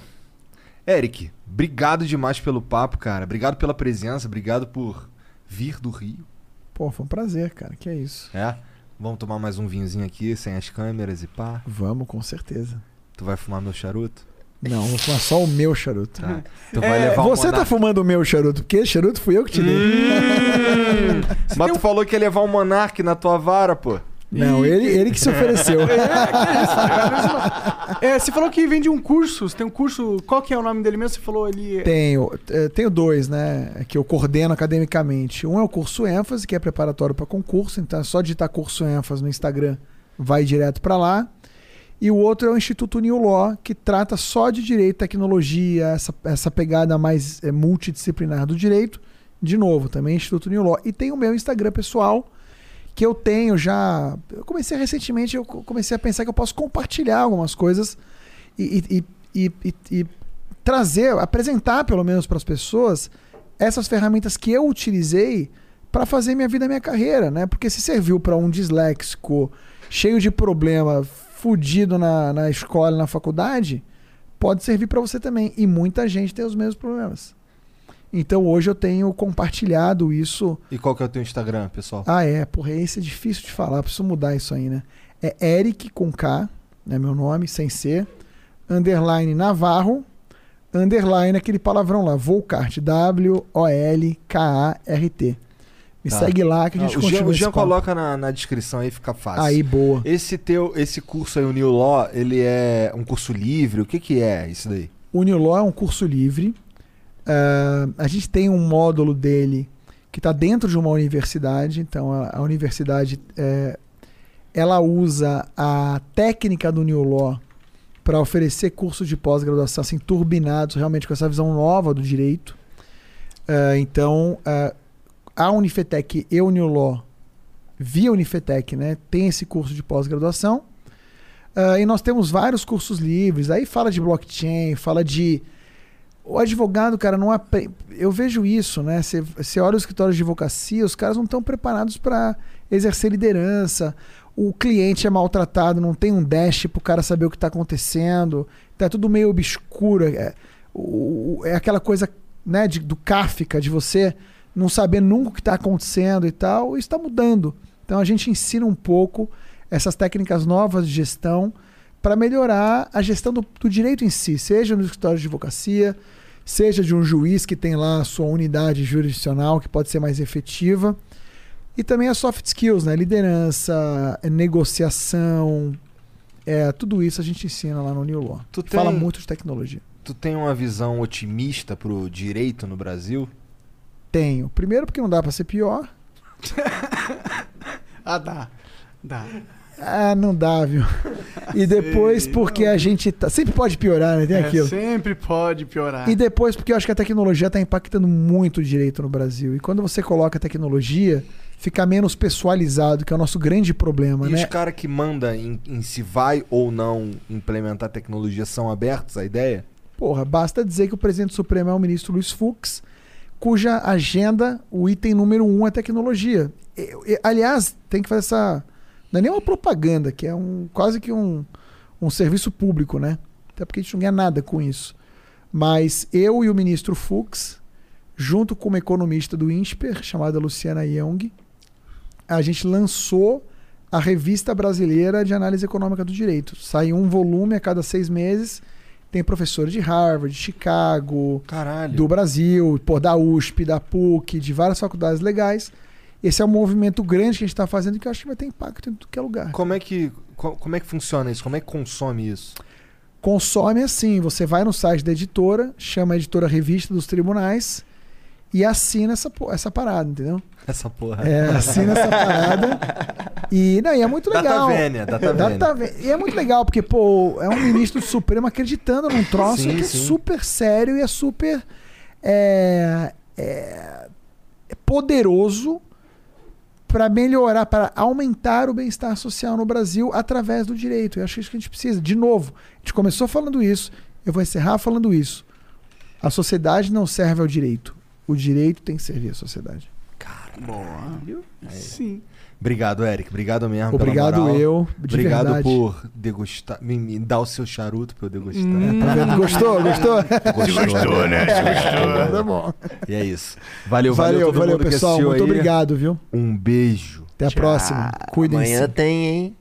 Eric, obrigado demais pelo papo, cara. Obrigado pela presença, obrigado por vir do Rio. Pô, foi um prazer, cara. Que é isso. É? Vamos tomar mais um vinhozinho aqui, sem as câmeras e pá. Vamos, com certeza. Tu vai fumar meu charuto? Não, vou fumar só o meu charuto. Tá. Tu vai levar Você um tá fumando o meu charuto, porque charuto fui eu que te dei. Mas tu falou que ia levar um Monark na tua vara, pô. Não, ele, ele que se ofereceu. É, você falou que vende um curso. Você tem um curso. Qual que é o nome dele mesmo? Você falou ele. Tenho, eh, tenho dois, né? Que eu coordeno academicamente. Um é o curso ênfase, que é preparatório para concurso, então é só digitar curso ênfase no Instagram, vai direto para lá. E o outro é o Instituto New Law, que trata só de direito, tecnologia, essa, essa pegada mais eh, multidisciplinar do direito. De novo, também Instituto New Law. E tem o meu Instagram pessoal, que eu tenho já. Eu comecei recentemente, eu co- comecei a pensar que eu posso compartilhar algumas coisas e, e- e- e- e trazer, apresentar pelo menos para as pessoas essas ferramentas que eu utilizei para fazer minha vida, minha carreira, né? Porque se serviu para um disléxico cheio de problema, fudido na, na escola, na faculdade, pode servir para você também. E muita gente tem os mesmos problemas. Então hoje eu tenho compartilhado isso. E qual que é o teu Instagram, pessoal? Ah, é, porra, esse é difícil de falar, preciso mudar isso aí, né? É Eric com K, né, meu nome, sem C, underline Navarro, underline aquele palavrão lá, Volcart, W-O-L-K-A-R-T. Me Tá. segue lá que a gente o Jean, continua o Jean papo. coloca na, na descrição aí, fica fácil. Aí, boa. Esse teu, esse curso aí, o New Law, ele é um curso livre? O que que é isso daí? O New Law é um curso livre. Ah, a gente tem um módulo dele que está dentro de uma universidade. Então, a, a universidade é, ela usa a técnica do New Law para oferecer cursos de pós-graduação assim, turbinados, realmente com essa visão nova do direito. Ah, então, ah, a Unifetec e Law, via Unifetec, né, tem esse curso de pós-graduação. Ah, e nós temos vários cursos livres. Aí fala de blockchain, fala de. O advogado, cara, não aprende. Eu vejo isso, né? Você olha os escritórios de advocacia, os caras não estão preparados para exercer liderança. O cliente é maltratado, não tem um dash para o cara saber o que está acontecendo. Tá tudo meio obscuro. É, o- é aquela coisa né, de, do Kafka, de você não saber nunca o que está acontecendo e tal. Isso está mudando. Então a gente ensina um pouco essas técnicas novas de gestão para melhorar a gestão do, do direito em si, seja no escritório de advocacia, seja de um juiz que tem lá a sua unidade jurisdicional que pode ser mais efetiva. E também as soft skills, né? Liderança, negociação, é, tudo isso a gente ensina lá no New Law. Tu Fala tem- muito de tecnologia. Tu tem uma visão otimista pro direito no Brasil? Tenho. Primeiro porque não dá para ser pior. Ah, dá. Dá. Ah, não dá, viu? E depois porque a gente tá... sempre pode piorar, né? Tem É, aquilo. sempre pode piorar. E depois, porque eu acho que a tecnologia está impactando muito o direito no Brasil. E quando você coloca a tecnologia, ficar menos pessoalizado, que é o nosso grande problema, E né? os caras que mandam em, em se vai ou não implementar tecnologia são abertos à ideia? Porra, basta dizer que o presidente supremo é o ministro Luiz Fux, cuja agenda, o item número um é tecnologia. Aliás, tem que fazer essa. Não é nem uma propaganda, que é um quase que um, um serviço público, né? Até porque a gente não ganha nada com isso. Mas eu e o ministro Fux, junto com uma economista do INSPER, chamada Luciana Young, a gente lançou a Revista Brasileira de Análise Econômica do Direito. Sai um volume a cada seis meses. Tem professores de Harvard, de Chicago, Caralho. do Brasil, pô, da USP, da PUC, de várias faculdades legais. Esse é um movimento grande que a gente está fazendo que eu acho que vai ter impacto em tudo que é lugar. Como é que co- como é que funciona isso? Como é que consome isso? Consome assim, você vai no site da editora, chama a editora Revista dos Tribunais e assina essa, essa parada, entendeu? Essa porra. É, assina essa parada. E, não, e é muito legal. Data Vênia, Data Vênia. Data Vê- E é muito legal, porque, pô, é um ministro do Supremo acreditando num troço Sim, que sim. é super sério e é super é, é, é poderoso para melhorar, para aumentar o bem-estar social no Brasil através do direito. Eu acho que é isso que a gente precisa. De novo, a gente começou falando isso, eu vou encerrar falando isso. A sociedade não serve ao direito. O direito tem que servir à sociedade. Sim. Obrigado, Eric. Obrigado mesmo pela Obrigado moral. eu, de Obrigado verdade. por degustar, me, me dar o seu charuto pra eu degustar. Tá vendo? Gostou? Gostou? Gostou, né? Tá bom. E é isso. Valeu, valeu, Valeu, todo valeu, pessoal. Muito aí. obrigado, viu? Um beijo. Até a próxima. Cuidem-se. Amanhã tem, hein?